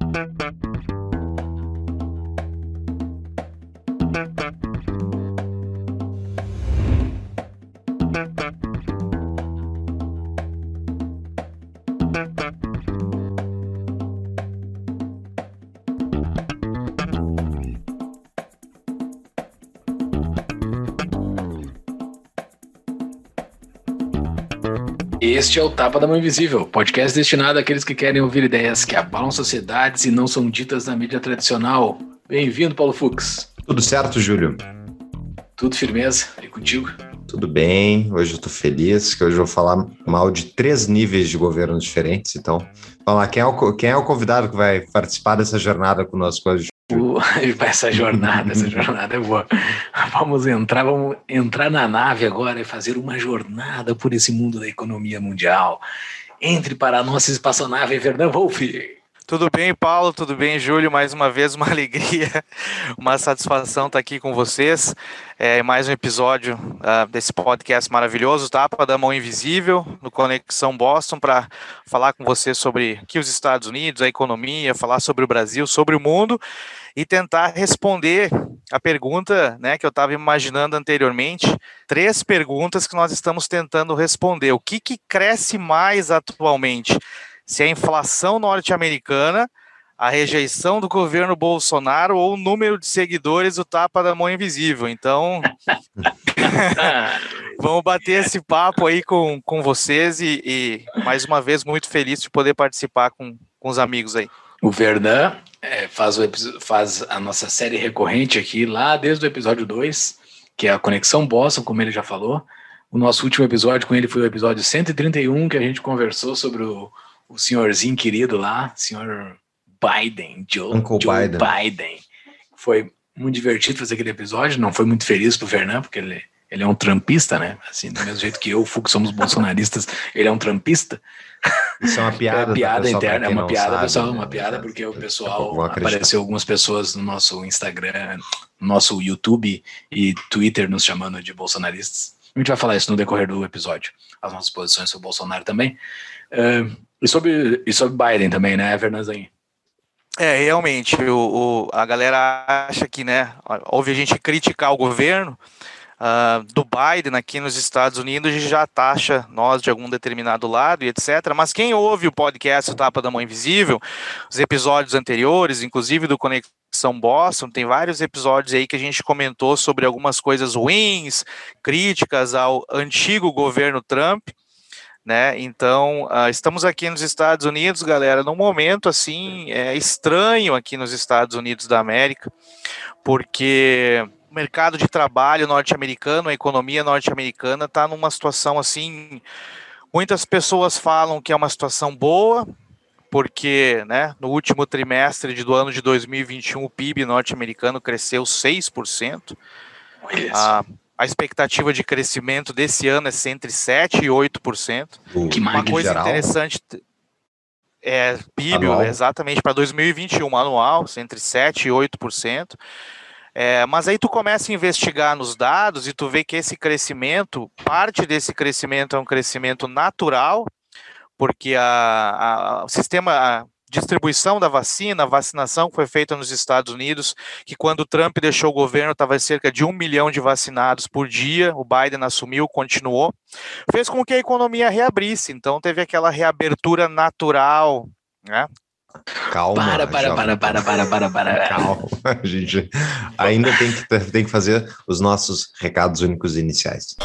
Thank you. Este é o Tapa da Mão Invisível, podcast destinado àqueles que querem ouvir ideias que abalam sociedades e não são ditas na mídia tradicional. Bem-vindo, Paulo Fux. Tudo certo, Júlio? Tudo firmeza. E contigo? Tudo bem. Hoje eu tô feliz, que hoje eu vou falar mal de três níveis de governo diferentes. Então, vamos lá, quem é o, quem é o convidado que vai participar dessa jornada conosco hoje? essa jornada, essa jornada é boa. Vamos entrar, vamos entrar na nave agora e fazer uma jornada por esse mundo da economia mundial. Entre para a nossa espaçonave, Fernando Wolff. Tudo bem, Paulo? Tudo bem, Júlio? Mais uma vez, uma alegria, uma satisfação estar aqui com vocês. É mais um episódio uh, desse podcast maravilhoso, Tapa da Mão Invisível, no Conexão Boston, para falar com vocês sobre que os Estados Unidos, a economia, falar sobre o Brasil, sobre o mundo e tentar responder a pergunta né, que eu estava imaginando anteriormente. Três perguntas que nós estamos tentando responder. O que, que cresce mais atualmente? Se a inflação norte-americana, a rejeição do governo Bolsonaro ou o número de seguidores do Tapa da Mão Invisível. Então, vamos bater esse papo aí com, com vocês e, e, mais uma vez, muito feliz de poder participar com, com os amigos aí. O Verdan é, faz, o, faz a nossa série recorrente aqui, lá desde o episódio 2, que é a Conexão Boston, como ele já falou. O nosso último episódio com ele foi o episódio 131, que a gente conversou sobre o o senhorzinho querido lá, senhor Biden, Joe, Joe Biden. Biden. Foi muito divertido fazer aquele episódio, não foi muito feliz pro Fernando, porque ele, ele é um trampista, né? Assim, do mesmo jeito que eu, Fux, somos bolsonaristas, ele é um trampista. Isso é uma piada. É piada interna, é uma piada, sabe, pessoal, né? uma piada, porque o pessoal apareceu algumas pessoas no nosso Instagram, no nosso YouTube e Twitter nos chamando de bolsonaristas. A gente vai falar isso no decorrer do episódio, as nossas posições sobre o Bolsonaro também. Uh, e sobre, e sobre Biden também, né, Fernandinho? É, realmente, o, o, a galera acha que, né, ouve a gente criticar o governo uh, do Biden aqui nos Estados Unidos e já taxa nós de algum determinado lado e etc. Mas quem ouve o podcast o Tapa da Mão Invisível, os episódios anteriores, inclusive do Conexão Boston, tem vários episódios aí que a gente comentou sobre algumas coisas ruins, críticas ao antigo governo Trump né? Então, uh, estamos aqui nos Estados Unidos, galera, num momento assim é estranho aqui nos Estados Unidos da América, porque o mercado de trabalho norte-americano, a economia norte-americana está numa situação assim. Muitas pessoas falam que é uma situação boa, porque né, no último trimestre do ano de 2021 o PIB norte-americano cresceu 6%. Ah, a expectativa de crescimento desse ano é entre 7% e 8%. O que Uma coisa geral? interessante é PIB, anual. exatamente, para 2021, anual, entre 7% e 8%. É, mas aí tu começa a investigar nos dados e tu vê que esse crescimento, parte desse crescimento é um crescimento natural, porque a, a, o sistema distribuição da vacina, a vacinação que foi feita nos Estados Unidos, que quando o Trump deixou o governo estava cerca de um milhão de vacinados por dia, o Biden assumiu, continuou, fez com que a economia reabrisse, então teve aquela reabertura natural, né? Calma. Para, para, para, para, para, para, para. Calma, a gente ainda tem que, tem que fazer os nossos recados únicos iniciais.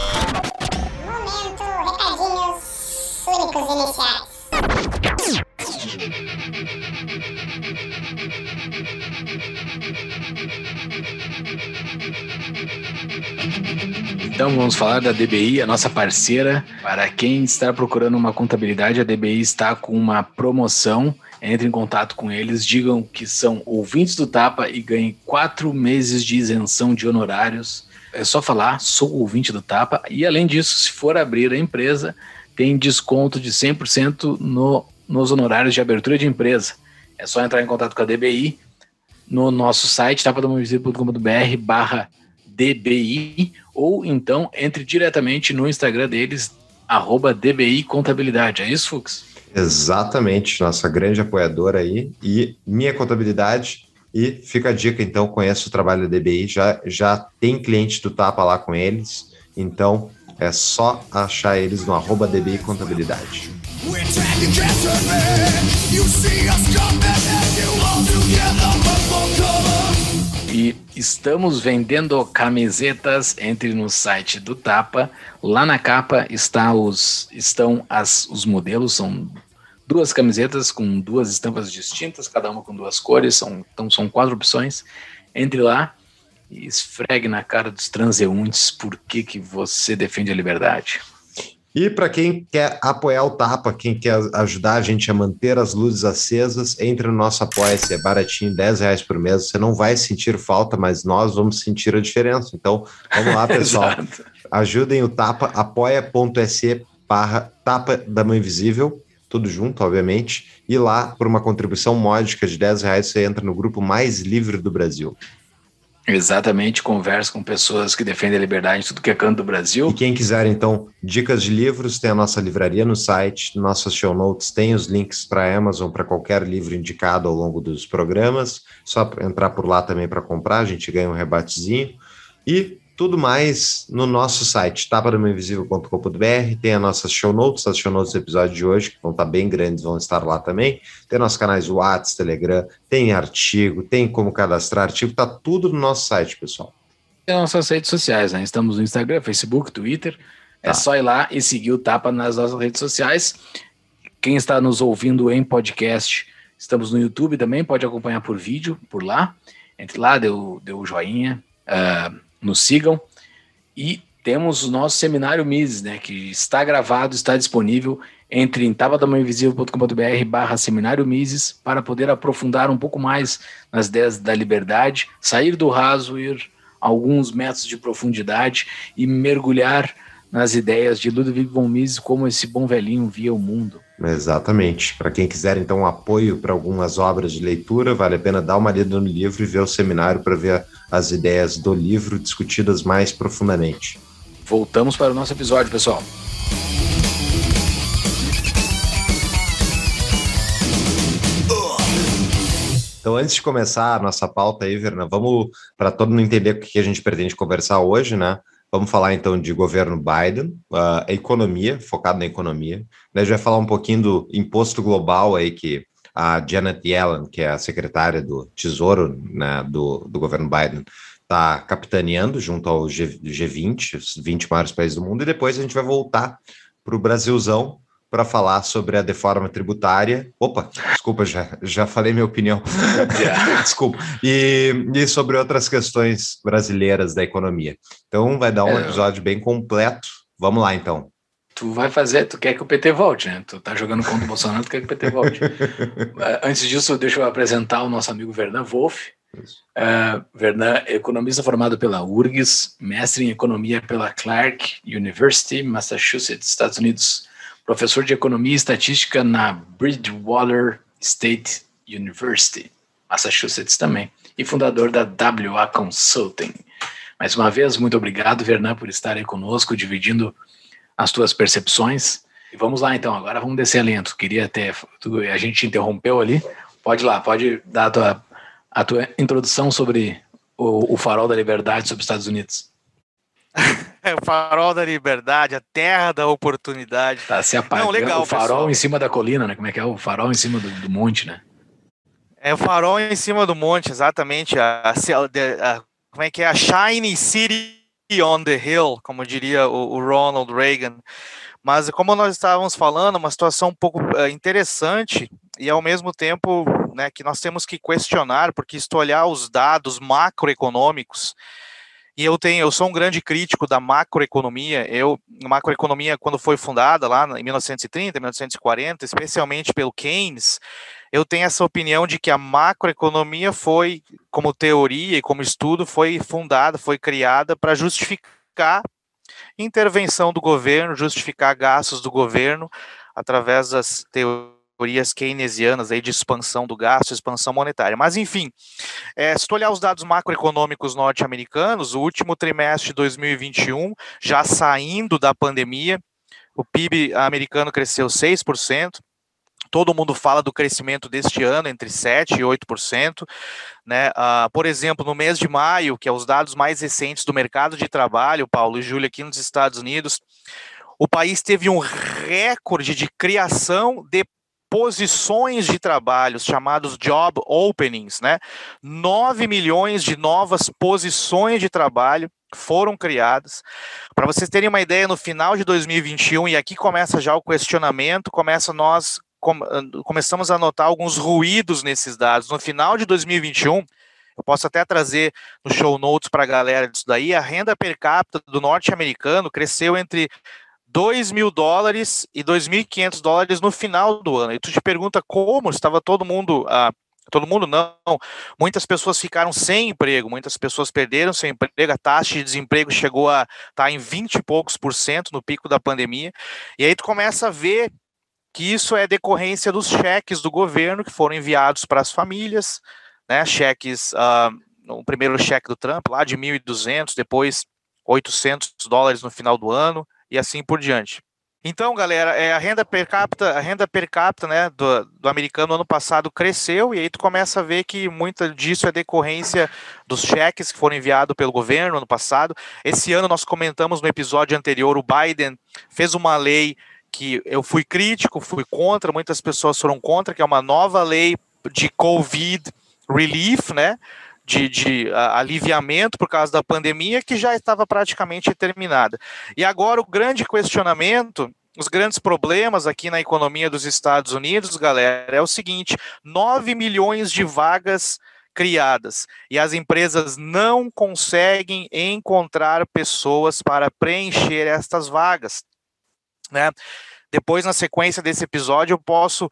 Então vamos falar da DBI, a nossa parceira. Para quem está procurando uma contabilidade, a DBI está com uma promoção. Entre em contato com eles, digam que são ouvintes do Tapa e ganhem quatro meses de isenção de honorários. É só falar, sou ouvinte do Tapa. E além disso, se for abrir a empresa, tem desconto de 100% no, nos honorários de abertura de empresa. É só entrar em contato com a DBI no nosso site, tapadomovisível.com.br barra DBI, ou então entre diretamente no Instagram deles, arroba DBI Contabilidade. É isso, Fux? Exatamente, nossa grande apoiadora aí e minha contabilidade. E fica a dica, então, conheça o trabalho da DBI, já, já tem cliente do Tapa lá com eles, então é só achar eles no arroba DBI Contabilidade. Estamos vendendo camisetas, entre no site do Tapa. Lá na capa está os, estão as, os modelos, são duas camisetas com duas estampas distintas, cada uma com duas cores, são, então são quatro opções. Entre lá e esfregue na cara dos transeuntes por que, que você defende a liberdade. E para quem quer apoiar o Tapa, quem quer ajudar a gente a manter as luzes acesas, entre no nosso Apoia-se, é baratinho, 10 reais por mês. Você não vai sentir falta, mas nós vamos sentir a diferença. Então, vamos lá, pessoal. Ajudem o Tapa, apoia.se barra Tapa da Mãe Invisível, tudo junto, obviamente. E lá, por uma contribuição módica de 10 reais, você entra no grupo mais livre do Brasil. Exatamente, conversa com pessoas que defendem a liberdade em tudo que é canto do Brasil. E quem quiser, então, dicas de livros, tem a nossa livraria no site, nossas show notes, tem os links para Amazon, para qualquer livro indicado ao longo dos programas. Só entrar por lá também para comprar, a gente ganha um rebatezinho. E tudo mais no nosso site, tapadamainvisível.com.br, tem as nossas show notes, as show notes do episódio de hoje, que vão estar bem grandes, vão estar lá também. Tem nossos canais WhatsApp, Telegram, tem artigo, tem como cadastrar artigo, tá tudo no nosso site, pessoal. Tem nossas redes sociais, né? Estamos no Instagram, Facebook, Twitter. É tá. É só ir lá e seguir o Tapa nas nossas redes sociais. Quem está nos ouvindo em podcast, estamos no YouTube também, pode acompanhar por vídeo, por lá. Entre lá, deu, deu joinha. Uh, nos sigam. E temos o nosso seminário Mises, né, que está gravado, está disponível. Entre em tabadamanhoinvisível.com.br barra seminário Mises para poder aprofundar um pouco mais nas ideias da liberdade, sair do raso, ir alguns metros de profundidade e mergulhar nas ideias de Ludwig von Mises como esse bom velhinho via o mundo. Exatamente. Para quem quiser, então, um apoio para algumas obras de leitura, vale a pena dar uma lida no livro e ver o seminário para ver as ideias do livro discutidas mais profundamente. Voltamos para o nosso episódio, pessoal. Então, antes de começar a nossa pauta aí, Verna, vamos, para todo mundo entender o que a gente pretende conversar hoje, né? Vamos falar então de governo Biden, uh, a economia, focado na economia. Né, a gente vai falar um pouquinho do imposto global aí que a Janet Yellen, que é a secretária do Tesouro né, do, do governo Biden, está capitaneando junto ao G, G20, os 20 maiores países do mundo, e depois a gente vai voltar para o Brasilzão para falar sobre a deforma tributária. Opa, desculpa, já, já falei minha opinião. desculpa. E, e sobre outras questões brasileiras da economia. Então, vai dar um é. episódio bem completo. Vamos lá, então. Tu vai fazer, tu quer que o PT volte, né? Tu tá jogando contra o Bolsonaro, tu quer que o PT volte. Eh, antes disso, deixa eu apresentar o nosso amigo Vernan Wolff. Uh, Vernan é economista formado pela URGS, mestre em economia pela Clark University, Massachusetts, Estados Unidos professor de Economia e Estatística na Bridgewater State University, Massachusetts também, e fundador da WA Consulting. Mais uma vez, muito obrigado, Vernan, por estar aí conosco, dividindo as tuas percepções. E vamos lá, então, agora vamos descer lento. Queria ter. A gente interrompeu ali. Pode ir lá, pode dar a tua, a tua introdução sobre o, o farol da liberdade sobre os Estados Unidos. É o farol da liberdade, a terra da oportunidade. Tá se apagando. Não, legal, o farol pessoal. em cima da colina, né? Como é que é? O farol em cima do, do monte, né? É o farol em cima do monte, exatamente. A, a, a, como é que é? A Shiny City on the Hill, como diria o, o Ronald Reagan. Mas como nós estávamos falando, uma situação um pouco uh, interessante e ao mesmo tempo né, que nós temos que questionar, porque se olhar os dados macroeconômicos, e eu tenho, eu sou um grande crítico da macroeconomia. Eu, macroeconomia, quando foi fundada lá em 1930, 1940, especialmente pelo Keynes, eu tenho essa opinião de que a macroeconomia foi, como teoria e como estudo, foi fundada, foi criada para justificar intervenção do governo, justificar gastos do governo através das teorias teorias keynesianas aí de expansão do gasto, expansão monetária. Mas, enfim, é, se tu olhar os dados macroeconômicos norte-americanos, o último trimestre de 2021, já saindo da pandemia, o PIB americano cresceu 6%, Todo mundo fala do crescimento deste ano entre 7% e 8%. Né? Uh, por exemplo, no mês de maio, que é os dados mais recentes do mercado de trabalho, Paulo e Júlia, aqui nos Estados Unidos, o país teve um recorde de criação de posições de trabalho, chamados job openings, né? 9 milhões de novas posições de trabalho foram criadas. Para vocês terem uma ideia, no final de 2021, e aqui começa já o questionamento, começa nós começamos a notar alguns ruídos nesses dados. No final de 2021, eu posso até trazer no show notes para a galera disso daí, a renda per capita do norte-americano cresceu entre 2 mil dólares e 2.500 dólares no final do ano. E tu te pergunta como estava todo mundo. Ah, todo mundo não. Muitas pessoas ficaram sem emprego, muitas pessoas perderam seu emprego, a taxa de desemprego chegou a estar tá em 20 e poucos por cento no pico da pandemia. E aí tu começa a ver que isso é decorrência dos cheques do governo que foram enviados para as famílias, né? Cheques, uh, o primeiro cheque do Trump lá de 1.200, depois 800 dólares no final do ano e assim por diante. Então, galera, é, a renda per capita, a renda per capita, né, do, do americano ano passado cresceu e aí tu começa a ver que muita disso é decorrência dos cheques que foram enviados pelo governo ano passado. Esse ano nós comentamos no episódio anterior, o Biden fez uma lei que eu fui crítico, fui contra, muitas pessoas foram contra, que é uma nova lei de COVID relief, né? De, de aliviamento por causa da pandemia que já estava praticamente terminada. E agora o grande questionamento os grandes problemas aqui na economia dos Estados Unidos, galera, é o seguinte: 9 milhões de vagas criadas e as empresas não conseguem encontrar pessoas para preencher estas vagas, né? Depois, na sequência desse episódio, eu posso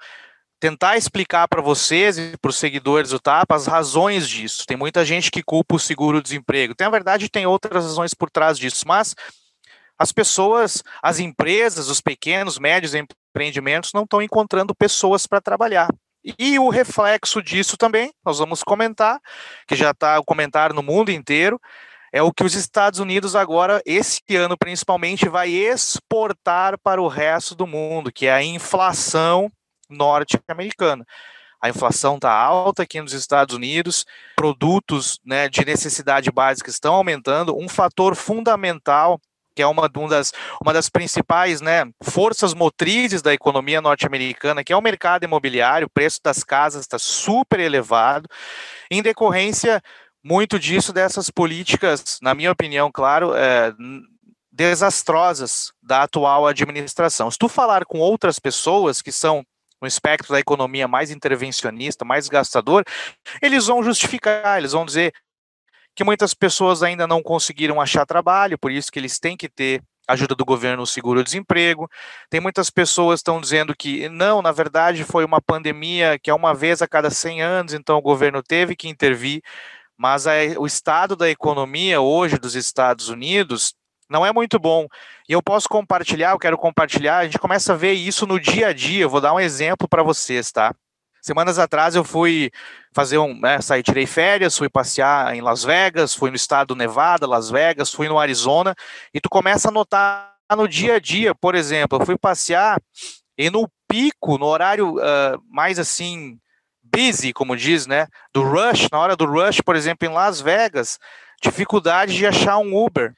tentar explicar para vocês e para os seguidores do TAPA as razões disso. Tem muita gente que culpa o seguro-desemprego. Tem, na verdade, tem outras razões por trás disso, mas as pessoas, as empresas, os pequenos, médios empreendimentos não estão encontrando pessoas para trabalhar. E o reflexo disso também, nós vamos comentar, que já está o comentário no mundo inteiro, é o que os Estados Unidos agora, esse ano principalmente, vai exportar para o resto do mundo, que é a inflação norte-americana. A inflação está alta aqui nos Estados Unidos, produtos né, de necessidade básica estão aumentando. Um fator fundamental, que é uma, uma, das, uma das principais né, forças motrizes da economia norte-americana, que é o mercado imobiliário, o preço das casas está super elevado, em decorrência muito disso dessas políticas, na minha opinião, claro, é, desastrosas da atual administração. Se tu falar com outras pessoas que são no espectro da economia mais intervencionista, mais gastador, eles vão justificar, eles vão dizer que muitas pessoas ainda não conseguiram achar trabalho, por isso que eles têm que ter ajuda do governo no seguro-desemprego. Tem muitas pessoas estão dizendo que não, na verdade foi uma pandemia que é uma vez a cada 100 anos, então o governo teve que intervir, mas a, o estado da economia hoje dos Estados Unidos não é muito bom. E eu posso compartilhar, eu quero compartilhar, a gente começa a ver isso no dia a dia. Eu vou dar um exemplo para vocês, tá? Semanas atrás eu fui fazer um, né, saí, tirei férias, fui passear em Las Vegas, fui no estado do Nevada, Las Vegas, fui no Arizona, e tu começa a notar no dia a dia, por exemplo, eu fui passear e no pico, no horário uh, mais assim, busy, como diz, né, do rush, na hora do rush, por exemplo, em Las Vegas, dificuldade de achar um Uber.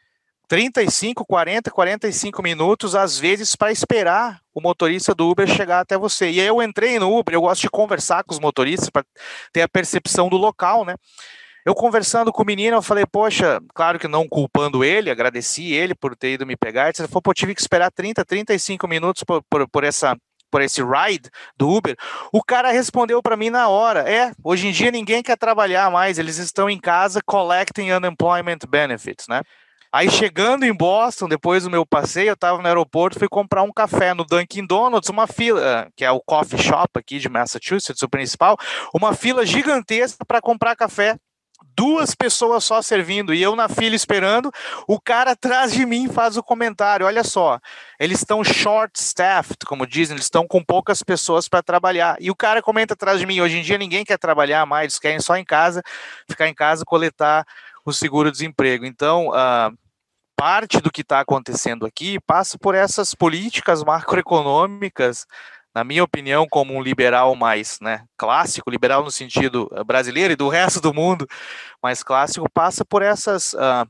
35, 40, 45 minutos, às vezes, para esperar o motorista do Uber chegar até você. E aí eu entrei no Uber, eu gosto de conversar com os motoristas para ter a percepção do local, né? Eu conversando com o menino, eu falei, poxa, claro que não culpando ele, agradeci ele por ter ido me pegar. Ele falou, pô, tive que esperar 30, 35 minutos por, por, por essa por esse ride do Uber, o cara respondeu para mim na hora: é, hoje em dia ninguém quer trabalhar mais, eles estão em casa collecting unemployment benefits, né? Aí chegando em Boston, depois do meu passeio, eu estava no aeroporto, fui comprar um café no Dunkin' Donuts, uma fila, que é o coffee shop aqui de Massachusetts, o principal, uma fila gigantesca para comprar café. Duas pessoas só servindo e eu na fila esperando. O cara atrás de mim faz o comentário: olha só, eles estão short-staffed, como dizem, eles estão com poucas pessoas para trabalhar. E o cara comenta atrás de mim: hoje em dia ninguém quer trabalhar mais, eles querem só em casa, ficar em casa, coletar o seguro-desemprego. Então, uh, parte do que está acontecendo aqui passa por essas políticas macroeconômicas na minha opinião, como um liberal mais né, clássico, liberal no sentido eh, brasileiro e do resto do mundo mais clássico, passa por essas uh,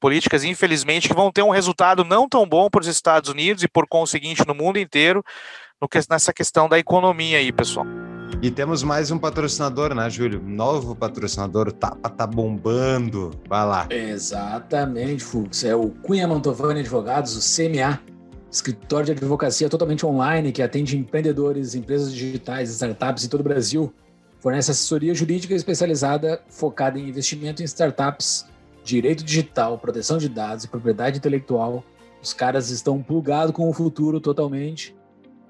políticas, infelizmente, que vão ter um resultado não tão bom para os Estados Unidos e, por conseguinte, no mundo inteiro, no que, nessa questão da economia aí, pessoal. E temos mais um patrocinador, né, Júlio? Novo patrocinador, o Tapa tá bombando. Vai lá. Exatamente, Fux. É o Cunha Mantovani Advogados, o CMA, escritório de advocacia totalmente online que atende empreendedores, empresas digitais, startups em todo o Brasil. Fornece assessoria jurídica especializada focada em investimento em startups, direito digital, proteção de dados e propriedade intelectual. Os caras estão plugados com o futuro totalmente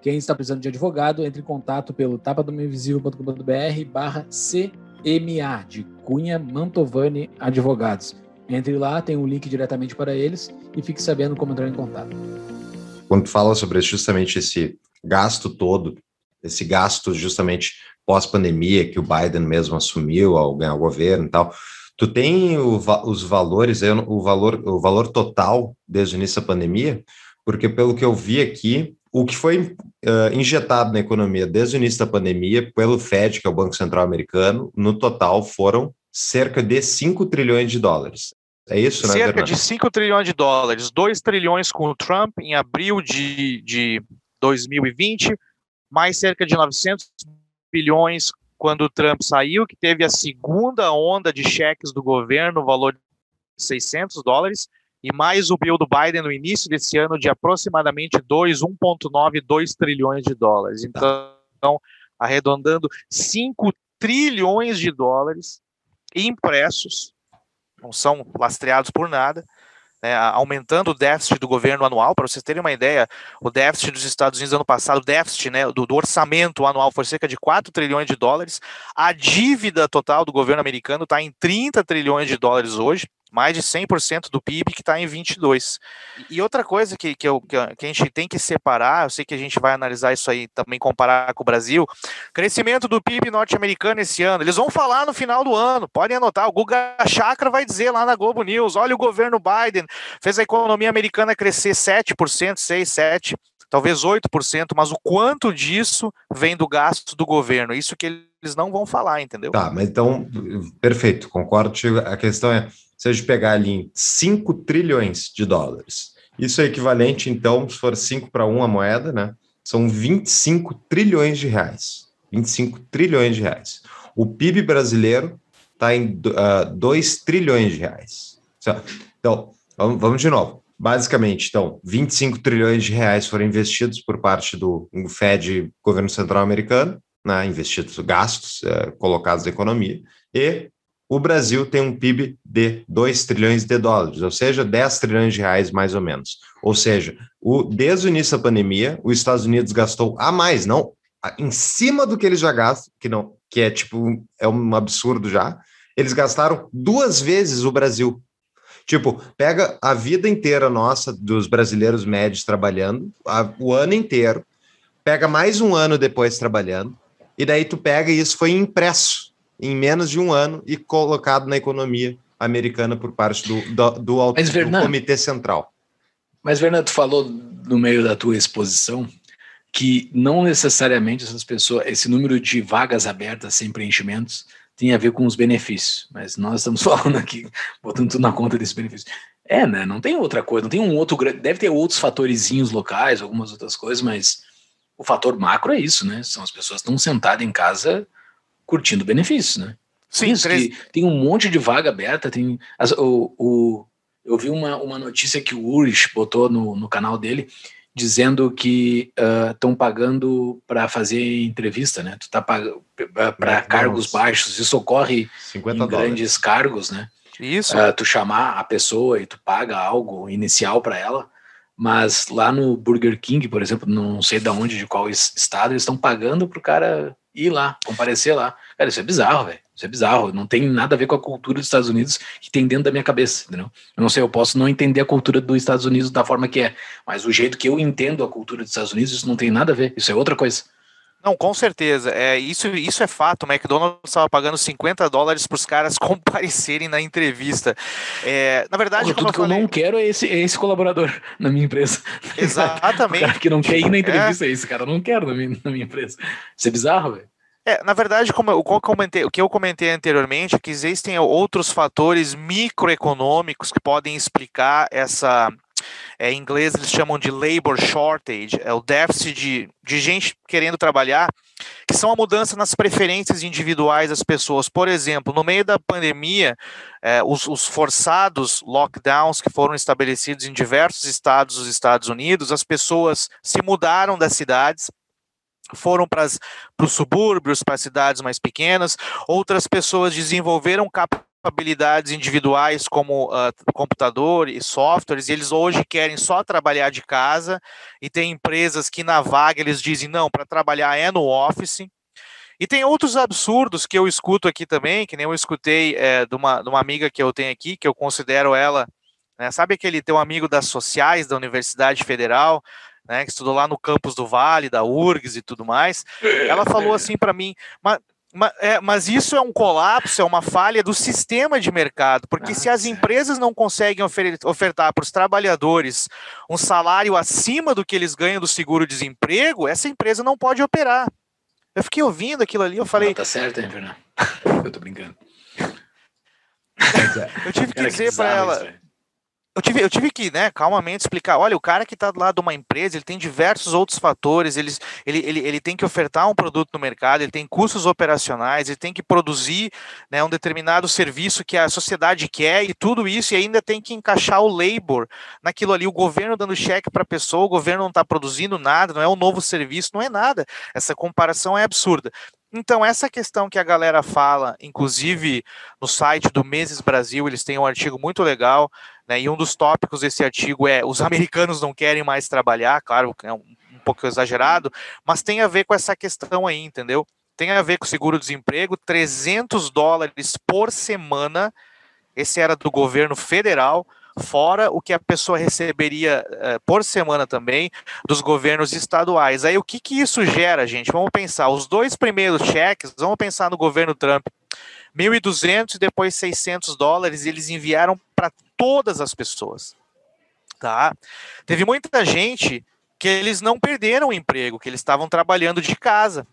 quem está precisando de advogado, entre em contato pelo tapadomainvisível.com.br barra CMA, de Cunha Mantovani Advogados. Entre lá, tem um link diretamente para eles e fique sabendo como entrar em contato. Quando tu fala sobre justamente esse gasto todo, esse gasto justamente pós-pandemia que o Biden mesmo assumiu ao ganhar o governo e tal, tu tem o, os valores, o valor, o valor total desde o início da pandemia? Porque pelo que eu vi aqui, o que foi uh, injetado na economia desde o início da pandemia pelo Fed, que é o Banco Central Americano, no total foram cerca de 5 trilhões de dólares. É isso, né, Cerca de 5 trilhões de dólares, 2 trilhões com o Trump em abril de, de 2020, mais cerca de 900 bilhões quando o Trump saiu, que teve a segunda onda de cheques do governo, valor de 600 dólares, e mais o bill do Biden no início desse ano de aproximadamente 2, 1,9, 2 trilhões de dólares. Tá. Então, arredondando 5 trilhões de dólares impressos, não são lastreados por nada, né, aumentando o déficit do governo anual. Para vocês terem uma ideia, o déficit dos Estados Unidos ano passado, o déficit né, do, do, orçamento anual foi cerca de 4 trilhões de dólares. A dívida total do governo americano está em 30 trilhões de dólares hoje mais de 100% do PIB que está em 22. E outra coisa que, que, eu, que, a gente tem que separar, eu sei que a gente vai analisar isso aí também, comparar com o Brasil, crescimento do PIB norte-americano esse ano, eles vão falar no final do ano, podem anotar, o Guga Chakra vai dizer lá na Globo News, olha o governo Biden, fez a economia americana crescer 7%, 6, 7%, talvez 8%, mas o quanto disso vem do gasto do governo, isso que eles não vão falar, entendeu? Tá, mas então, perfeito, concordo, a questão é, se a gente pegar ali em 5 trilhões de dólares, isso é equivalente, então, se for 5 para 1 a moeda, né? São 25 trilhões de reais. 25 trilhões de reais. O PIB brasileiro está em uh, ah, 2 trilhões de reais. Então, vamos, de novo. Basicamente, então, 25 trilhões de reais foram investidos por parte do Fed, governo central americano, né, investidos, gastos uh, colocados na economia, e o Brasil tem um PIB de 2 trilhões de dólares, ou seja, 10 trilhões de reais mais ou menos. Ou seja, o, desde o início da pandemia, os Estados Unidos gastou a mais, não em cima do que eles já gastam, que não, que é tipo é um absurdo já. Eles gastaram duas vezes o Brasil. Tipo, pega a vida inteira nossa dos brasileiros médios trabalhando, a, o ano inteiro, pega mais um ano depois trabalhando, e daí tu pega e isso foi impresso em menos de um ano e colocado na economia americana por parte do, do, do, Mas, do Comitê Central. Mas, Fernando, tu falou no meio da tua exposição que não necessariamente essas pessoas, esse número de vagas abertas sem preenchimentos tem a ver com os benefícios, mas nós estamos falando aqui, botando tudo na conta desse benefício. É, né? Não tem outra coisa, não tem um outro deve ter outros fatorizinhos locais, algumas outras coisas, mas o fator macro é isso, né? São as pessoas que estão sentadas em casa curtindo benefícios, né? Sim, Isso, três... tem um monte de vaga aberta, tem as, o, o, eu vi uma, uma notícia que o Urish botou no, no canal dele, dizendo que estão uh, pagando para fazer entrevista, né? Tu tá pagando para cargos baixos, isso ocorre em dólares. grandes cargos, né? Isso. Uh, tu chamar a pessoa e tu paga algo inicial para ela, mas lá no Burger King, por exemplo, não sei de onde, de qual estado, eles estão pagando para o cara ir lá, comparecer lá. Cara, isso é bizarro, velho. Isso é bizarro. Não tem nada a ver com a cultura dos Estados Unidos que tem dentro da minha cabeça, entendeu? Eu não sei, eu posso não entender a cultura dos Estados Unidos da forma que é, mas o jeito que eu entendo a cultura dos Estados Unidos, isso não tem nada a ver. Isso é outra coisa. Não, com certeza. É, isso, isso é fato. O McDonald's estava pagando 50 dólares para os caras comparecerem na entrevista. É, na verdade, Pô, tudo eu que falei, eu não quero é esse, é esse colaborador na minha empresa. Exatamente. o cara que não quer ir na entrevista é esse cara. Eu não quero na minha, na minha empresa. Isso é bizarro, velho. É, na verdade, como eu, como eu comentei, o que eu comentei anteriormente é que existem outros fatores microeconômicos que podem explicar essa. É, em inglês eles chamam de labor shortage, é o déficit de, de gente querendo trabalhar, que são a mudança nas preferências individuais das pessoas. Por exemplo, no meio da pandemia, é, os, os, forçados lockdowns que foram estabelecidos em diversos estados dos Estados Unidos, as pessoas se mudaram das cidades foram para os subúrbios, para cidades mais pequenas, outras pessoas desenvolveram habilidades individuais como uh, computador e softwares, e eles hoje querem só trabalhar de casa, e tem empresas que na vaga eles dizem, não, para trabalhar é no office, e tem outros absurdos que eu escuto aqui também, que nem eu escutei é, de, uma, de uma amiga que eu tenho aqui, que eu considero ela, né, sabe aquele teu amigo das sociais da Universidade Federal, né, que estudou lá no campus do Vale, da URGS e tudo mais, ela falou assim para mim, mas, mas, é, mas, isso é um colapso, é uma falha do sistema de mercado, porque ah, se as empresas não conseguem ofertar para os trabalhadores um salário acima do que eles ganham do seguro-desemprego, essa empresa não pode operar. Eu fiquei ouvindo aquilo ali, eu falei. Ah, tá certo, hein, Fernando? Eu tô brincando. eu tive que dizer para ela. Isso, eu tive, eu tive que, né, calmamente explicar, olha, o cara que está do lado de uma empresa, ele tem diversos outros fatores, ele, ele, ele, ele tem que ofertar um produto no mercado, ele tem custos operacionais, ele tem que produzir né, um determinado serviço que a sociedade quer e tudo isso, e ainda tem que encaixar o labor naquilo ali, o governo dando cheque para a pessoa, o governo não está produzindo nada, não é um novo serviço, não é nada. Essa comparação é absurda. Então, essa questão que a galera fala, inclusive no site do Meses Brasil, eles têm um artigo muito legal, né, e um dos tópicos desse artigo é os americanos não querem mais trabalhar, claro, é um, um pouco exagerado, mas tem a ver com essa questão aí, entendeu? Tem a ver com seguro-desemprego, 300 dólares por semana, esse era do governo federal, fora o que a pessoa receberia uh, por semana também dos governos estaduais. Aí o que, que isso gera, gente? Vamos pensar, os dois primeiros cheques, vamos pensar no governo Trump, 1.200 e depois 600 dólares, eles enviaram para todas as pessoas. Tá? Teve muita gente que eles não perderam o emprego, que eles estavam trabalhando de casa.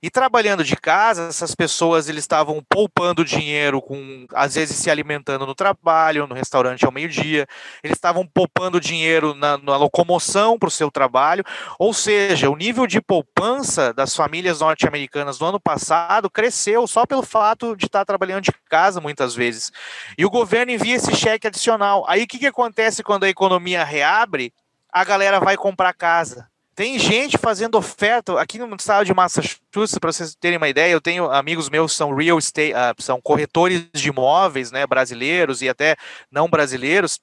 E trabalhando de casa, essas pessoas eles estavam poupando dinheiro com, às vezes se alimentando no trabalho, no restaurante ao meio-dia, eles estavam poupando dinheiro na, na locomoção para o seu trabalho, ou seja, o nível de poupança das famílias norte-americanas no ano passado cresceu só pelo fato de estar trabalhando de casa muitas vezes. E o governo envia esse cheque adicional. Aí o que, que acontece quando a economia reabre? A galera vai comprar casa tem gente fazendo oferta aqui no estado de Massachusetts, para vocês terem uma ideia. Eu tenho amigos meus que são real estate, uh, são corretores de imóveis, né, brasileiros e até não brasileiros.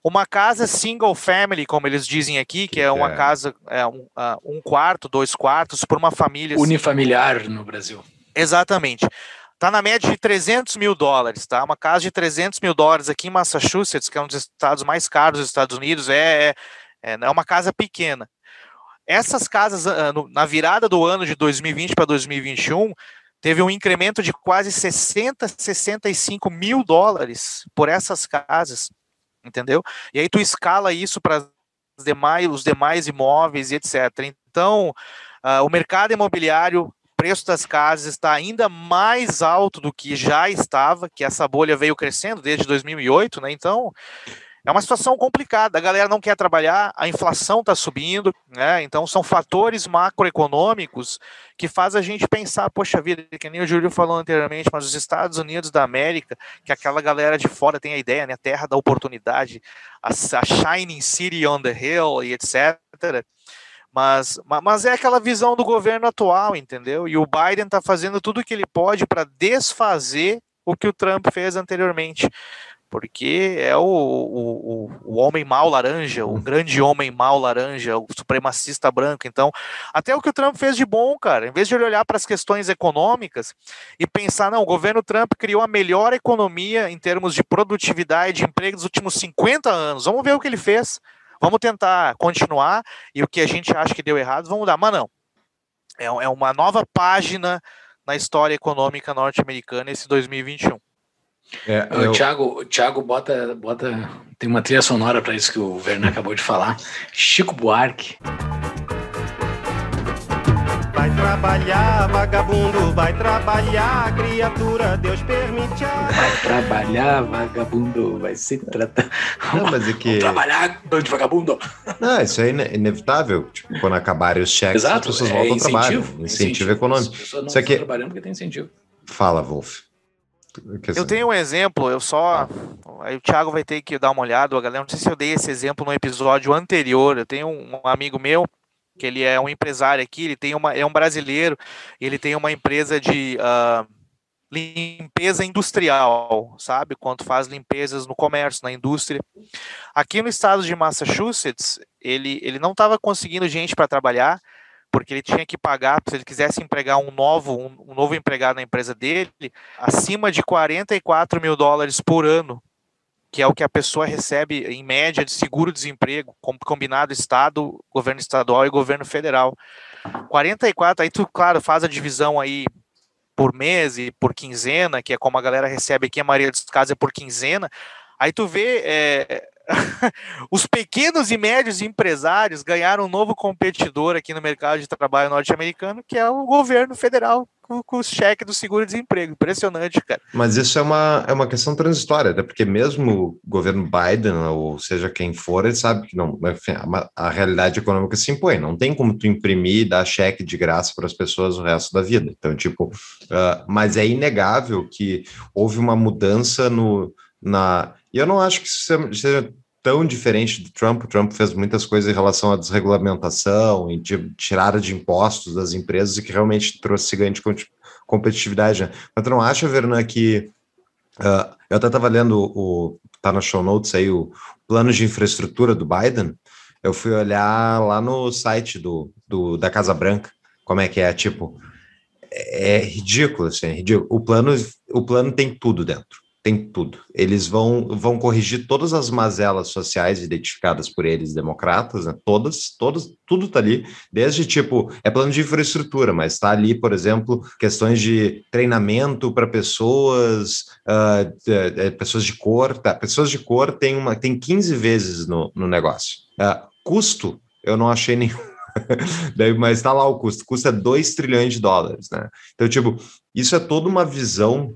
Uma casa single family, como eles dizem aqui, que é uma é. casa, é, um, uh, um quarto, dois quartos, por uma família. Assim. Unifamiliar assim. no Brasil. Exatamente. Está na média de 300 mil dólares, tá? Uma casa de 300 mil dólares aqui em Massachusetts, que é um dos estados mais caros dos Estados Unidos, é, é, é uma casa pequena. Essas casas, ah, na virada do ano de 2020 para 2021, teve um incremento de quase 60, 65 mil dólares por essas casas, entendeu? E aí tu escala isso para demais, os demais imóveis e etc. Então, uh, o mercado imobiliário, preço das casas está ainda mais alto do que já estava, que essa bolha veio crescendo desde 2008, né? Então, é uma situação complicada. A galera não quer trabalhar, a inflação está subindo, né? Então são fatores macroeconômicos que faz a gente pensar, poxa vida, que nem o Júlio falou anteriormente, mas os Estados Unidos da América, que aquela galera de fora tem a ideia, né? A terra da oportunidade, a, a shining city on the hill e etc. Mas, mas é aquela visão do governo atual, entendeu? E o Biden está fazendo tudo o que ele pode para desfazer o que o Trump fez anteriormente porque é o, o, o, homem mau laranja, o grande homem mau laranja, o supremacista branco. Então, até o que o Trump fez de bom, cara, em vez de ele olhar para as questões econômicas e pensar, não, o governo Trump criou a melhor economia em termos de produtividade e de emprego dos últimos 50 anos, vamos ver o que ele fez, vamos tentar continuar e o que a gente acha que deu errado, vamos mudar, mas não. é, é uma nova página na história econômica norte-americana esse 2021. É, eu... o, Thiago, o Thiago bota, bota. Tem uma trilha sonora para isso que o Werner acabou de falar. Chico Buarque. Vai trabalhar, vagabundo, vai trabalhar, criatura, Deus permite. Vai trabalhar, vagabundo, vai se tratar. Não, mas é que. Vai trabalhar, bando de vagabundo. Não, isso é inevitável. Tipo, quando acabarem os cheques, Exato, as pessoas é voltam ao trabalho. Incentivo, incentivo econômico. As pessoas não isso aqui... estão trabalhando porque tem incentivo. Fala, Wolf. Eu tenho um exemplo, eu só. Aí o Thiago vai ter que dar uma olhada, a galera. Não sei se eu dei esse exemplo no episódio anterior. Eu tenho um amigo meu que ele é um empresário aqui, ele tem uma, é um brasileiro, ele tem uma empresa de uh, limpeza industrial, sabe? Quanto faz limpezas no comércio, na indústria. Aqui no estado de Massachusetts, ele, ele não estava conseguindo gente para trabalhar, porque ele tinha que pagar, se ele quisesse empregar um novo, um, um, novo empregado na empresa dele, acima de 44 mil dólares por ano, que é o que a pessoa recebe em média de seguro-desemprego, combinado Estado, governo estadual e governo federal. 44, aí tu, claro, faz a divisão aí por mês e por quinzena, que é como a galera recebe aqui, a maioria dos casos é por quinzena, aí tu vê é, os pequenos e médios empresários ganharam um novo competidor aqui no mercado de trabalho norte-americano, que é o governo federal, com, o cheque do seguro-desemprego. Impressionante, cara. Mas isso é uma, é uma questão transitória, até porque mesmo o governo Biden, ou seja quem for, ele sabe que não, enfim, a, a realidade econômica se impõe. Não tem como tu imprimir e dar cheque de graça para as pessoas o resto da vida. Então, tipo, uh, mas é inegável que houve uma mudança no na. E eu não acho que isso seja tão diferente do Trump. O Trump fez muitas coisas em relação à desregulamentação e de tirada de impostos das empresas e que realmente trouxe ganho de competitividade. Né? Mas tu não acha, Verna, que. Uh, eu até estava lendo o. Tá na show notes aí o plano de infraestrutura do Biden. Eu fui olhar lá no site do, do da Casa Branca como é que é, tipo. É ridículo, assim, é ridículo. O plano, o plano tem tudo dentro tem tudo. Eles vão, vão corrigir todas as mazelas sociais identificadas por eles, democratas, né? todas, todas, tudo está ali, desde tipo, é plano de infraestrutura, mas está ali, por exemplo, questões de treinamento para pessoas, uh, pessoas de cor, tá? pessoas de cor tem, uma, tem 15 vezes no, no negócio. Uh, custo, eu não achei nenhum. Mas está lá o custo, custa 2 trilhões de dólares, né? Então, tipo, isso é toda uma visão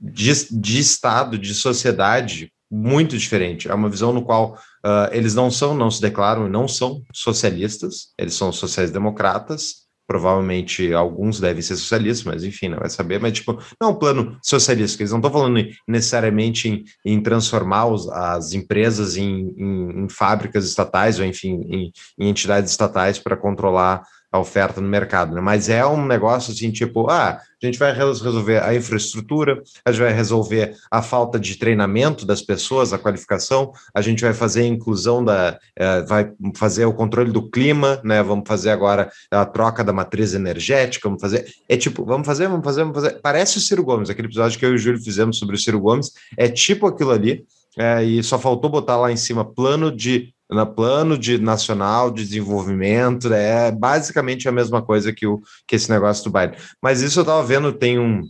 de, de Estado, de sociedade muito diferente. É uma visão no qual uh, eles não são, não se declaram, não são socialistas, eles são sociais-democratas. Provavelmente alguns devem ser socialistas, mas enfim, não vai saber. Mas, tipo, não é um plano socialista, eles não estão falando necessariamente em, em transformar os, as empresas em, em, em, fábricas estatais ou, enfim, em, em entidades estatais para controlar a oferta no mercado, né? Mas é um negócio assim, tipo, ah, a gente vai resolver a infraestrutura, a gente vai resolver a falta de treinamento das pessoas, a qualificação, a gente vai fazer a inclusão da, eh, vai fazer o controle do clima, né? Vamos fazer agora a troca da matriz energética, vamos fazer, é tipo, vamos fazer, vamos fazer, vamos fazer. Parece o Ciro Gomes, aquele episódio que eu e o Júlio fizemos sobre o Ciro Gomes, é tipo aquilo ali, é, e só faltou botar lá em cima plano de no plano de nacional de desenvolvimento, é basicamente a mesma coisa que, o, que esse negócio do Biden. Mas isso eu estava vendo, tem um.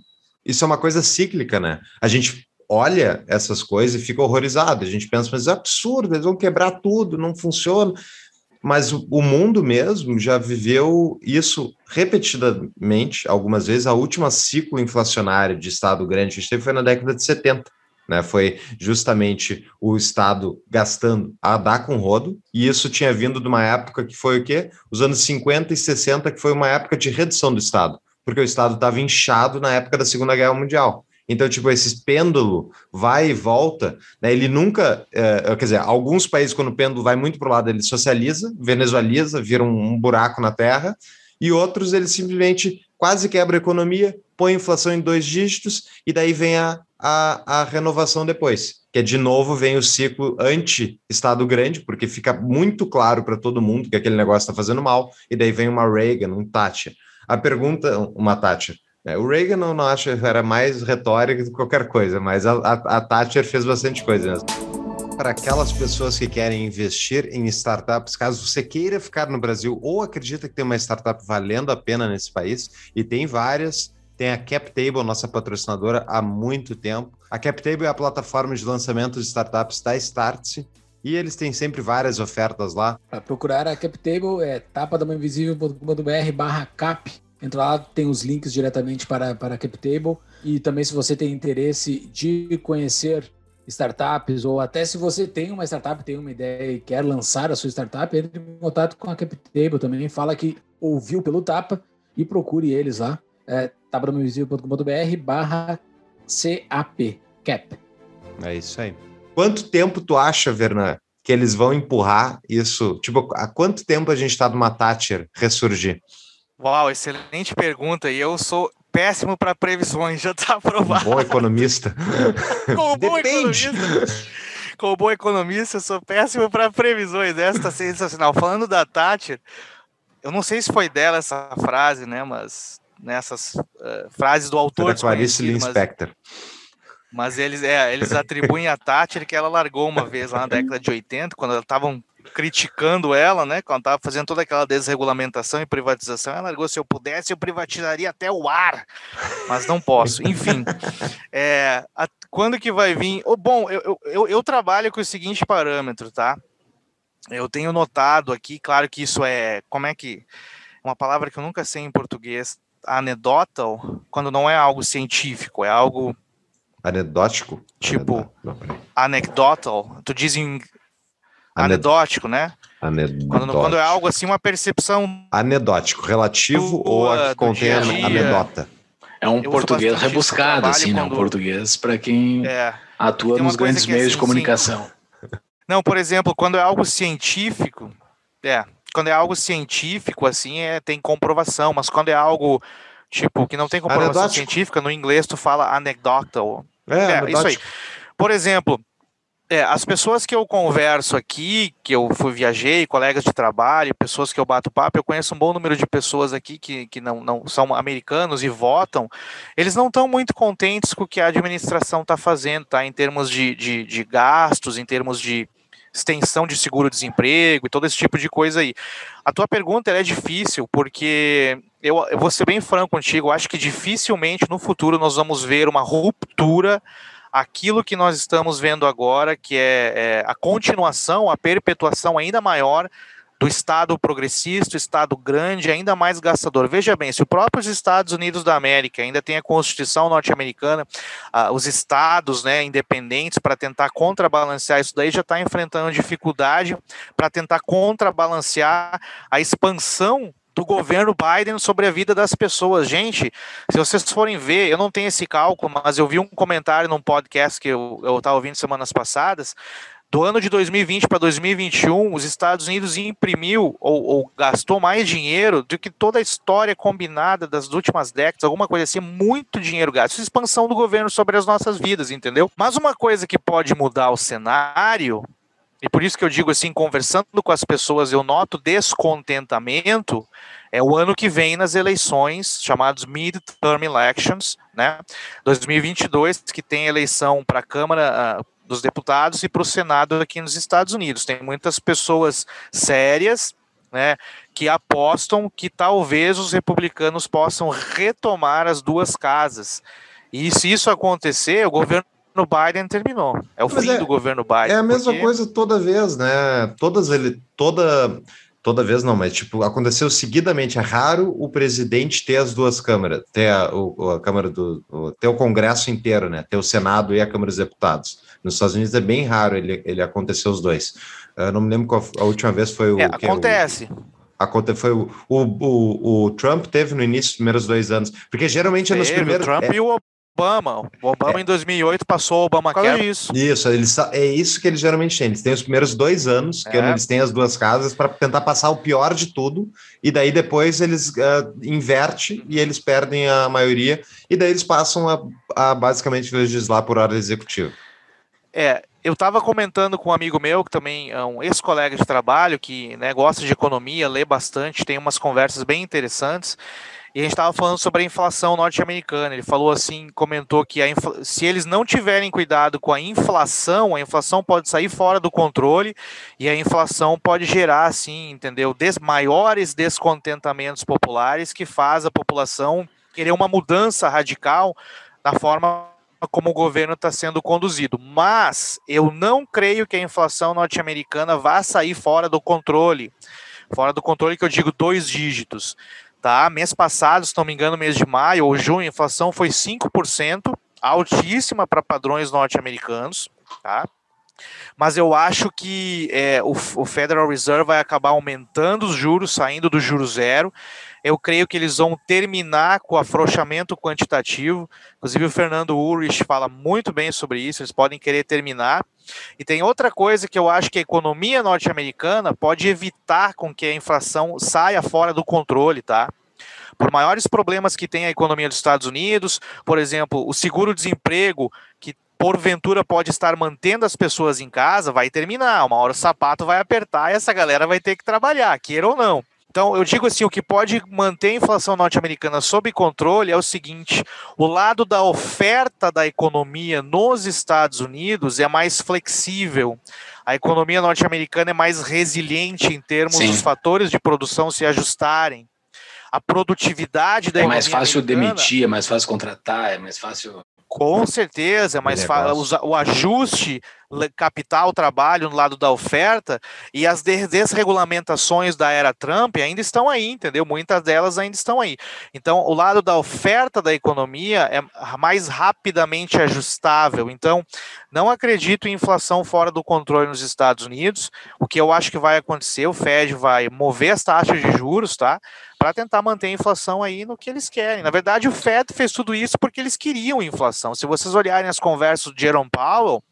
Isso é uma coisa cíclica, né? A gente olha essas coisas e fica horrorizado. A gente pensa, mas é absurdo, eles vão quebrar tudo, não funciona. Mas o, o mundo mesmo já viveu isso repetidamente, algumas vezes. A última ciclo inflacionário de Estado grande que a gente teve foi na década de 70 né? Foi justamente o Estado gastando a dar com rodo, e isso tinha vindo de uma época que foi o quê? Os anos 50 e 60, que foi uma época de redução do Estado, porque o Estado estava inchado na época da Segunda Guerra Mundial. Então, tipo, esse pêndulo vai e volta, né? Ele nunca, é, quer dizer, alguns países, quando o pêndulo vai muito para o lado, ele socializa, venezualiza, vira um, um buraco na terra, e outros ele simplesmente quase quebra a economia, põe a inflação em dois dígitos, e daí vem a, a, a renovação depois, que é de novo vem o ciclo anti-Estado grande, porque fica muito claro para todo mundo que aquele negócio está fazendo mal, e daí vem uma Reagan, um Thatcher. A pergunta, uma Thatcher, né, o Reagan não, não acho era mais retórica do que qualquer coisa, mas a, a, a Thatcher fez bastante coisa mesmo. Para aquelas pessoas que querem investir em startups, caso você queira ficar no Brasil ou acredita que tem uma startup valendo a pena nesse país, e tem várias, tem a CapTable, nossa patrocinadora, há muito tempo. A CapTable é a plataforma de lançamento de startups da Startse, e eles têm sempre várias ofertas lá. Para procurar a CapTable é tapadamainvisível.com.br barra cap. Entra lá, tem os links diretamente para, para a CapTable. E também se você tem interesse de conhecer startups, ou até se você tem uma startup, tem uma ideia e quer lançar a sua startup, entre em contato com a CapTable também. Fala que ouviu pelo Tapa e procure eles lá. É, tapadamainvisível.com.br barra CAP, CAP. É isso aí. Quanto tempo tu acha, Vernan, que eles vão empurrar isso? Tipo, há quanto tempo a gente está numa Thatcher ressurgir? Uau, excelente pergunta. E eu sou péssimo para previsões, já está aprovado. Um bom economista. Como bom economista. Como bom economista, eu sou péssimo para previsões. Essa está sensacional. Falando da Thatcher, eu não sei se foi dela essa frase, né? Mas nessas uh, frases do autor. Da Clarice Linspector. Mas mas eles, é, eles atribuem a Thatcher que ela largou uma vez lá na década de 80, quando estavam criticando ela, né? Quando estava fazendo toda aquela desregulamentação e privatização, ela largou. Se eu pudesse, eu privatizaria até o ar, mas não posso. Enfim, é, a, quando que vai vir? Oh, bom, eu, eu, eu trabalho com o seguinte parâmetro, tá? Eu tenho notado aqui, claro que isso é. Como é que. Uma palavra que eu nunca sei em português, anedotal, quando não é algo científico, é algo Anedótico? Tipo, anecdotal. Tu diz em anedótico, né? Anedótico. Quando, quando, é algo assim, uma percepção. Anedótico, relativo ou a que contém a anedota? É um português rebuscado, assim, né? Um português para quem é, atua nos grandes meios assim, de comunicação. Sim. Não, por exemplo, quando é algo científico, é, quando é algo científico, assim, é, tem comprovação, mas quando é algo, tipo, que não tem comprovação Anedótico. científica, no inglês tu fala anecdotal, é, é isso aí. Por exemplo, é, as pessoas que eu converso aqui, que eu fui viajei, colegas de trabalho, pessoas que eu bato papo, eu conheço um bom número de pessoas aqui que, que não, não são americanos e votam, eles não estão muito contentes com o que a administração está fazendo, tá? Em termos de, de, de gastos, em termos de extensão de seguro-desemprego e todo esse tipo de coisa aí. A tua pergunta é difícil, porque eu, eu vou ser bem franco contigo, eu acho que dificilmente no futuro nós vamos ver uma ruptura aquilo que nós estamos vendo agora, que é, é, a continuação, a perpetuação ainda maior do Estado progressista, Estado grande, ainda mais gastador. Veja bem, se os próprios Estados Unidos da América ainda tem a Constituição norte-americana, os estados né, independentes para tentar contrabalancear isso daí já está enfrentando dificuldade para tentar contrabalancear a expansão do governo Biden sobre a vida das pessoas. Gente, se vocês forem ver, eu não tenho esse cálculo, mas eu vi um comentário num podcast que eu estava ouvindo semanas passadas, do ano de 2020 para 2021, os Estados Unidos imprimiu ou, ou, gastou mais dinheiro do que toda a história combinada das últimas décadas, alguma coisa assim, muito dinheiro gasto. Isso é expansão do governo sobre as nossas vidas, entendeu? Mas uma coisa que pode mudar o cenário, e por isso que eu digo assim, conversando com as pessoas, eu noto descontentamento, é o ano que vem nas eleições, chamados Mid-Term Elections, né? 2022, que tem eleição para a Câmara, uh, dos deputados e para o Senado aqui nos Estados Unidos. Tem muitas pessoas sérias, né, que apostam que talvez os republicanos possam retomar as duas casas. E se isso acontecer, o governo Biden terminou. É o Mas fim é, do governo Biden. É a mesma porque... coisa toda vez, né? Todas ele, toda toda vez não, mas tipo, aconteceu seguidamente. É raro o presidente ter as duas câmaras, ter a, o, a Câmara do. O, ter o Congresso inteiro, né? Ter o Senado e a Câmara dos Deputados. Nos Estados Unidos é bem raro ele, ele acontecer os dois. Eu não me lembro qual a última vez foi o. É, acontece. O, foi o, o, o, o, Trump teve no início dos primeiros dois anos, porque geralmente é nos primeiros. O Trump é, e o Obama. O Obama é. em 2008 passou o Obama quer isso. Isso, eles, é isso que eles geralmente têm. Eles têm os primeiros dois anos, que é. eles têm as duas casas, para tentar passar o pior de tudo, e daí depois eles uh, invertem e eles perdem a maioria, e daí eles passam a, a basicamente legislar por ordem executiva. É, eu estava comentando com um amigo meu, que também é um ex-colega de trabalho, que né, gosta de economia, lê bastante, tem umas conversas bem interessantes. E a gente estava falando sobre a inflação norte-americana. Ele falou assim, comentou que infla... se eles não tiverem cuidado com a inflação, a inflação pode sair fora do controle e a inflação pode gerar, assim, entendeu? Des... maiores descontentamentos populares que faz a população querer uma mudança radical na forma como o governo está sendo conduzido. Mas eu não creio que a inflação norte-americana vá sair fora do controle. Fora do controle que eu digo dois dígitos. Tá? Mês passado, se não me engano, mês de maio ou junho, a inflação foi 5%, altíssima para padrões norte-americanos. Tá? Mas eu acho que é, o, o Federal Reserve vai acabar aumentando os juros, saindo do juro zero. Eu creio que eles vão terminar com o afrouxamento quantitativo. Inclusive, o Fernando Ulrich fala muito bem sobre isso. Eles podem querer terminar. E tem outra coisa que eu acho que a economia norte-americana pode evitar com que a inflação saia fora do controle, tá? Por maiores problemas que tem a economia dos Estados Unidos, por exemplo, o seguro-desemprego, que porventura pode estar mantendo as pessoas em casa, vai terminar. Uma hora o sapato vai apertar e essa galera vai ter que trabalhar, queira ou não. Então, eu digo assim: o que pode manter a inflação norte-americana sob controle é o seguinte: o lado da oferta da economia nos Estados Unidos é mais flexível. A economia norte-americana é mais resiliente em termos Sim. dos fatores de produção se ajustarem. A produtividade da é mais fácil demitir, é mais fácil contratar, é mais fácil. Com certeza, é mais fácil. O ajuste capital trabalho no lado da oferta e as desregulamentações da era Trump ainda estão aí, entendeu? Muitas delas ainda estão aí. Então, o lado da oferta da economia é mais rapidamente ajustável. Então, não acredito em inflação fora do controle nos Estados Unidos. O que eu acho que vai acontecer, o Fed vai mover as taxas de juros, tá? Para tentar manter a inflação aí no que eles querem. Na verdade, o Fed fez tudo isso porque eles queriam inflação. Se vocês olharem as conversas do Jerome Powell,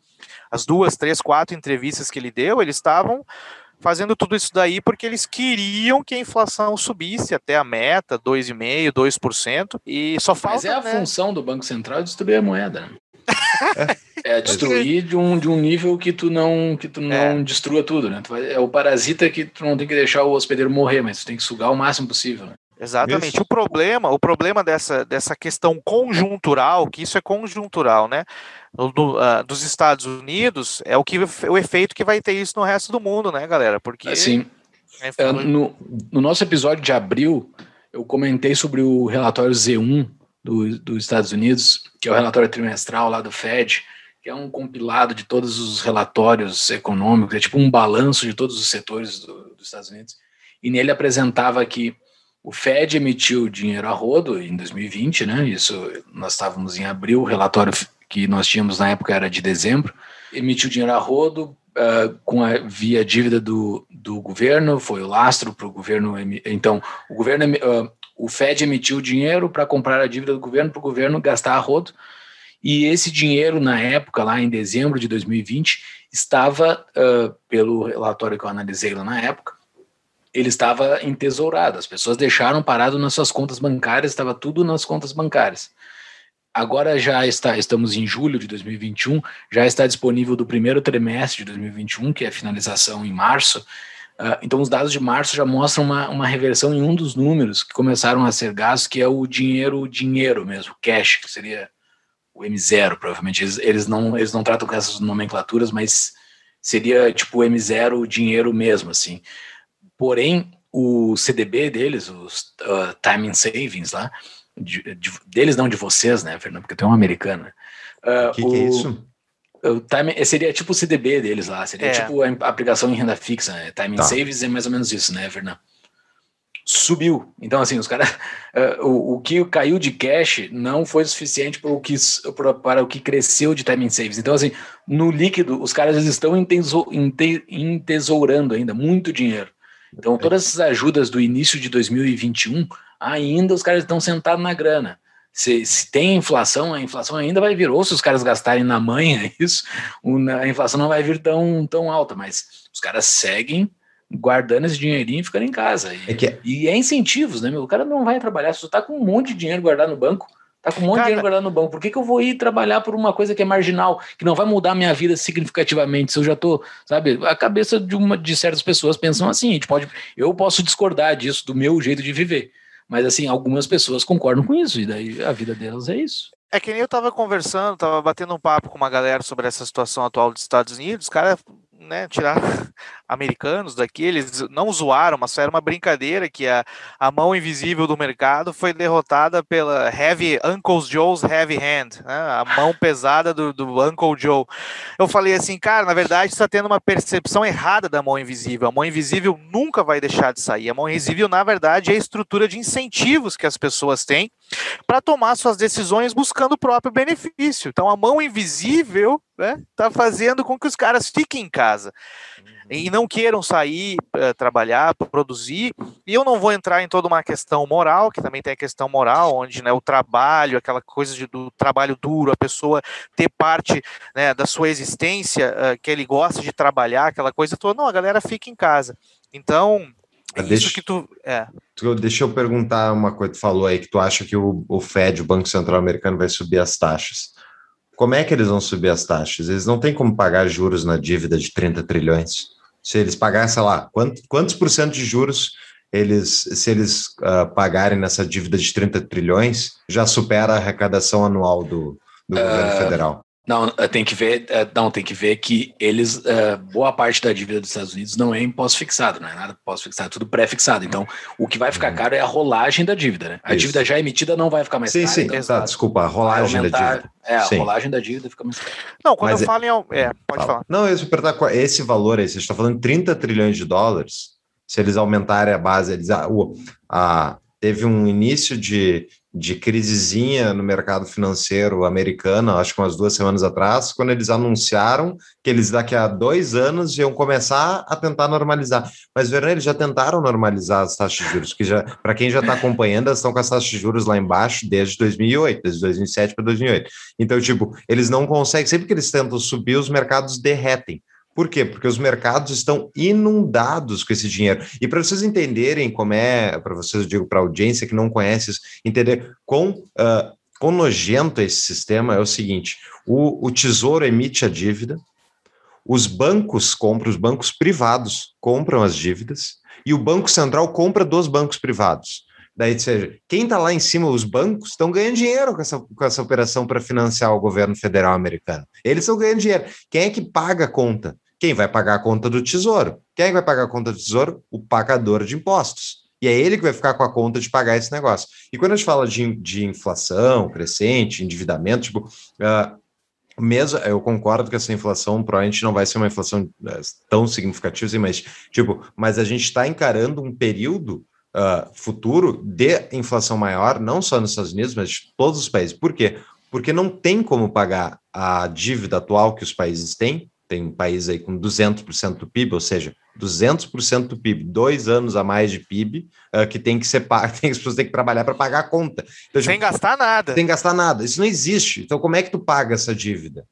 as duas, três, quatro entrevistas que ele deu, eles estavam fazendo tudo isso daí porque eles queriam que a inflação subisse até a meta, 2,5%, 2%, e só falta... Mas é a né? função do Banco Central destruir a moeda, né? é destruir de um, de um nível que tu não que tu não é. destrua tudo, né? É o parasita que tu não tem que deixar o hospedeiro morrer, mas tu tem que sugar o máximo possível. Né? Exatamente. Isso. O problema, o problema dessa, dessa questão conjuntural, que isso é conjuntural, né? Do, uh, dos Estados Unidos, é o que o efeito que vai ter isso no resto do mundo, né, galera? Porque assim, é, no, no nosso episódio de abril, eu comentei sobre o relatório Z1 do, dos Estados Unidos, que é o relatório trimestral lá do Fed, que é um compilado de todos os relatórios econômicos, é tipo um balanço de todos os setores do, dos Estados Unidos. E nele apresentava que o Fed emitiu dinheiro a rodo em 2020, né? Isso nós estávamos em abril, o relatório que nós tínhamos na época era de dezembro. Emitiu dinheiro a rodo uh, com a via dívida do, do governo, foi o lastro para o governo. Então, o governo, uh, o Fed emitiu dinheiro para comprar a dívida do governo para o governo gastar a rodo. E esse dinheiro, na época, lá em dezembro de 2020, estava, uh, pelo relatório que eu analisei lá na época, ele estava entesourado. As pessoas deixaram parado nas suas contas bancárias, estava tudo nas contas bancárias. Agora já está, estamos em julho de 2021, já está disponível do primeiro trimestre de 2021, que é a finalização em março. Uh, então, os dados de março já mostram uma, uma reversão em um dos números que começaram a ser gastos, que é o dinheiro, dinheiro mesmo, cash, que seria o M0, provavelmente. Eles, eles, não, eles não tratam com essas nomenclaturas, mas seria tipo o M0, dinheiro mesmo, assim. Porém, o CDB deles, os uh, Savings lá, de, de, deles não de vocês, né, Fernando, porque tem um americano. O uh, que, que, é isso? O time, seria tipo o CDB deles lá, seria é. tipo a aplicação em renda fixa, né? Timing tá. Savings é mais ou menos isso, né, Fernando? Subiu. Então, assim, os caras. Uh, o, o que caiu de cash não foi suficiente para o que, para o que cresceu de timing savings. Então, assim, no líquido, os caras estão entesourando ainda muito dinheiro. Então, todas essas ajudas do início de 2021, ainda os caras estão sentados na grana. Se, se, tem inflação, a inflação ainda vai vir. Ou se os caras gastarem na manha isso, a inflação não vai vir tão, tão alta, mas os caras seguem guardando esse dinheirinho e ficando em casa. E é, que... e é incentivos, né, meu? O cara não vai trabalhar, se tu tá com um monte de dinheiro guardado no banco, Tá com um monte Cara, de dinheiro guardado no banco. Por que, que eu vou ir trabalhar por uma coisa que é marginal, que não vai mudar a minha vida significativamente? Se eu já tô, sabe, a cabeça de uma de certas pessoas pensam assim, a gente pode, eu posso discordar disso do meu jeito de viver. Mas assim, algumas pessoas concordam com isso, e daí a vida delas é isso. É que nem eu tava conversando, tava batendo um papo com uma galera sobre essa situação atual dos Estados Unidos, cara né, tirar americanos daqui, eles não zoaram, mas era uma brincadeira que a, a mão invisível do mercado foi derrotada pela Heavy Uncle Joe's Heavy Hand, né, a mão pesada do, do Uncle Joe. Eu falei assim, cara, na verdade está tendo uma percepção errada da mão invisível. A mão invisível nunca vai deixar de sair. A mão invisível, na verdade, é a estrutura de incentivos que as pessoas têm para tomar suas decisões buscando o próprio benefício. Então, a mão invisível está né, tá fazendo com que os caras fiquem em casa e não queiram sair, uh, trabalhar, produzir. E eu não vou entrar em toda uma questão moral, que também tem a questão moral, onde né, o trabalho, aquela coisa de, do trabalho duro, a pessoa ter parte né, da sua existência, uh, que ele gosta de trabalhar, aquela coisa toda. Não, a galera fica em casa. Então, é deixa, isso que tu, é. tu. Deixa eu perguntar uma coisa. Tu falou aí que tu acha que o, o Fed, o Banco Central Americano, vai subir as taxas. Como é que eles vão subir as taxas? Eles não têm como pagar juros na dívida de 30 trilhões. Se eles pagarem, sei lá, quantos, quantos por cento de juros eles, se eles uh, pagarem nessa dívida de 30 trilhões, já supera a arrecadação anual do, do uh, governo federal. Não, eh, tem que ver, eh, não, tem que ver que eles, uh, boa parte da dívida dos Estados Unidos não é imposto fixado, não é nada imposto fixado, é tudo pré-fixado. Então, o que vai ficar uhum. caro é a rolagem da dívida, né? A Isso. dívida já emitida não vai ficar mais sim, cara. Sim, sim, então, tá, desculpa, a rolagem aumentar, da dívida. É, a sim. rolagem da dívida fica mais cara. Não, quando Mas eu é, falo em... É, pode fala. falar. Não, eu ia perguntar, esse valor aí, você está falando 30 trilhões de dólares, se eles aumentarem a base, eles, a, a, teve um início de, de crisezinha no mercado financeiro americano, acho que umas duas semanas atrás, quando eles anunciaram que eles daqui a dois anos iam começar a tentar normalizar. Mas, Verão, eles já tentaram normalizar as taxas de juros, que já, para quem já está acompanhando, elas estão com as taxas de juros lá embaixo desde 2008, desde 2007 para 2008. Então, tipo, eles não conseguem, sempre que eles tentam subir, os mercados derretem. Por quê? Porque os mercados estão inundados com esse dinheiro. E para vocês entenderem como é, para vocês eu digo para a audiência que não conhece isso, entender quão, uh, quão nojento é esse sistema é o seguinte: o, o Tesouro emite a dívida, os bancos compram, os bancos privados compram as dívidas, e o Banco Central compra dos bancos privados. Daí, seja, quem está lá em cima, os bancos, estão ganhando dinheiro com essa, com essa operação para financiar o governo federal americano. Eles estão ganhando dinheiro. Quem é que paga a conta? Quem vai pagar a conta do tesouro? Quem é vai pagar a conta do tesouro? O pagador de impostos. E é ele que vai ficar com a conta de pagar esse negócio. E quando a gente fala de, de inflação crescente, endividamento, tipo, uh, mesmo, eu concordo que essa inflação provavelmente não vai ser uma inflação uh, tão significativa, assim, mas, tipo, mas a gente está encarando um período uh, futuro de inflação maior, não só nos Estados Unidos, mas de todos os países. Por quê? Porque não tem como pagar a dívida atual que os países têm, tem um país aí com 200% do PIB, ou seja, 200% do PIB, dois anos a mais de PIB, uh, que tem que ser pago, tem, as pessoas têm que trabalhar para pagar a conta. Então, sem tipo, gastar nada. Sem gastar nada. Isso não existe. Então, como é que tu paga essa dívida?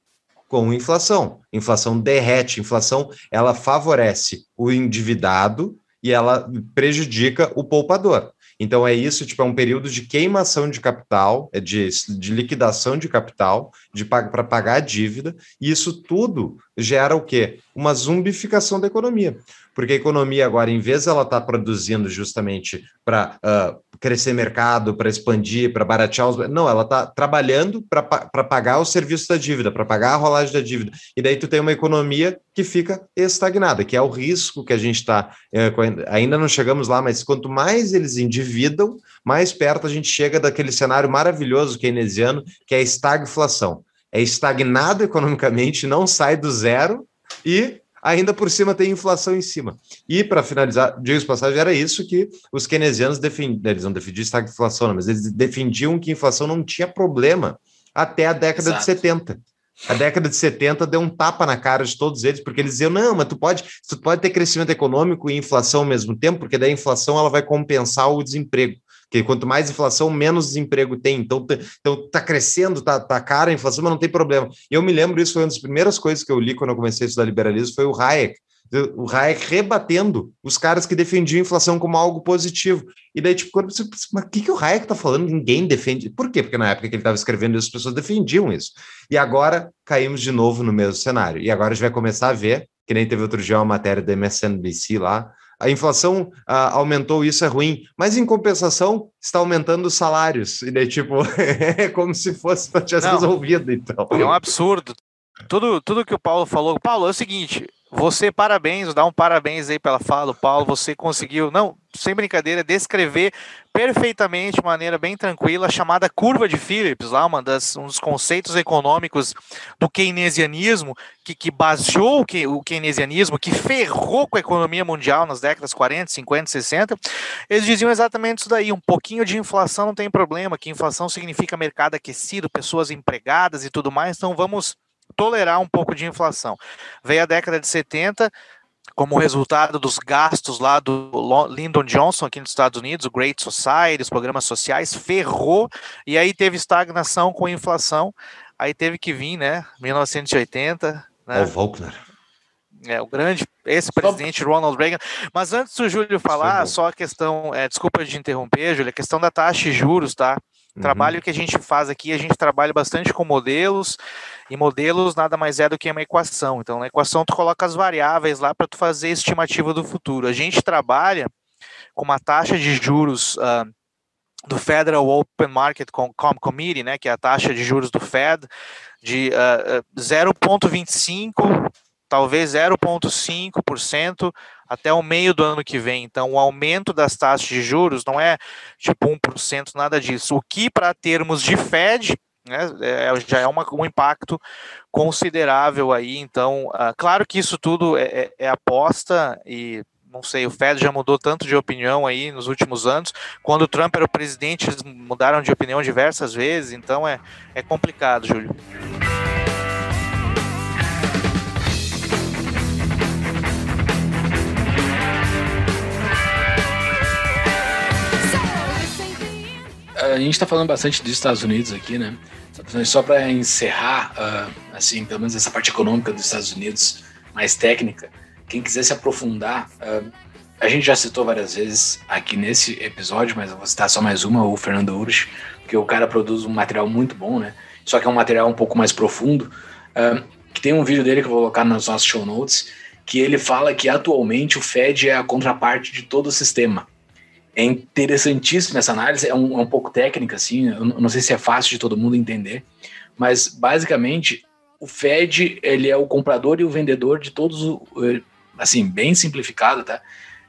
Com inflação. Inflação derrete, inflação ela favorece o endividado e ela prejudica o poupador. Então é isso, tipo, é um período de queimação de capital, é de, de liquidação de capital, de para pagar a dívida, e isso tudo gera o quê? Uma zumbificação da economia. Porque a economia agora, em vez ela estar tá produzindo justamente para uh, crescer mercado, para expandir, para baratear os. Não, ela está trabalhando para pagar o serviço da dívida, para pagar a rolagem da dívida. E daí tu tem uma economia que fica estagnada, que é o risco que a gente está. É, ainda não chegamos lá, mas quanto mais eles endividam, mais perto a gente chega daquele cenário maravilhoso keynesiano, que é a estagflação. É estagnado economicamente, não sai do zero e ainda por cima tem inflação em cima. E para finalizar, digo passagem, era isso que os keynesianos defendiam, eles não defendiam estagflação, mas eles defendiam que a inflação não tinha problema até a década Exato. de 70. A década de 70 deu um tapa na cara de todos eles, porque eles diziam: não, mas tu pode, tu pode ter crescimento econômico e inflação ao mesmo tempo, porque daí a inflação ela vai compensar o desemprego. Porque quanto mais inflação, menos desemprego tem. Então, então tá crescendo, tá, tá cara a inflação, mas não tem problema. E eu me lembro, isso foi uma das primeiras coisas que eu li quando eu comecei a estudar liberalismo, foi o Hayek. O Hayek rebatendo os caras que defendiam a inflação como algo positivo. E daí, tipo, quando você, mas o que, que o Hayek tá falando? Ninguém defende. Por quê? Porque na época que ele estava escrevendo isso, as pessoas defendiam isso. E agora caímos de novo no mesmo cenário. E agora a gente vai começar a ver, que nem teve outro dia uma matéria da MSNBC lá, a inflação ah, aumentou, isso é ruim, mas em compensação está aumentando os salários. E daí, tipo, é como se fosse para tivesse resolvido, então. É um absurdo. Tudo, tudo que o Paulo falou. Paulo, é o seguinte: você, parabéns, dá um parabéns aí pela fala, Paulo. Você conseguiu, não, sem brincadeira, descrever perfeitamente, de maneira bem tranquila, a chamada curva de Phillips, lá, uma das, um dos conceitos econômicos do keynesianismo, que, que baseou o, keynesianismo, que ferrou com a economia mundial nas décadas 40, 50, 60. Eles diziam exatamente isso daí: um pouquinho de inflação não tem problema, que inflação significa mercado aquecido, pessoas empregadas e tudo mais, então vamos tolerar um pouco de inflação. Veio a década de 70, como resultado dos gastos lá do Lyndon Johnson aqui nos Estados Unidos, o Great Society, os programas sociais, ferrou, e aí teve estagnação com inflação, aí teve que vir, né, 1980, né, O Volkner. é, o grande ex-presidente Ronald Reagan. Mas antes do Júlio falar, só a questão, é, desculpa de interromper, Júlio, a questão da taxa de juros, tá? Uhum. Trabalho que a gente faz aqui, a gente trabalha bastante com modelos, e modelos nada mais é do que uma equação. Então, na equação, tu coloca as variáveis lá para tu fazer a estimativa do futuro. A gente trabalha com uma taxa de juros ah, do Federal Open Market Com- Com- Committee, né, que é a taxa de juros do Fed, de ah, ah, 0,25, talvez 0,5% até o meio do ano que vem. Então, o aumento das taxas de juros não é tipo 1%, nada disso. O que, para termos de Fed, né, é- já é uma- um impacto considerável aí. Então, ah, claro que isso tudo é, é- é aposta e. Não sei, o Fed já mudou tanto de opinião aí nos últimos anos. Quando o Trump era o presidente, eles mudaram de opinião diversas vezes, então é, é complicado, Júlio. A gente está falando bastante dos Estados Unidos aqui, né? Só para encerrar, ah, assim, pelo menos essa parte econômica dos Estados Unidos, mais técnica, quem quiser se aprofundar, ah, a gente já citou várias vezes aqui nesse episódio, mas eu vou citar só mais uma, o Fernando Urich, porque o cara produz um material muito bom, né? Só que é um material um pouco mais profundo, ah, que tem um vídeo dele que eu vou colocar nos nossos show notes, que ele fala que atualmente o Fed é a contraparte de todo o sistema. É interessantíssima essa análise, é um, é um pouco técnica, assim, eu não sei se é fácil de todo mundo entender, mas basicamente o Fed ele é o comprador e o vendedor de todos, o- assim, bem simplificado, tá?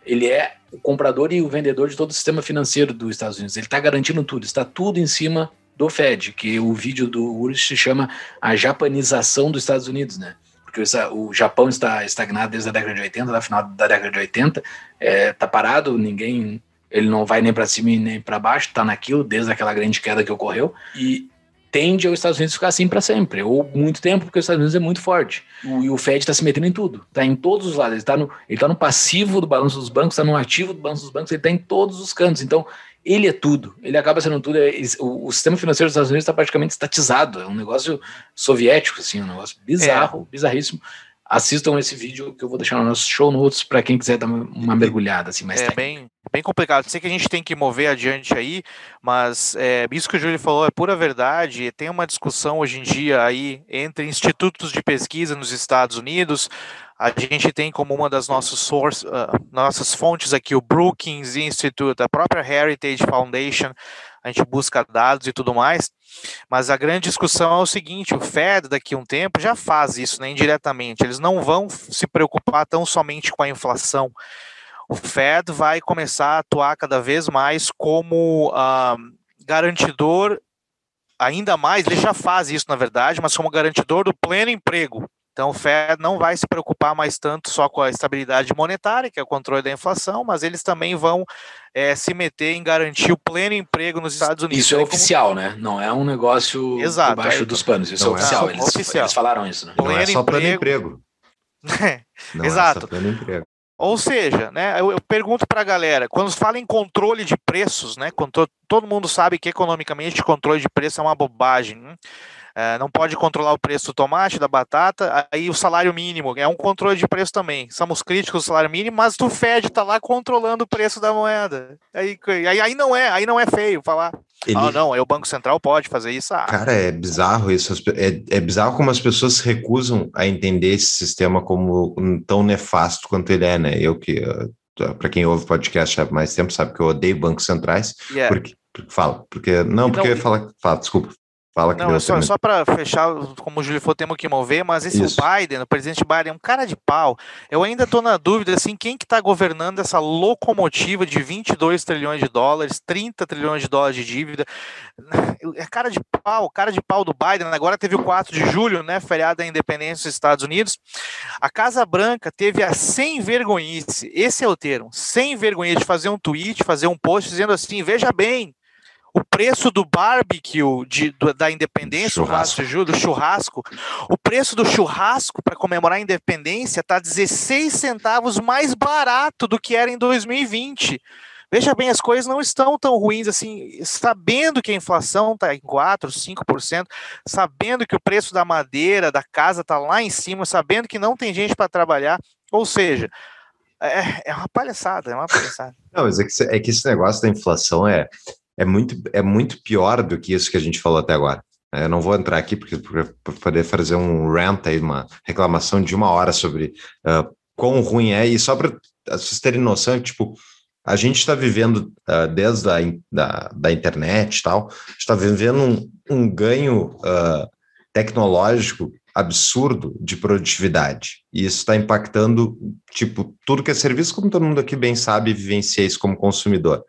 Ele é o comprador e o vendedor de todo o sistema financeiro dos Estados Unidos. Ele está garantindo tudo, está tudo em cima do Fed, que o vídeo do Urich se chama a japanização dos Estados Unidos, né? Porque o Japão está estagnado desde a década de 80, da final da década de 80, é, tá parado, ninguém ele não vai nem para cima nem para baixo, tá naquilo desde aquela grande queda que ocorreu e tende aos Estados Unidos ficar assim para sempre, ou muito tempo, porque os Estados Unidos é muito forte. O, e o Fed está se metendo em tudo, tá em todos os lados. Ele está no, ele tá no passivo do balanço dos bancos, está no ativo do balanço dos bancos, ele está em todos os cantos. Então, ele é tudo. Ele acaba sendo tudo. É- o, o sistema financeiro dos Estados Unidos está praticamente estatizado. É um negócio soviético, assim, um negócio bizarro, bizarríssimo. Assistam esse vídeo que eu vou deixar nos nossos show notes para quem quiser dar uma, uma mergulhada assim mais é técnica. bem, bem complicado. Sei que a gente tem que mover adiante aí, mas é, isso que o Júlio falou é pura verdade. Tem uma discussão hoje em dia aí entre institutos de pesquisa nos Estados Unidos. A gente tem como uma das nossas, source, ah, nossas fontes aqui o Brookings Institute, a própria Heritage Foundation. A gente busca dados e tudo mais. Mas a grande discussão é o seguinte: o Fed, daqui a um tempo, já faz isso né, indiretamente. Eles não vão se preocupar tão somente com a inflação o Fed vai começar a atuar cada vez mais como ah, garantidor, ainda mais, ele já faz isso na verdade, mas como garantidor do pleno emprego. Então o Fed não vai se preocupar mais tanto só com a estabilidade monetária, que é o controle da inflação, mas eles também vão eh, se meter em garantir o pleno emprego nos Estados Unidos. Isso é como oficial, né? Não é um negócio Exato, debaixo é- dos panos. Isso Não é é oficial. Eles, oficial. eles falaram isso, né? Não é Pleno só emprego. emprego. Não Exato. É só plano emprego. Ou seja, né, eu, eu pergunto para a galera, quando se fala em controle de preços, né, quando to- todo mundo sabe que economicamente controle de preço é uma bobagem, né? É, não pode controlar o preço do tomate, da batata, aí o salário mínimo é um controle de preço também. Somos críticos do salário mínimo, mas o Fed está lá controlando o preço da moeda. Aí, aí, aí não é, aí não é feio falar. Ele, Ah, não, aí o Banco Central pode fazer isso. Ah, Cara, é bizarro isso. É, é bizarro como as pessoas se recusam a entender esse sistema como tão nefasto quanto ele é, né? Eu que uh, para quem ouve podcast há mais tempo, sabe que eu odeio bancos centrais. Yeah. Porque fala, porque não, porque Não, eu ia falar, fala, desculpa. Fala que Não, é só, só para fechar, como o Júlio falou, temos que mover, mas esse Isso. Biden, o presidente Biden, é um cara de pau. Eu ainda estou na dúvida, assim, quem que está governando essa locomotiva de 22 trilhões de dólares, 30 trilhões de dólares de dívida. É cara de pau, cara de pau do Biden. Agora teve o 4 de julho, né, feriado da independência dos Estados Unidos. A Casa Branca teve a sem vergonhice, esse é o termo, sem vergonhice de fazer um tweet, fazer um post dizendo assim, veja bem, o preço do barbecue de, do- da independência, o Churrasco. 4 de julho, do churrasco, o preço do churrasco para comemorar a independência está 16 centavos mais barato do que era em 2020. Veja bem, as coisas não estão tão ruins assim, sabendo que a inflação está em 4, 5%, sabendo que o preço da madeira, da casa está lá em cima, sabendo que não tem gente para trabalhar, ou seja, é, é uma palhaçada, é uma palhaçada. Não, mas é que, é que esse negócio da inflação é, é, muito, é muito pior do que isso que a gente falou até agora. Eu não vou entrar aqui porque para poder fazer um rant aí, uma reclamação de uma hora sobre ah, quão ruim é, e só para vocês terem noção, tipo, a gente está vivendo ah, desde a da, da internet e tal, está vivendo um, um ganho ah, tecnológico absurdo de produtividade. E isso está impactando, tipo, tudo que é serviço, como todo mundo aqui bem sabe vivencia isso como consumidor.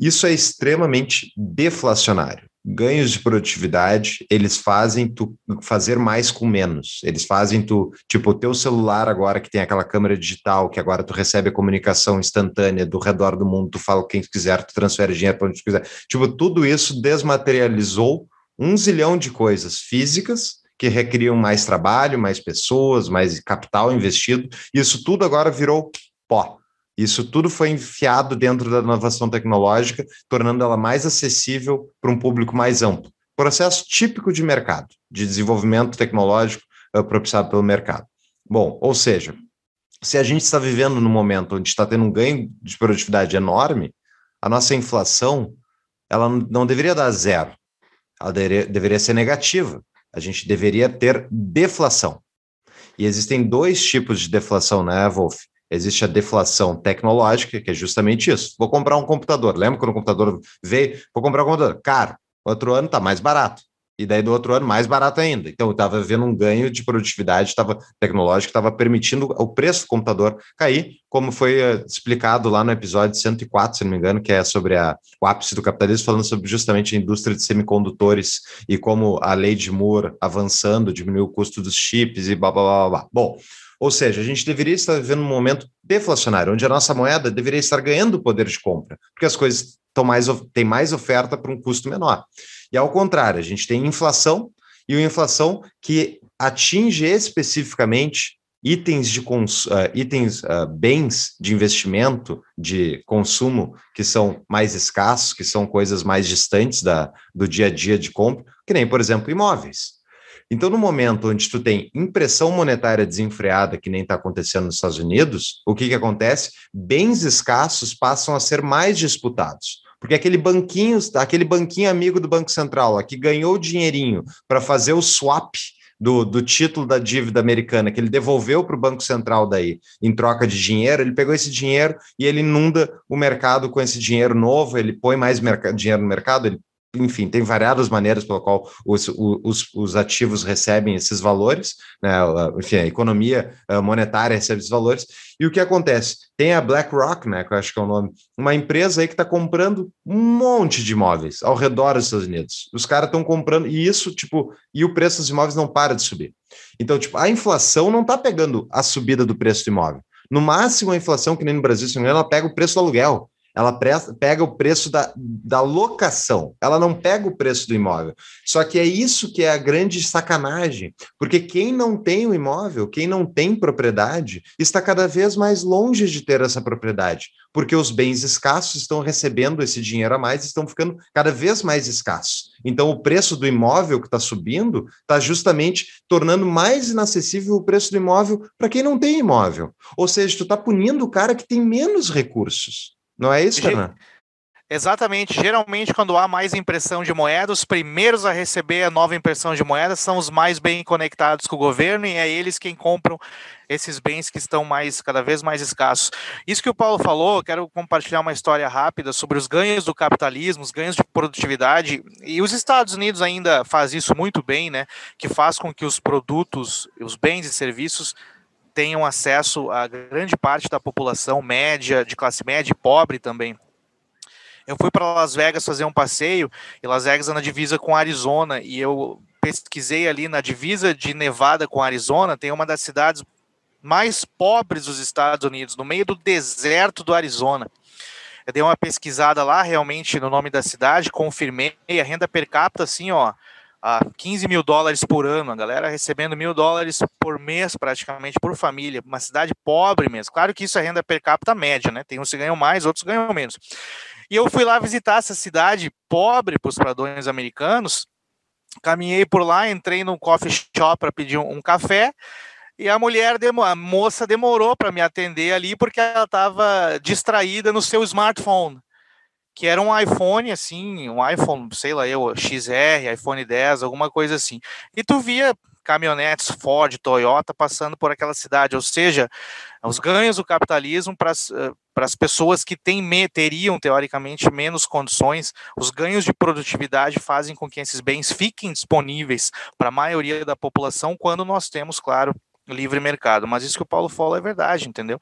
Isso é extremamente deflacionário. Ganhos de produtividade, eles fazem tu fazer mais com menos. Eles fazem tu, tipo, o teu celular agora que tem aquela câmera digital, que agora tu recebe a comunicação instantânea do redor do mundo, tu fala quem quiser, tu transfere dinheiro para onde tu quiser. Tipo, tudo isso desmaterializou um zilhão de coisas físicas que requeriam mais trabalho, mais pessoas, mais capital investido. Isso tudo agora virou pó. Isso tudo foi enfiado dentro da inovação tecnológica, tornando ela mais acessível para um público mais amplo. Processo típico de mercado, de desenvolvimento tecnológico uh, propiciado pelo mercado. Bom, ou seja, se a gente está vivendo num momento onde está tendo um ganho de produtividade enorme, a nossa inflação ela não deveria dar zero, ela deveria, deveria ser negativa. A gente deveria ter deflação. E existem dois tipos de deflação, né, Wolf? Existe a deflação tecnológica, que é justamente isso. Vou comprar um computador. Lembra quando o computador veio? Vou comprar um computador. Caro. Outro ano está mais barato. E daí do outro ano mais barato ainda. Então eu estava vendo um ganho de produtividade tava, tecnológico, estava permitindo o preço do computador cair, como foi uh, explicado lá no episódio 104, se não me engano, que é sobre a, o ápice do capitalismo, falando sobre justamente a indústria de semicondutores e como a lei de Moore avançando diminuiu o custo dos chips e blá blá blá blá. Bom, ou seja, a gente deveria estar vivendo um momento deflacionário, onde a nossa moeda deveria estar ganhando poder de compra, porque as coisas estão mais, têm mais oferta para um custo menor. E ao contrário, a gente tem inflação, e uma inflação que atinge especificamente itens de cons, uh, itens, uh, bens de investimento, de consumo, que são mais escassos, que são coisas mais distantes da, do dia a dia de compra, que nem, por exemplo, imóveis. Então, no momento onde tu tem impressão monetária desenfreada, que nem está acontecendo nos Estados Unidos, o que, que acontece? Bens escassos passam a ser mais disputados. Porque aquele banquinho, aquele banquinho amigo do Banco Central, lá, que ganhou o dinheirinho para fazer o swap do, do, título da dívida americana, que ele devolveu para o Banco Central daí, em troca de dinheiro, ele pegou esse dinheiro e ele inunda o mercado com esse dinheiro novo, ele põe mais dinheiro no mercado, ele enfim, tem variadas maneiras pela qual os, os, os ativos recebem esses valores, né? enfim, a economia monetária recebe esses valores, e o que acontece? Tem a BlackRock, né, que eu acho que é o nome, uma empresa aí que está comprando um monte de imóveis ao redor dos Estados Unidos. Os caras estão comprando, e isso, tipo, e o preço dos imóveis não para de subir. Então, tipo, a inflação não está pegando a subida do preço do imóvel. No máximo, a inflação, que nem no Brasil, se não ela pega o preço do aluguel ela presta, pega o preço da, da locação, ela não pega o preço do imóvel. Só que é isso que é a grande sacanagem, porque quem não tem o imóvel, quem não tem propriedade, está cada vez mais longe de ter essa propriedade, porque os bens escassos estão recebendo esse dinheiro a mais, estão ficando cada vez mais escassos. Então, o preço do imóvel que está subindo está justamente tornando mais inacessível o preço do imóvel para quem não tem imóvel. Ou seja, tu está punindo o cara que tem menos recursos. Não é isso, Fernando? Exatamente. Geralmente, quando há mais impressão de moeda, os primeiros a receber a nova impressão de moeda são os mais bem conectados com o governo e é eles quem compram esses bens que estão mais cada vez mais escassos. Isso que o Paulo falou, quero compartilhar uma história rápida sobre os ganhos do capitalismo, os ganhos de produtividade. E os Estados Unidos ainda faz isso muito bem, né? Que faz com que os produtos, os bens e serviços tenham acesso a grande parte da população média, de classe média e pobre também. Eu fui para Las Vegas fazer um passeio, e Las Vegas é na divisa com Arizona, e eu pesquisei ali na divisa de Nevada com Arizona, tem uma das cidades mais pobres dos Estados Unidos, no meio do deserto do Arizona. Eu dei uma pesquisada lá, realmente, no nome da cidade, confirmei a renda per capita, assim, ó, a 15 mil dólares por ano, a galera recebendo mil dólares por mês, praticamente, por família, uma cidade pobre mesmo. Claro que isso é renda per capita média, né? Tem uns que ganham mais, outros ganham menos. E eu fui lá visitar essa cidade pobre para os padrões americanos. Caminhei por lá, entrei num coffee shop para pedir um, um, café. E a mulher, a moça demorou para me atender ali porque ela estava distraída no seu smartphone, que era um iPhone, assim, um iPhone, sei lá, eu, XR, iPhone 10, alguma coisa assim. E tu via caminhonetes Ford, Toyota passando por aquela cidade, ou seja, os ganhos do capitalismo para eh, as pessoas que têm, teriam, teoricamente, menos condições, os ganhos de produtividade fazem com que esses bens fiquem disponíveis para a maioria da população quando nós temos, claro, livre mercado. Mas isso que o Paulo falou é verdade, entendeu?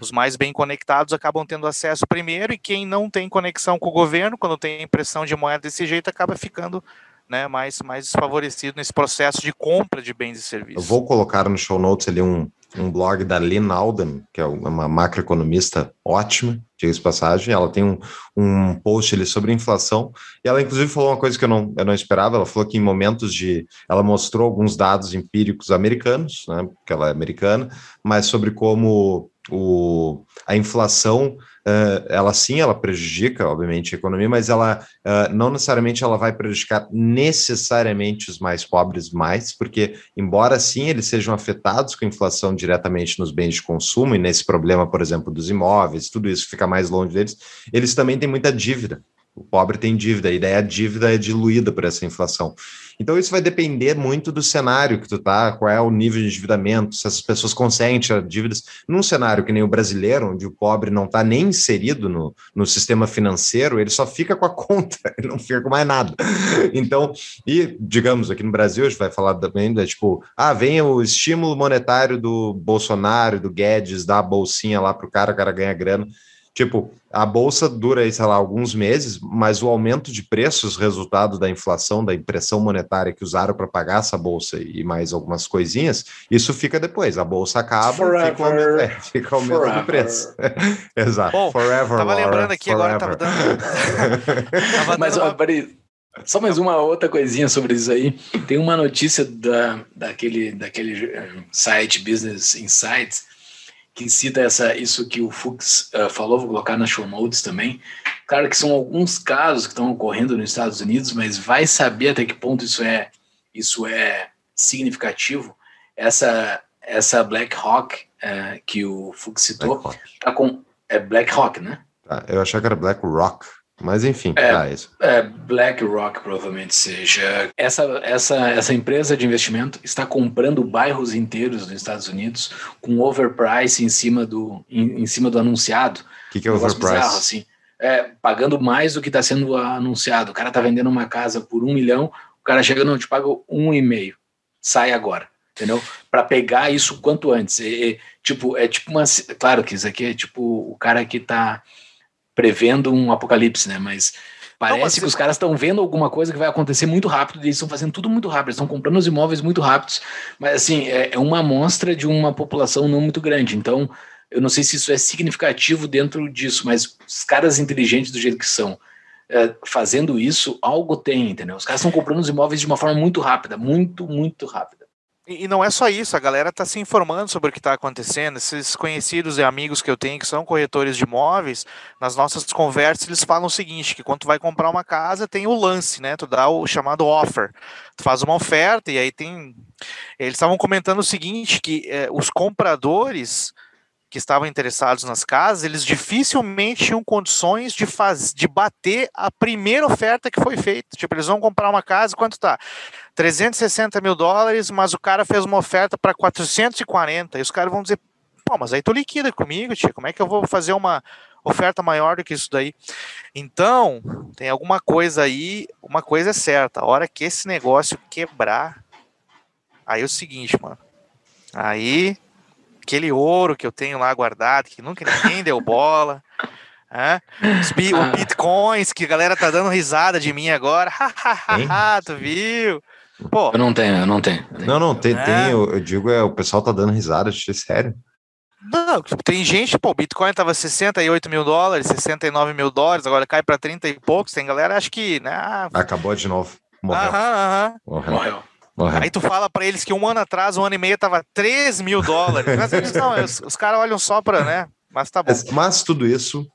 Os mais bem conectados acabam tendo acesso primeiro e quem não tem conexão com o governo, quando tem impressão de moeda desse jeito, acaba ficando né, mais, mais desfavorecido nesse processo de compra de bens e serviços. Eu vou colocar no show notes ali um, um blog da Lynn Alden, que é uma macroeconomista ótima, diga-se passagem. Ela tem um, um post ali sobre inflação, e ela inclusive falou uma coisa que eu não, eu não esperava. Ela falou que em momentos de. Ela mostrou alguns dados empíricos americanos, né, porque ela é americana, mas sobre como o, a inflação uh, ela sim, ela prejudica, obviamente, a economia, mas ela uh, não necessariamente ela vai prejudicar necessariamente os mais pobres mais, porque embora sim eles sejam afetados com a inflação diretamente nos bens de consumo e nesse problema, por exemplo, dos imóveis, tudo isso fica mais longe deles, eles também têm muita dívida. O pobre tem dívida, e daí a dívida é diluída por essa inflação. Então isso vai depender muito do cenário que tu tá, qual é o nível de endividamento, se essas pessoas conseguem tirar dívidas. Num cenário que nem o brasileiro, onde o pobre não está nem inserido no, no sistema financeiro, ele só fica com a conta, ele não fica com mais nada. Então, e digamos, aqui no Brasil, a gente vai falar também, da, tipo, ah, vem o estímulo monetário do Bolsonaro, do Guedes, dá a bolsinha lá pro cara, o cara ganha grana. Tipo, a bolsa dura, sei lá, alguns meses, mas o aumento de preços, resultado da inflação, da impressão monetária que usaram para pagar essa bolsa e mais algumas coisinhas, isso fica depois. A bolsa acaba, forever, fica, aumento, é, fica aumento de preço. Exato. Bom, forever. Tava lembrando aqui forever. agora, tava dando. tava mas, dando uma... Só mais uma outra coisinha sobre isso aí. Tem uma notícia da, daquele, daquele eh, site Business Insights que cita essa, isso que o Fux uh, falou, vou colocar nas show notes também. Claro que são alguns casos que estão ocorrendo nos Estados Unidos, mas vai saber até que ponto isso é, isso é significativo. Essa, essa Black Hawk uh, que o Fux citou, tá com, é Black Hawk, né? Tá, eu achei que era Black Rock. Mas enfim, é, tá isso. É, BlackRock provavelmente seja. Essa, essa, essa empresa de investimento está comprando bairros inteiros nos Estados Unidos com overprice em cima do, em, em cima do anunciado. O que, que é overprice? Bizarro, assim. É, pagando mais do que está sendo anunciado. O cara está vendendo uma casa por um milhão, o cara chega, não, te paga um e meio. Sai agora. Entendeu? Para pegar isso quanto antes. É, tipo, é tipo uma. Claro que isso aqui é tipo o cara que está prevendo um apocalipse, né? Mas parece não, mas que os caras estão vendo alguma coisa que vai acontecer muito rápido e eles estão fazendo tudo muito rápido, estão comprando os imóveis muito rápidos. Mas assim, é, é uma amostra de uma população não muito grande. Então, eu não sei se isso é significativo dentro disso, mas os caras inteligentes do jeito que são, é, fazendo isso, algo tem, entendeu? Os caras estão comprando os imóveis de uma forma muito rápida, muito, muito rápida. E não é só isso, a galera está se informando sobre o que está acontecendo. Esses conhecidos e amigos que eu tenho que são corretores de imóveis, nas nossas conversas eles falam o seguinte: que quando tu vai comprar uma casa, tem o lance, né? Tu dá o chamado offer. Tu faz uma oferta e aí tem. Eles estavam comentando o seguinte: que é, os compradores que estavam interessados nas casas, eles dificilmente tinham condições de, faz, de bater a primeira oferta que foi feita. Tipo, eles vão comprar uma casa, quanto tá? 360 mil dólares, mas o cara fez uma oferta para 440. E os caras vão dizer, pô, mas aí tu liquida comigo, tia, como é que eu vou fazer uma oferta maior do que isso daí? Então, tem alguma coisa aí, uma coisa é certa, a hora que esse negócio quebrar, aí é o seguinte, mano, aí aquele ouro que eu tenho lá guardado, que nunca ninguém deu bola, é? Os bi ah. bitcoins que a galera tá dando risada de mim agora, tu viu? Pô, eu não tenho, eu não tenho. Não, não, tem, é. tem eu, eu, digo, é, o pessoal tá dando risada, é sério. Não, tipo, tem gente, pô, o Bitcoin tava 68 mil dólares, 69 mil dólares, agora cai para 30 e poucos. Tem galera, acho que, né? Ah, Acabou de novo. Morreu. Aham, aham. Morreu. Morreu. Morreu. Aí tu fala para eles que um ano atrás, um ano e meio, tava 3 mil dólares. Mas eles não, os, os caras olham só para, né? Mas tá bom. Mas, mas tudo isso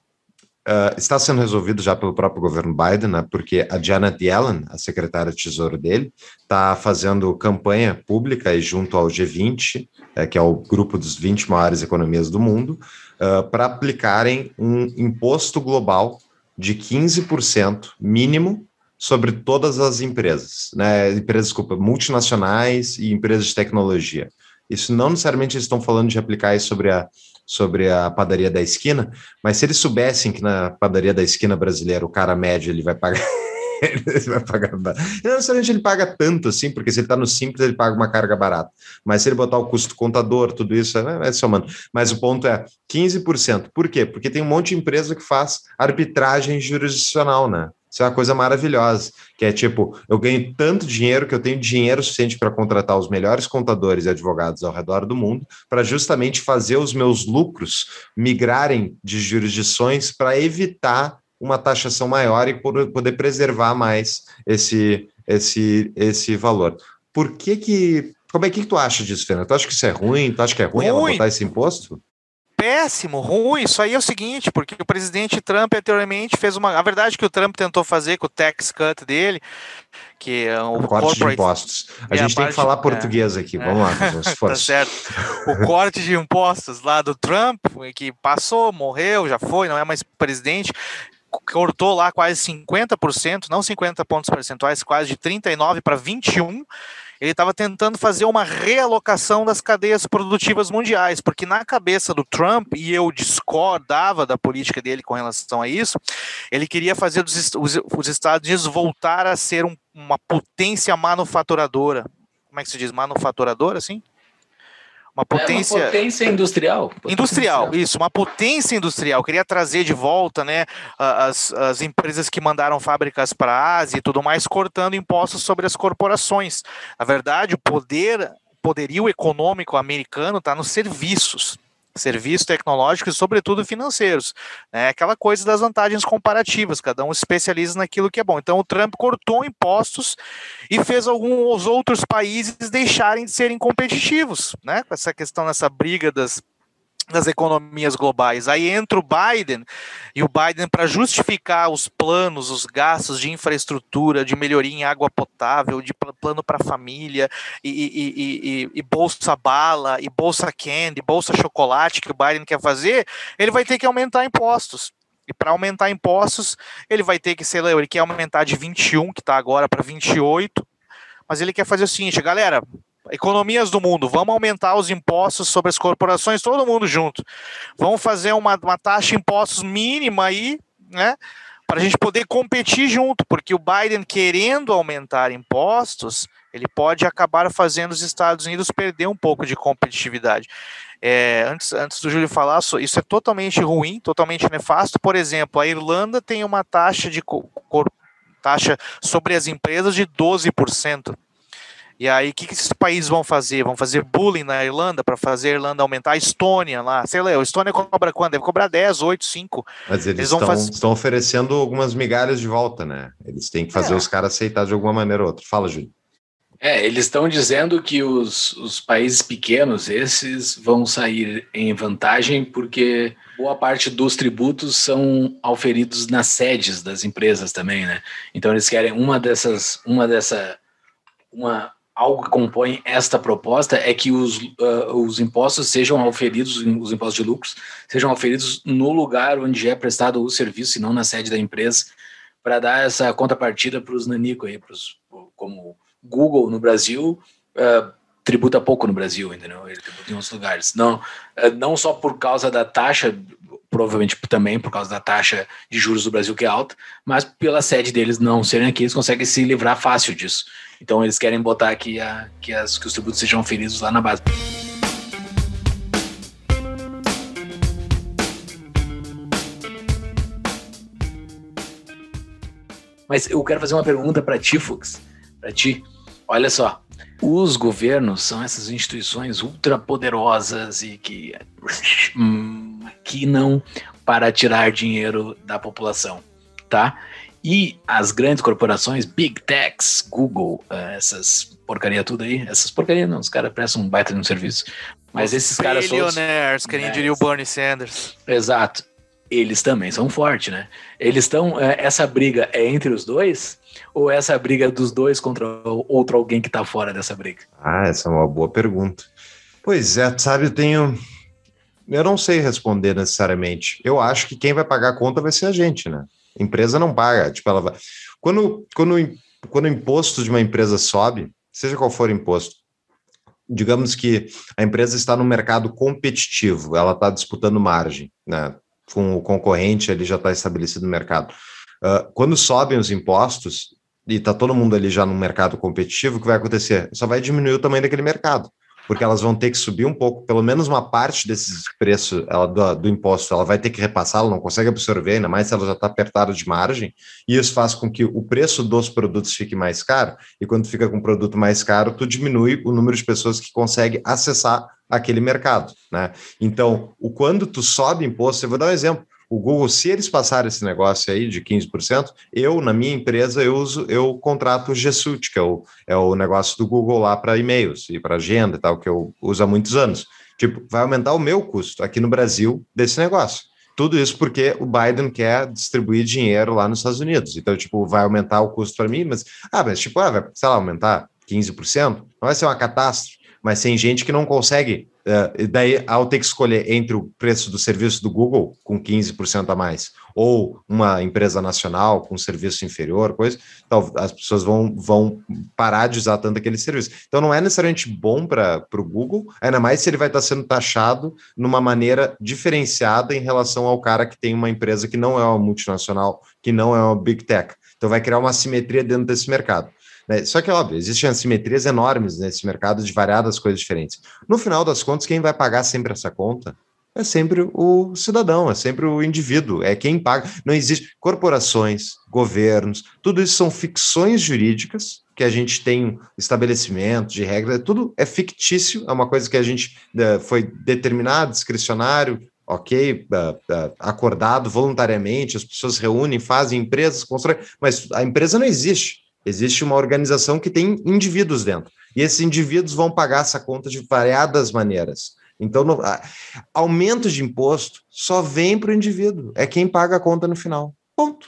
Uh, está sendo resolvido já pelo próprio governo Biden, né, porque a Janet Yellen, a secretária de Tesouro dele, está fazendo campanha pública e junto ao G20, é, que é o grupo dos 20 maiores economias do mundo, uh, para aplicarem um imposto global de 15% mínimo sobre todas as empresas, né, empresas, desculpa, multinacionais e empresas de tecnologia. Isso não necessariamente eles estão falando de aplicar isso sobre a sobre a padaria da esquina, mas se eles soubessem que na padaria da esquina brasileira o cara médio ele vai pagar ele vai pagar não necessariamente ele paga tanto assim, porque se ele está no simples, ele paga uma carga barata. Mas se ele botar o custo contador, tudo isso, é, é somando. Mas o ponto é 15%. Por quê? Porque tem um monte de empresa que faz arbitragem jurisdicional, né? Isso é uma coisa maravilhosa, que é tipo, eu ganho tanto dinheiro que eu tenho dinheiro suficiente para contratar os melhores contadores e advogados ao redor do mundo, para justamente fazer os meus lucros migrarem de jurisdições para evitar uma taxação maior e poder preservar mais esse, esse, esse valor. Por que que... Como é que tu acha disso, Fernando? Tu acha que isso é ruim? Tu acha que é ruim, ruim. ela botar esse imposto? Péssimo, ruim. Isso aí é o seguinte, porque o presidente Trump anteriormente fez uma. A verdade que o Trump tentou fazer com o tax cut dele, que é o, o corte de impostos. A é, gente a tem que falar é, português aqui. É, Vamos lá, tá certo. O corte de impostos lá do Trump, que passou, morreu, já foi, não é mais presidente cortou lá quase 50%, não 50 pontos percentuais, quase de 39 para 21 ele estava tentando fazer uma realocação das cadeias produtivas mundiais, porque na cabeça do Trump, e eu discordava da política dele com relação a isso, ele queria fazer os, os, os Estados Unidos voltar a ser um, uma potência manufaturadora. Como é que se diz? Manufaturadora, assim? Uma potência. É uma potência industrial. Potência industrial, industrial, isso, uma potência industrial. Queria trazer de volta né, as, as empresas que mandaram fábricas para a Ásia e tudo mais, cortando impostos sobre as corporações. Na verdade, o poder, poderio econômico americano está nos serviços serviços tecnológicos e, sobretudo, financeiros. É aquela coisa das vantagens comparativas, cada um especializa naquilo que é bom. Então, o Trump cortou impostos e fez alguns outros países deixarem de serem competitivos, né? Com essa questão, nessa briga das das economias globais. Aí entra o Biden, e o Biden, para justificar os planos, os gastos de infraestrutura, de melhoria em água potável, de plano para família, e, e, e, e, bolsa bala, e bolsa candy, bolsa chocolate que o Biden quer fazer, ele vai ter que aumentar impostos. E para aumentar impostos, ele vai ter que, sei lá, ele quer aumentar de 21, que está agora, para 28, mas ele quer fazer o seguinte, galera, economias do mundo, vamos aumentar os impostos sobre as corporações, todo mundo junto. Vamos fazer uma, uma taxa de impostos mínima aí, né? Para a gente poder competir junto, porque o Biden querendo aumentar impostos, ele pode acabar fazendo os Estados Unidos perder um pouco de competitividade. É, antes, antes do Júlio falar, isso é totalmente ruim, totalmente nefasto. Por exemplo, a Irlanda tem uma taxa de taxa sobre as empresas de 12%. E aí, o que, que esses países vão fazer? Vão fazer bullying na Irlanda para fazer a Irlanda aumentar? A Estônia lá, sei lá, a Estônia cobra quanto? Deve cobrar 10, 8, 5. Mas eles, eles estão, fazer... estão oferecendo algumas migalhas de volta, né? Eles têm que fazer é. os caras aceitar de alguma maneira ou outra. Fala, Júlio. É, eles estão dizendo que os, os países pequenos, esses, vão sair em vantagem porque boa parte dos tributos são auferidos nas sedes das empresas também, né? Então eles querem uma dessas, uma dessa, uma algo que compõe esta proposta é que os, uh, os impostos sejam oferidos, os impostos de lucros, sejam oferidos no lugar onde é prestado o serviço e não na sede da empresa, para dar essa contrapartida para os nanico aí, pros, como Google no Brasil, uh, tributa pouco no Brasil, entendeu? Ele tributa em outros lugares. Não, uh, não só por causa da taxa, provavelmente também por causa da taxa de juros do Brasil que é alta, mas pela sede deles não serem aqui, eles conseguem se livrar fácil disso. Então eles querem botar aqui a, que, as, que os tributos sejam oferidos lá na base. Mas eu quero fazer uma pergunta para ti, Fux, para ti. Olha só, os governos são essas instituições ultrapoderosas e que maquinam para tirar dinheiro da população, tá? E as grandes corporações, Big Techs, Google, eh, essas porcaria tudo aí, essas porcaria não, os caras prestam um baita de um serviço. Mas esses caras são. Billionaires, que nem né? diria o Bernie Sanders. Exato. Eles também são fortes, né? Eles estão. Eh, essa briga é entre os dois? Ou essa briga dos dois contra outro alguém que tá fora dessa briga? Ah, essa é uma boa pergunta. Pois é, sabe, eu tenho. Eu não sei responder necessariamente. Eu acho que quem vai pagar a conta vai ser a gente, né? A empresa não paga. Tipo, ela vai. Quando, quando, quando o imposto de uma empresa sobe, seja qual for o imposto, digamos que a empresa está no mercado competitivo, ela está disputando margem, né? Com o concorrente, ele já está estabelecido no mercado. Uh, quando sobem os impostos e está todo mundo ali já no mercado competitivo, o que vai acontecer? Só vai diminuir o tamanho daquele mercado porque elas vão ter que subir um pouco, pelo menos uma parte desses preços ela, do, do, imposto, ela vai ter que repassar, ela não consegue absorver, ainda mais se ela já está apertada de margem, e isso faz com que o preço dos produtos fique mais caro, e quando fica com um produto mais caro, tu diminui o número de pessoas que consegue acessar aquele mercado, né? Então, o quando tu sobe imposto, eu vou dar um exemplo, o Google, se eles passarem esse negócio aí de 15%, eu, na minha empresa, eu uso, eu contrato o G Suite, que é o, é o negócio do Google lá para e-mails e para agenda e tal, que eu uso há muitos anos. Tipo, vai aumentar o meu custo aqui no Brasil desse negócio. Tudo isso porque o Biden quer distribuir dinheiro lá nos Estados Unidos. Então, tipo, vai aumentar o custo para mim, mas, ah, mas tipo, ah, vai, sei lá, aumentar 15%, não vai ser uma catástrofe, mas tem gente que não consegue Uh, daí, ao ter que escolher entre o preço do serviço do Google, com 15% a mais, ou uma empresa nacional com serviço inferior, coisa, então, as pessoas vão, vão parar de usar tanto aquele serviço. Então, não é necessariamente bom para o Google, ainda mais se ele vai estar sendo taxado numa maneira diferenciada em relação ao cara que tem uma empresa que não é uma multinacional, que não é uma big tech. Então, vai criar uma simetria dentro desse mercado. Né? Só que, óbvio, existem assimetrias enormes nesse mercado de variadas coisas diferentes. No final das contas, quem vai pagar sempre essa conta é sempre o cidadão, é sempre o indivíduo, é quem paga. Não existe corporações, governos, tudo isso são ficções jurídicas que a gente tem estabelecimento de regras, tudo é fictício, é uma coisa que a gente uh, foi determinado, discricionário, ok, uh, uh, acordado voluntariamente, as pessoas reúnem, fazem empresas, constroem, mas a empresa não existe. Existe uma organização que tem indivíduos dentro. E esses indivíduos vão pagar essa conta de variadas maneiras. Então, no, a, aumento de imposto só vem para o indivíduo. É quem paga a conta no final. Ponto.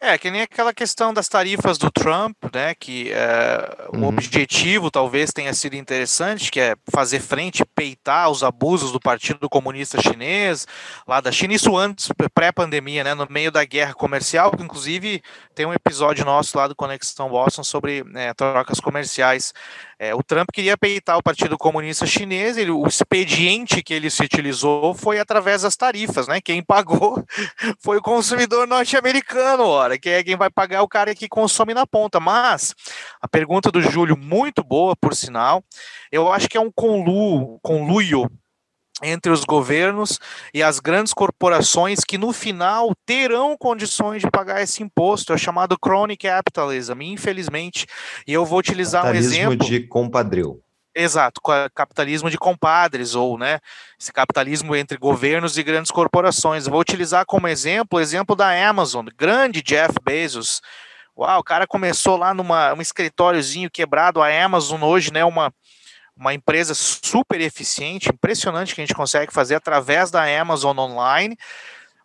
É, que nem aquela questão das tarifas do Trump, né? Que é, uhum. o objetivo talvez tenha sido interessante, que é fazer frente, peitar os abusos do Partido Comunista Chinês, lá da China, isso antes, pré-pandemia, né? No meio da guerra comercial, que inclusive tem um episódio nosso lá do Conexão Boston sobre né, trocas comerciais é, o Trump queria peitar o Partido Comunista Chinês, ele, o expediente que ele se utilizou foi através das tarifas, né? Quem pagou foi o consumidor norte-americano, ora, que é quem vai pagar o cara que consome na ponta. Mas a pergunta do Júlio, muito boa, por sinal, eu acho que é um conluio, conluio entre os governos e as grandes corporações que no final terão condições de pagar esse imposto, é chamado crony capitalism, infelizmente. E eu vou utilizar um exemplo de compadril. Exato, capitalismo de compadres, ou né, esse capitalismo entre governos e grandes corporações. Vou utilizar como exemplo o exemplo da Amazon, grande Jeff Bezos. Uau, o cara começou lá numa um escritóriozinho quebrado, a Amazon hoje, né, uma uma empresa super eficiente, impressionante que a gente consegue fazer através da Amazon Online.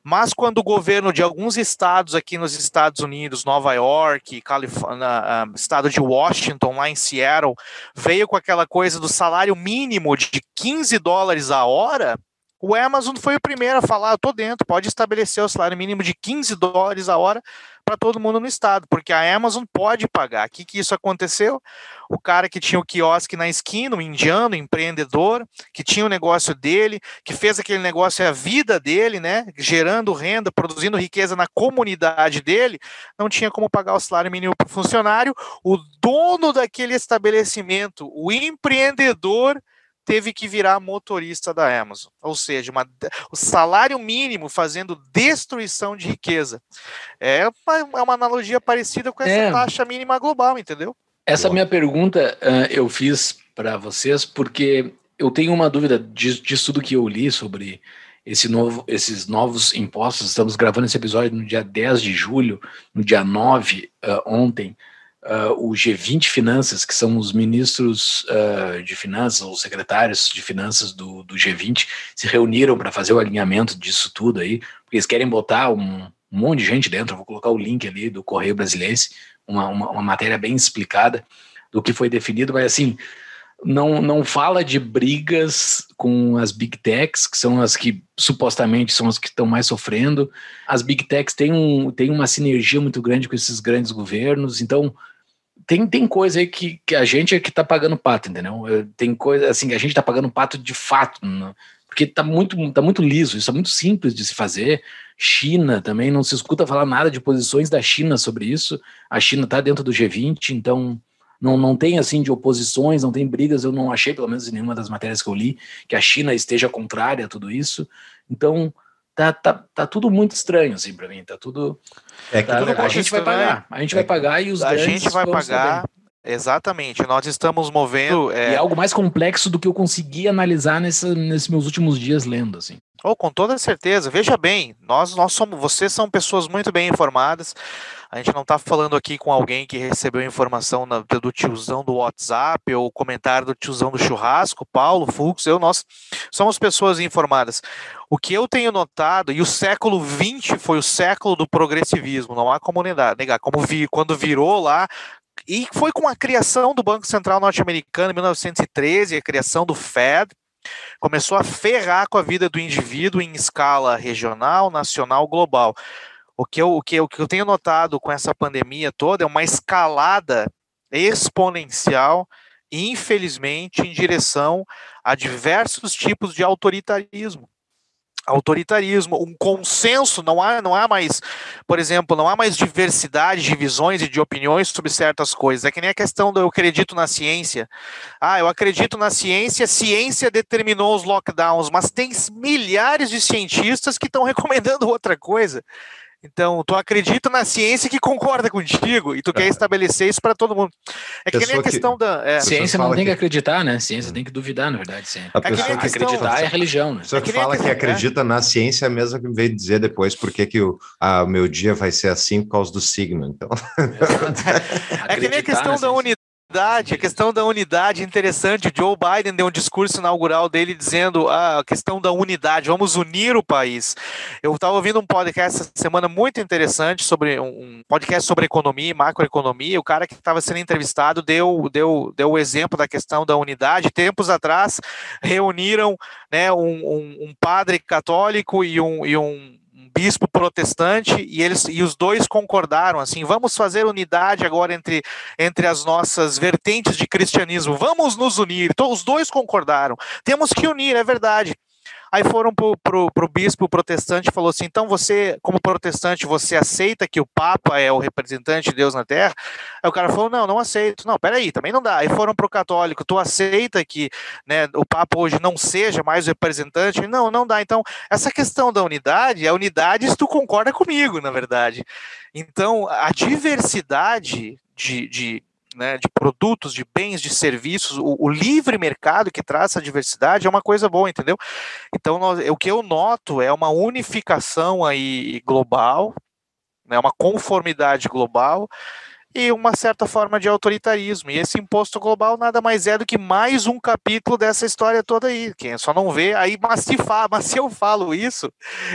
Mas quando o governo de alguns estados aqui nos Estados Unidos, Nova York, Califórnia, ah, estado de Washington, lá em Seattle, veio com aquela coisa do salário mínimo de 15 dólares a hora, o Amazon foi o primeiro a falar, eu tô dentro, pode estabelecer o salário mínimo de 15 dólares a hora para todo mundo no estado, porque a Amazon pode pagar. O que, que isso aconteceu? O cara que tinha o quiosque na esquina, um indiano, empreendedor, que tinha o negócio dele, que fez aquele negócio a vida dele, né? Gerando renda, produzindo riqueza na comunidade dele, não tinha como pagar o salário mínimo para o funcionário. O dono daquele estabelecimento, o empreendedor, teve que virar motorista da Amazon. Ou seja, uma, o salário mínimo fazendo destruição de riqueza. É uma, é uma analogia parecida com essa é. taxa mínima global, entendeu? Essa minha pergunta uh, eu fiz para vocês porque eu tenho uma dúvida disso tudo que eu li sobre esse novo, esses novos impostos. Estamos gravando esse episódio no dia 10 de julho, no dia 9, uh, ontem uh, o G20 Finanças, que são os ministros uh, de finanças, ou secretários de finanças do, do G20, se reuniram para fazer o alinhamento disso tudo aí, porque eles querem botar um, um monte de gente dentro. vou colocar o link ali do Correio Brasileiro, uma, uma, uma matéria bem explicada do que foi definido, mas assim, não, não fala de brigas com as big techs, que são as que supostamente são as que estão mais sofrendo. As big techs têm, um, têm uma sinergia muito grande com esses grandes governos, então tem, tem coisa aí que, que a gente é que tá pagando pato, entendeu? Tem coisa assim, a gente tá pagando pato de fato, né? porque tá muito, tá muito liso, isso é muito simples de se fazer. China também, não se escuta falar nada de posições da China sobre isso. A China tá dentro do G20, então não, não tem assim de oposições, não tem brigas. Eu não achei, pelo menos em nenhuma das matérias que eu li, que a China esteja contrária a tudo isso. Então, tá, tá, tá tudo muito estranho, assim, para mim. Tá tudo. É que tá, tudo a gente vai pagar. A gente é vai pagar e os A gente vai pagar. Exatamente, nós estamos movendo. É... E é algo mais complexo do que eu consegui analisar nesse, nesses meus últimos dias lendo, assim. Oh, com toda certeza. Veja bem, nós, nós somos, vocês são pessoas muito bem informadas. A gente não está falando aqui com alguém que recebeu informação na, do tiozão do WhatsApp ou comentário do tiozão do churrasco, Paulo, Fux, eu, nós somos pessoas informadas. O que eu tenho notado, e o século XX foi o século do progressivismo, não há como negar, como vi, quando virou lá, e foi com a criação do Banco Central Norte-Americano em 1913, a criação do Fed, começou a ferrar com a vida do indivíduo em escala regional, nacional, global. O que, eu, o, que o que eu tenho notado com essa pandemia toda é uma escalada exponencial, infelizmente, em direção a diversos tipos de autoritarismo autoritarismo, um consenso, não há, não há mais, por exemplo, não há mais diversidade de visões e de opiniões sobre certas coisas. É que nem a questão do eu acredito na ciência. Ah, eu acredito na ciência, ciência determinou os lockdowns, mas tem milhares de cientistas que estão recomendando outra coisa. Então, tu acredita na ciência que concorda contigo e tu quer é. estabelecer isso para todo mundo. É que nem a questão que... da. É. Ciência não tem que... que... acreditar, né? Ciência tem que duvidar, na verdade. Sim. A é pessoa que, que questão... acreditar é religião, né? A pessoa que, fala que, acredita na ciência é a mesma que veio dizer depois porque que o a, meu dia vai ser assim por causa do signo. Então. é que nem a questão da unidade unidade, a questão da unidade interessante. O Joe Biden deu um discurso inaugural dele dizendo a questão da unidade, vamos unir o país. Eu estava ouvindo um podcast essa semana muito interessante sobre um podcast sobre economia e macroeconomia. O cara que estava sendo entrevistado deu, deu, deu o exemplo da questão da unidade. Tempos atrás reuniram né, um, um, um padre católico e um, e um bispo protestante e eles e os dois concordaram assim, vamos fazer unidade agora entre, entre as nossas vertentes de cristianismo, vamos nos unir. Então os dois concordaram. Temos que unir, é verdade. Aí foram pro, pro, pro bispo protestante e falou assim: então você, como protestante, você aceita que o Papa é o representante de Deus na Terra? Aí o cara falou: não, não aceito. Não, peraí, também não dá. Aí foram pro católico: tu aceita que né, o Papa hoje não seja mais o representante? Não, não dá. Então, essa questão da unidade, a unidade se tu concorda comigo, na verdade. Então, a diversidade de, de né, de produtos, de bens, de serviços, o, o, livre mercado que traz essa diversidade é uma coisa boa, entendeu? Então, nós, o que eu noto é uma unificação aí global, né, uma conformidade global, e uma certa forma de autoritarismo. E esse imposto global nada mais é do que mais um capítulo dessa história toda aí. Quem só não vê, aí, mas se, fa, mas se eu falo isso,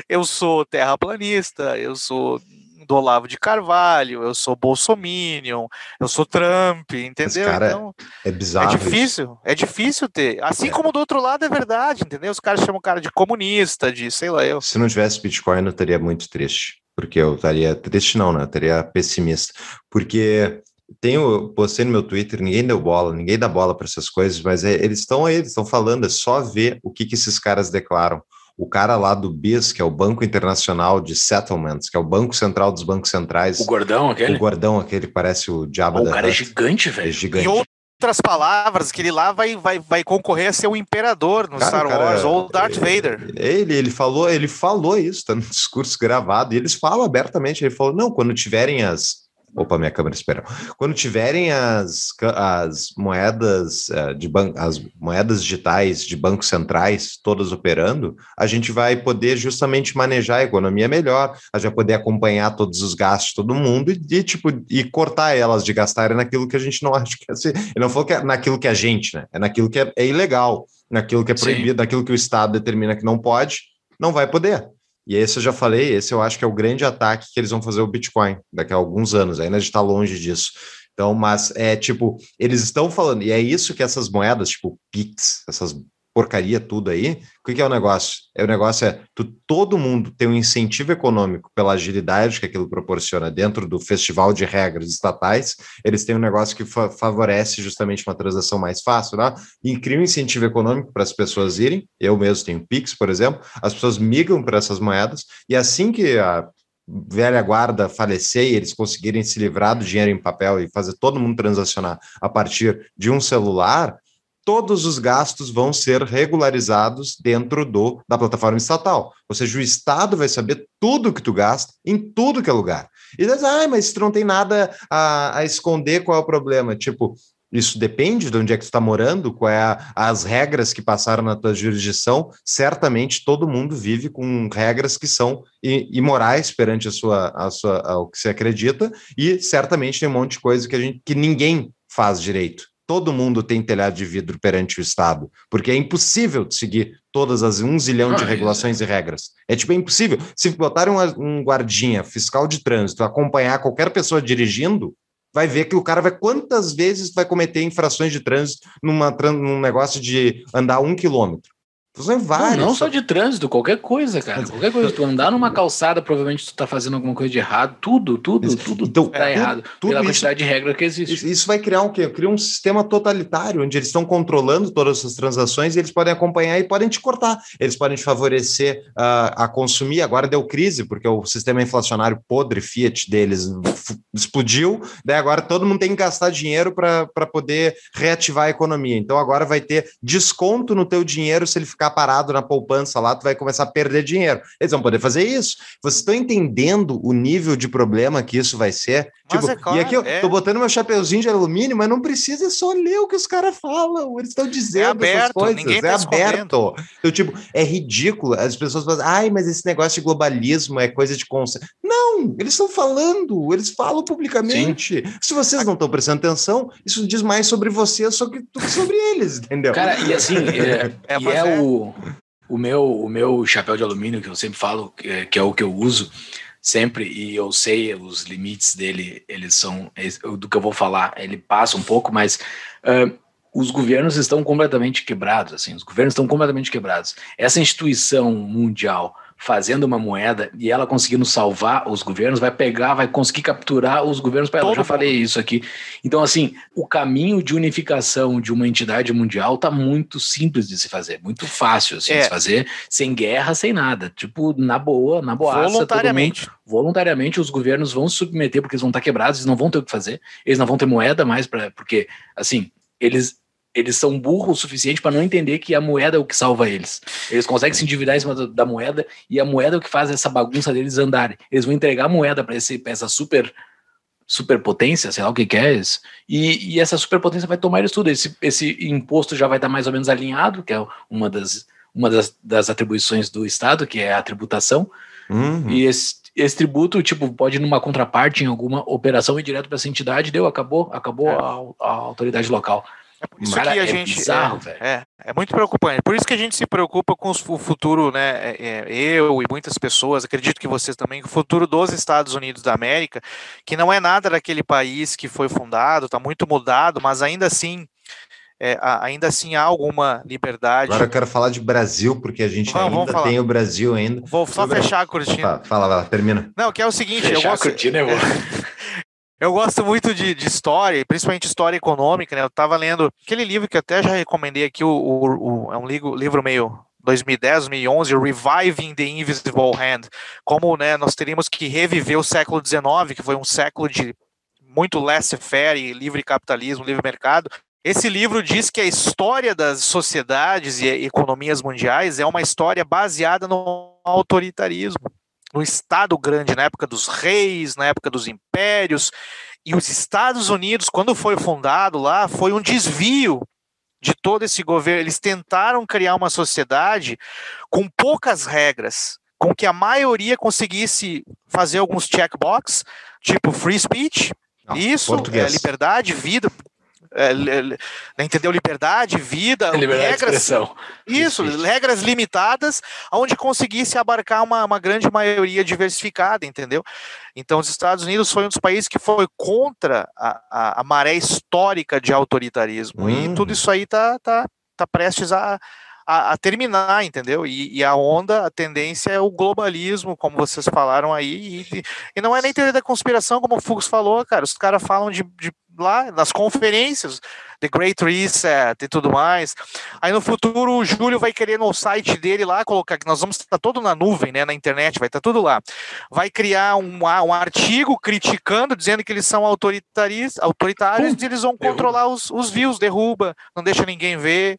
eu sou terraplanista, eu sou do Olavo de Carvalho, eu sou Bolsominion, eu sou Trump, entendeu? cara então, é bizarro. É difícil, isso. é difícil ter. Assim é. como do outro lado é verdade, entendeu? Os caras chamam o cara de comunista, de sei lá eu. Se não tivesse Bitcoin, eu estaria muito triste. Porque eu estaria triste, não, né? Eu estaria pessimista. Porque tenho, postei no meu Twitter, ninguém deu bola, ninguém dá bola para essas coisas, mas é, eles estão aí, eles estão falando, é só ver o que, que esses caras declaram o cara lá do BIS, que é o Banco Internacional de Settlements, que é o Banco Central dos Bancos Centrais. O gordão aquele? O gordão aquele que parece o diabo oh, da O cara Hutt. é gigante, velho. É gigante. Em outras palavras, que ele lá vai, vai, vai concorrer a ser o imperador no cara, Star cara, Wars, ou Darth ele, Vader. Ele, ele falou, ele falou isso, tá no discurso gravado, e eles falam abertamente, ele falou, não, quando tiverem as Opa, minha câmera espera. Quando tiverem as, as moedas uh, de banco, as moedas digitais de bancos centrais todas operando, a gente vai poder justamente manejar a economia melhor, a gente vai poder acompanhar todos os gastos de todo mundo e, e tipo e cortar elas de gastarem naquilo que a gente não acha que é ser. Ele não falou que é naquilo que é a gente, né? É naquilo que é, é ilegal, naquilo que é proibido, Sim. naquilo que o Estado determina que não pode, não vai poder. E esse eu já falei, esse eu acho que é o grande ataque que eles vão fazer o Bitcoin daqui a alguns anos, ainda a gente está longe disso. Então, mas é tipo, eles estão falando, e é isso que essas moedas, tipo Pix, essas porcaria tudo aí, o que, é o negócio? É, o negócio é tu, todo mundo tem um incentivo econômico pela agilidade que aquilo proporciona dentro do festival de regras estatais, eles têm um negócio que fa favorece justamente uma transação mais fácil, né? E cria um incentivo econômico para as pessoas irem. Eu mesmo tenho Pix, por exemplo, as pessoas migram para essas moedas, e assim que a velha guarda falecer e eles conseguirem se livrar do dinheiro em papel e fazer todo mundo transacionar a partir de um celular, todos os gastos vão ser regularizados dentro do da plataforma estatal. Ou seja, o Estado vai saber tudo que tu gasta em tudo que é lugar. E diz, ah, mas tu não tem nada a, a esconder, qual é o problema? Tipo, isso depende de onde é que tu está morando, qual é a, as regras que passaram na tua jurisdição. Certamente todo mundo vive com regras que são imorais perante a sua, a sua, ao que se acredita, e certamente tem um monte de coisa que a gente que ninguém faz direito todo mundo tem telhado de vidro perante o Estado, porque é impossível seguir todas as um zilhão de regulações e regras. É tipo, é impossível. Se botarem um, um guardinha fiscal de trânsito acompanhar qualquer pessoa dirigindo, vai ver que o cara vai quantas vezes vai cometer infrações de trânsito numa, num negócio de andar um quilômetro. São vários. Não, não só de trânsito, qualquer coisa, cara. Qualquer coisa. Tu andar numa calçada, provavelmente tu tá fazendo alguma coisa de errado. Tudo, tudo, tudo então, tá errado. Tudo pela isso, quantidade de regra que existe. Isso vai criar um quê? Cria um sistema totalitário, onde eles estão controlando todas essas transações e eles podem acompanhar e podem te cortar. Eles podem te favorecer uh, a consumir. Agora deu crise, porque o sistema inflacionário podre, Fiat deles, explodiu. Daí agora todo mundo tem que gastar dinheiro para poder reativar a economia. Então agora vai ter desconto no teu dinheiro se ele ficar ficar parado na poupança lá, tu vai começar a perder dinheiro. Eles vão poder fazer isso. Vocês estão entendendo o nível de problema que isso vai ser? tipo, é claro, e aqui eu é. tô botando meu chapeuzinho de alumínio, mas não precisa só ler o que os caras falam. Eles estão dizendo é aberto, essas coisas. Tá é aberto. Então, tipo, é ridículo. As pessoas falam, ai, mas esse negócio de globalismo é coisa de conceito. Não, eles estão falando, eles falam publicamente. Sim. Se vocês não estão prestando atenção, isso diz mais sobre vocês do que sobre eles, entendeu? Cara, e assim, é, é, e é, é o o, meu, o meu chapéu de alumínio, que eu sempre falo, que é, que é o que eu uso sempre, e eu sei os limites dele, eles são, do que eu vou falar, ele passa um pouco, mas uh, os governos estão completamente quebrados, assim, os governos estão completamente quebrados. Essa instituição mundial fazendo uma moeda e ela conseguindo salvar os governos, vai pegar, vai conseguir capturar os governos para ela. Eu já falei isso aqui. Então, assim, o caminho de unificação de uma entidade mundial tá muito simples de se fazer, muito fácil assim, é. de se fazer, sem guerra, sem nada. Tipo, na boa, na boa. Voluntariamente. Mundo, voluntariamente os governos vão se submeter porque eles vão estar quebrados, eles não vão ter o que fazer, eles não vão ter moeda mais para porque assim, eles eles são burros o suficiente para não entender que a moeda é o que salva eles. Eles conseguem se endividar em cima da moeda e a moeda é o que faz essa bagunça deles andarem. Eles vão entregar a moeda para essa super superpotência, sei lá o que, que é isso, e, e essa superpotência vai tomar eles tudo. Esse, esse imposto já vai estar mais ou menos alinhado, que é uma das, uma das, das atribuições do Estado, que é a tributação, uhum. e esse, esse tributo, tipo, pode ir numa contraparte em alguma operação ir direto para essa entidade, deu, acabou, acabou É. a, a autoridade local. É por isso Cara, que a é gente. bizarro, é, velho. é, é muito preocupante. Por isso que a gente se preocupa com o futuro, né? é, é, eu e muitas pessoas, acredito que vocês também, com o futuro dos Estados Unidos da América, que não é nada daquele país que foi fundado, está muito mudado, mas ainda assim. é, a- ainda assim há alguma liberdade. Agora eu quero falar de Brasil, porque a gente Vamos, vamos ainda tem o Brasil ainda. Vou só fechar a cortina. Fala, lá, termina. Não, que é o seguinte, eu Fechar a gosto, cortina é bom. Eu gosto muito de, de história, principalmente história econômica, né? Eu estava lendo aquele livro que até já recomendei aqui, o, o- o- é um livro, livro meio 2010, 2011, Reviving the Invisible Hand, como né, nós teríamos que reviver o século XIX, que foi um século de muito laissez-faire, livre capitalismo, livre mercado. Esse livro diz que a história das sociedades e economias mundiais é uma história baseada no autoritarismo no Estado grande, na época dos reis, na época dos impérios. E os Estados Unidos, quando foi fundado lá, foi um desvio de todo esse governo. Eles tentaram criar uma sociedade com poucas regras, com que a maioria conseguisse fazer alguns checkbox, tipo free speech, Não, isso, é, liberdade, vida. É, le- entendeu? Liberdade, vida, Liberdade de regras, isso, regras limitadas, onde conseguisse abarcar uma, uma grande maioria diversificada, entendeu? Então, os Estados Unidos foi um dos países que foi contra a, a, a maré histórica de autoritarismo. E Uhum. tudo isso aí tá, tá, tá prestes a, a, a terminar, entendeu? E, e a onda, a tendência é o globalismo, como vocês falaram aí. E, e não é nem teoria da conspiração, como o Fux falou, cara. Os caras falam de, de lá nas conferências, The Great Reset e tudo mais. Aí no futuro o Júlio vai querer no site dele lá colocar que nós vamos estar todo na nuvem, né, na internet, vai estar tudo lá. Vai criar um, um artigo criticando, dizendo que eles são autoritários Pum, e eles vão derruba. controlar os, os views, derruba, não deixa ninguém ver,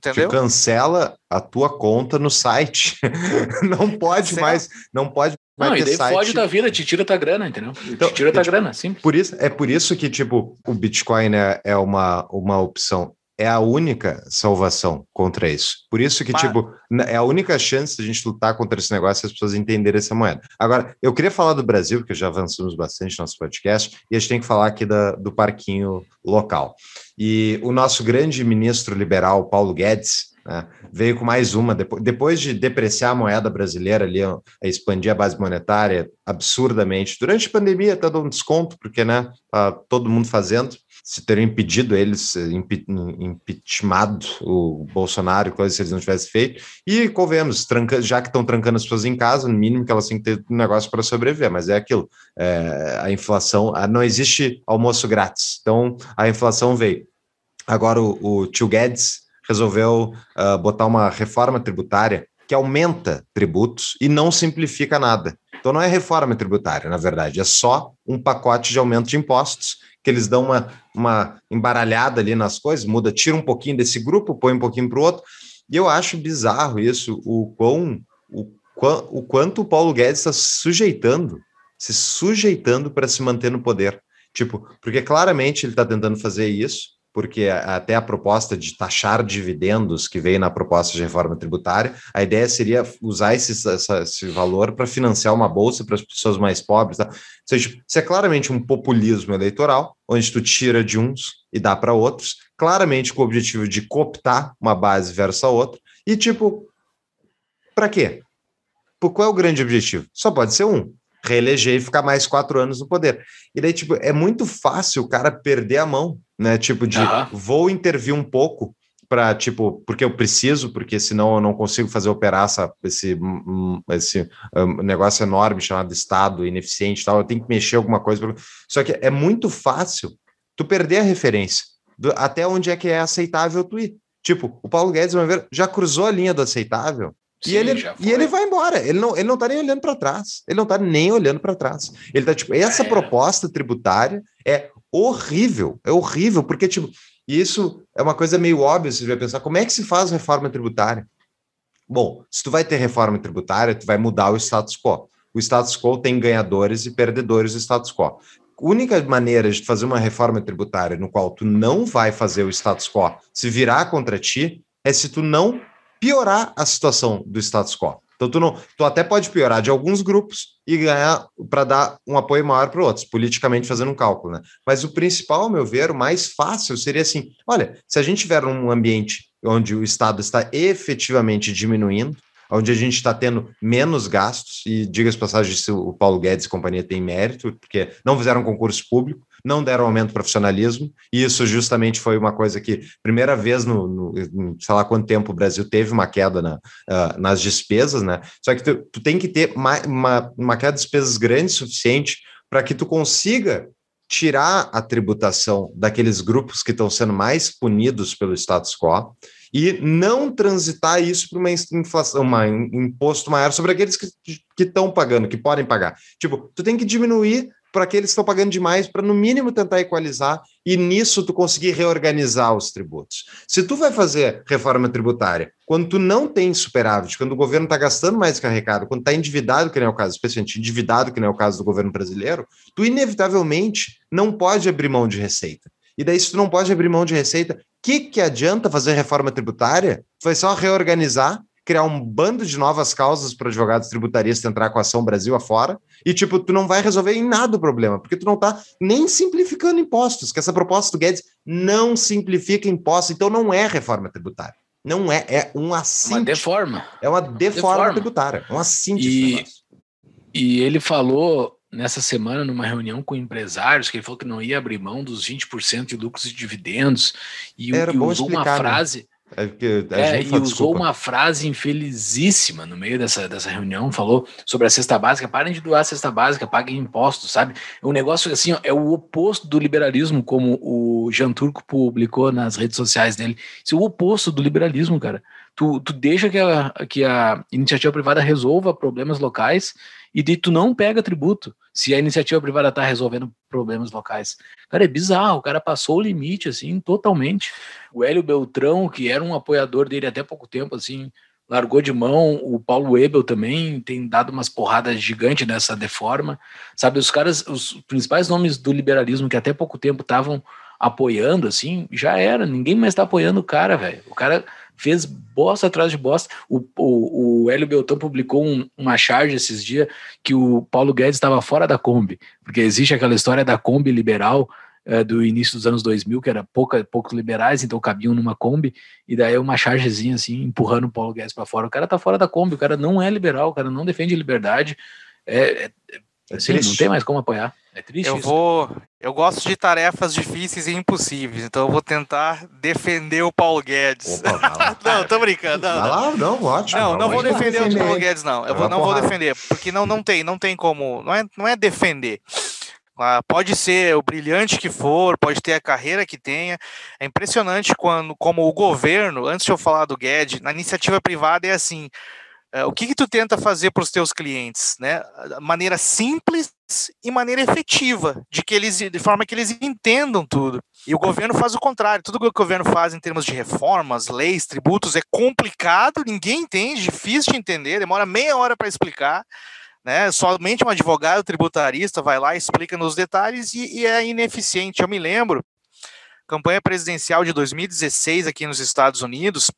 Te entendeu? cancela a tua conta no site. não pode Certo. mais, não pode mais Não, e daí site. fode da vida, te tira tua grana, entendeu? Então, te tira tua é, tipo, grana, simples. Por isso, é por isso que, tipo, o Bitcoin é, é uma, uma opção. É a única salvação contra isso. Por isso que, Mas- tipo, é a única chance de a gente lutar contra esse negócio e as pessoas entenderem essa moeda. Agora, eu queria falar do Brasil, porque já avançamos bastante no nosso podcast, e a gente tem que falar aqui da, do parquinho local. E o nosso grande ministro liberal, Paulo Guedes, né, veio com mais uma, depois, de depreciar a moeda brasileira ali, a expandir a base monetária absurdamente. Durante a pandemia, tá dando um desconto, porque né, tá todo mundo fazendo. Se teriam impedido eles, impi, impeachmentado o Bolsonaro, coisa se eles não tivessem feito. E convenhamos, tranca, já que estão trancando as pessoas em casa, no mínimo que elas têm que ter um negócio para sobreviver, mas é aquilo. é, a inflação, ah, não existe almoço grátis. Então a inflação veio. Agora o, o tio Guedes resolveu ah, botar uma reforma tributária que aumenta tributos e não simplifica nada. Então não é reforma tributária, na verdade, é só um pacote de aumento de impostos que eles dão uma, uma embaralhada ali nas coisas, muda, tira um pouquinho desse grupo, põe um pouquinho para o outro. E eu acho bizarro isso, o quão o, o quanto o Paulo Guedes está sujeitando, se sujeitando para se manter no poder. Tipo, porque claramente ele está tentando fazer isso, porque até a proposta de taxar dividendos que veio na proposta de reforma tributária, a ideia seria usar esse, esse valor para financiar uma bolsa para as pessoas mais pobres. Tá? Ou seja, isso é claramente um populismo eleitoral, onde tu tira de uns e dá para outros, claramente com o objetivo de cooptar uma base versus a outra, e tipo, para quê? Por qual é o grande objetivo? Só pode ser um. Reeleger e ficar mais quatro anos no poder. E daí, tipo, é muito fácil o cara perder a mão, né? Tipo, de vou intervir um pouco para, tipo, porque eu preciso, porque senão eu não consigo fazer operar essa, esse, hum, esse hum, negócio enorme chamado Estado, ineficiente e tal, eu tenho que mexer alguma coisa. pra- Só que é muito fácil tu perder a referência do- até onde é que é aceitável tu ir. Tipo, o Paulo Guedes uma vez, já cruzou a linha do aceitável e Sim, ele, e ele vai embora. Ele não, ele não tá nem olhando para trás. Ele não tá nem olhando para trás. Ele tá tipo, essa É. proposta tributária é horrível. É horrível, porque, tipo, isso é uma coisa meio óbvia. Você vai pensar, como é que se faz reforma tributária? Bom, se tu vai ter reforma tributária, tu vai mudar o status quo. O status quo tem ganhadores e perdedores do status quo. A única maneira de fazer uma reforma tributária no qual tu não vai fazer o status quo se virar contra ti é se tu não piorar a situação do status quo. Então tu não, tu até pode piorar de alguns grupos e ganhar para dar um apoio maior para outros, politicamente fazendo um cálculo, né? Mas o principal, ao meu ver, o mais fácil seria assim: olha, se a gente tiver um ambiente onde o Estado está efetivamente diminuindo, onde a gente está tendo menos gastos, e diga-se passagem, se o Paulo Guedes e companhia tem mérito, porque não fizeram concurso público, não deram aumento de profissionalismo, e isso justamente foi uma coisa que, primeira vez no, no sei lá quanto tempo o Brasil teve uma queda na, uh, nas despesas, né? Só que tu, tu tem que ter uma, uma, uma queda de despesas grande suficiente para que tu consiga tirar a tributação daqueles grupos que estão sendo mais punidos pelo status quo e não transitar isso para uma inflação, um imposto maior sobre aqueles que estão pagando, que podem pagar. Tipo, tu tem que diminuir para aqueles que estão pagando demais, para no mínimo tentar equalizar e nisso tu conseguir reorganizar os tributos. Se tu vai fazer reforma tributária quando tu não tem superávit, quando o governo está gastando mais que arrecado, quando está endividado, que não é o caso, especialmente endividado, que não é o caso do governo brasileiro, tu inevitavelmente não pode abrir mão de receita. E daí, se tu não pode abrir mão de receita, que, que adianta fazer reforma tributária? Foi só reorganizar, criar um bando de novas causas para advogados tributaristas entrar com a ação Brasil afora, e tipo, tu não vai resolver em nada o problema, porque tu não está nem simplificando impostos, que essa proposta do Guedes não simplifica impostos, então não é reforma tributária. Não é, é um assinte. Uma deforma. É uma deforma, deforma. tributária, um assinte. E, e ele falou nessa semana numa reunião com empresários que ele falou que não ia abrir mão dos 20% de lucros e dividendos e, Era e usou explicar, uma né? É porque a é, gente e usou desculpa. uma frase infelizíssima no meio dessa, dessa reunião, falou sobre a cesta básica, parem de doar a cesta básica, paguem impostos, sabe? É um negócio assim, ó, é o oposto do liberalismo, como o Jean Turco publicou nas redes sociais dele. Isso é o oposto do liberalismo, cara. Tu, tu deixa que a, que a iniciativa privada resolva problemas locais e de tu não pega tributo se a iniciativa privada está resolvendo problemas locais. Cara, é bizarro, o cara passou o limite, assim, totalmente. O Hélio Beltrão, que era um apoiador dele até pouco tempo, assim, largou de mão. O Paulo Webel também tem dado umas porradas gigantes nessa deforma. Sabe, os caras, os principais nomes do liberalismo que até pouco tempo estavam apoiando, assim, já era. Ninguém mais tá apoiando o cara, velho. O cara fez bosta atrás de bosta. O, o, o Hélio Beltrão publicou um, uma charge esses dias que o Paulo Guedes estava fora da Kombi, porque existe aquela história da Kombi liberal eh, do início dos anos 2000, que era pouca, poucos liberais, então cabiam numa Kombi, e daí uma chargezinha assim, empurrando o Paulo Guedes para fora. O cara tá fora da Kombi, o cara não é liberal, o cara não defende liberdade. É, é, É assim, não tem mais como apoiar. É triste Eu isso. vou. Eu gosto de tarefas difíceis e impossíveis, então eu vou tentar defender o Paulo Guedes. Opa, não, tô brincando. Não, Vai não. lá, não, ótimo. Não, não vou ótimo. defender o Defender. Paulo Guedes, não. Eu vou, não vou defender, porque não, não tem, não tem como. Não é, não é defender. Ah, pode ser o brilhante que for, pode ter a carreira que tenha. É impressionante quando, como o governo, antes de eu falar do Guedes, na iniciativa privada é assim. É, o que, que tu tenta fazer para os teus clientes, né? Maneira simples e maneira efetiva, de que eles, de forma que eles entendam tudo. E o governo faz o contrário. Tudo que o governo faz em termos de reformas, leis, tributos é complicado, ninguém entende, difícil de entender, demora meia hora para explicar. Né? Somente um advogado tributarista vai lá, explica nos detalhes e, e é ineficiente. Eu me lembro, campanha presidencial de 2016 aqui nos Estados Unidos,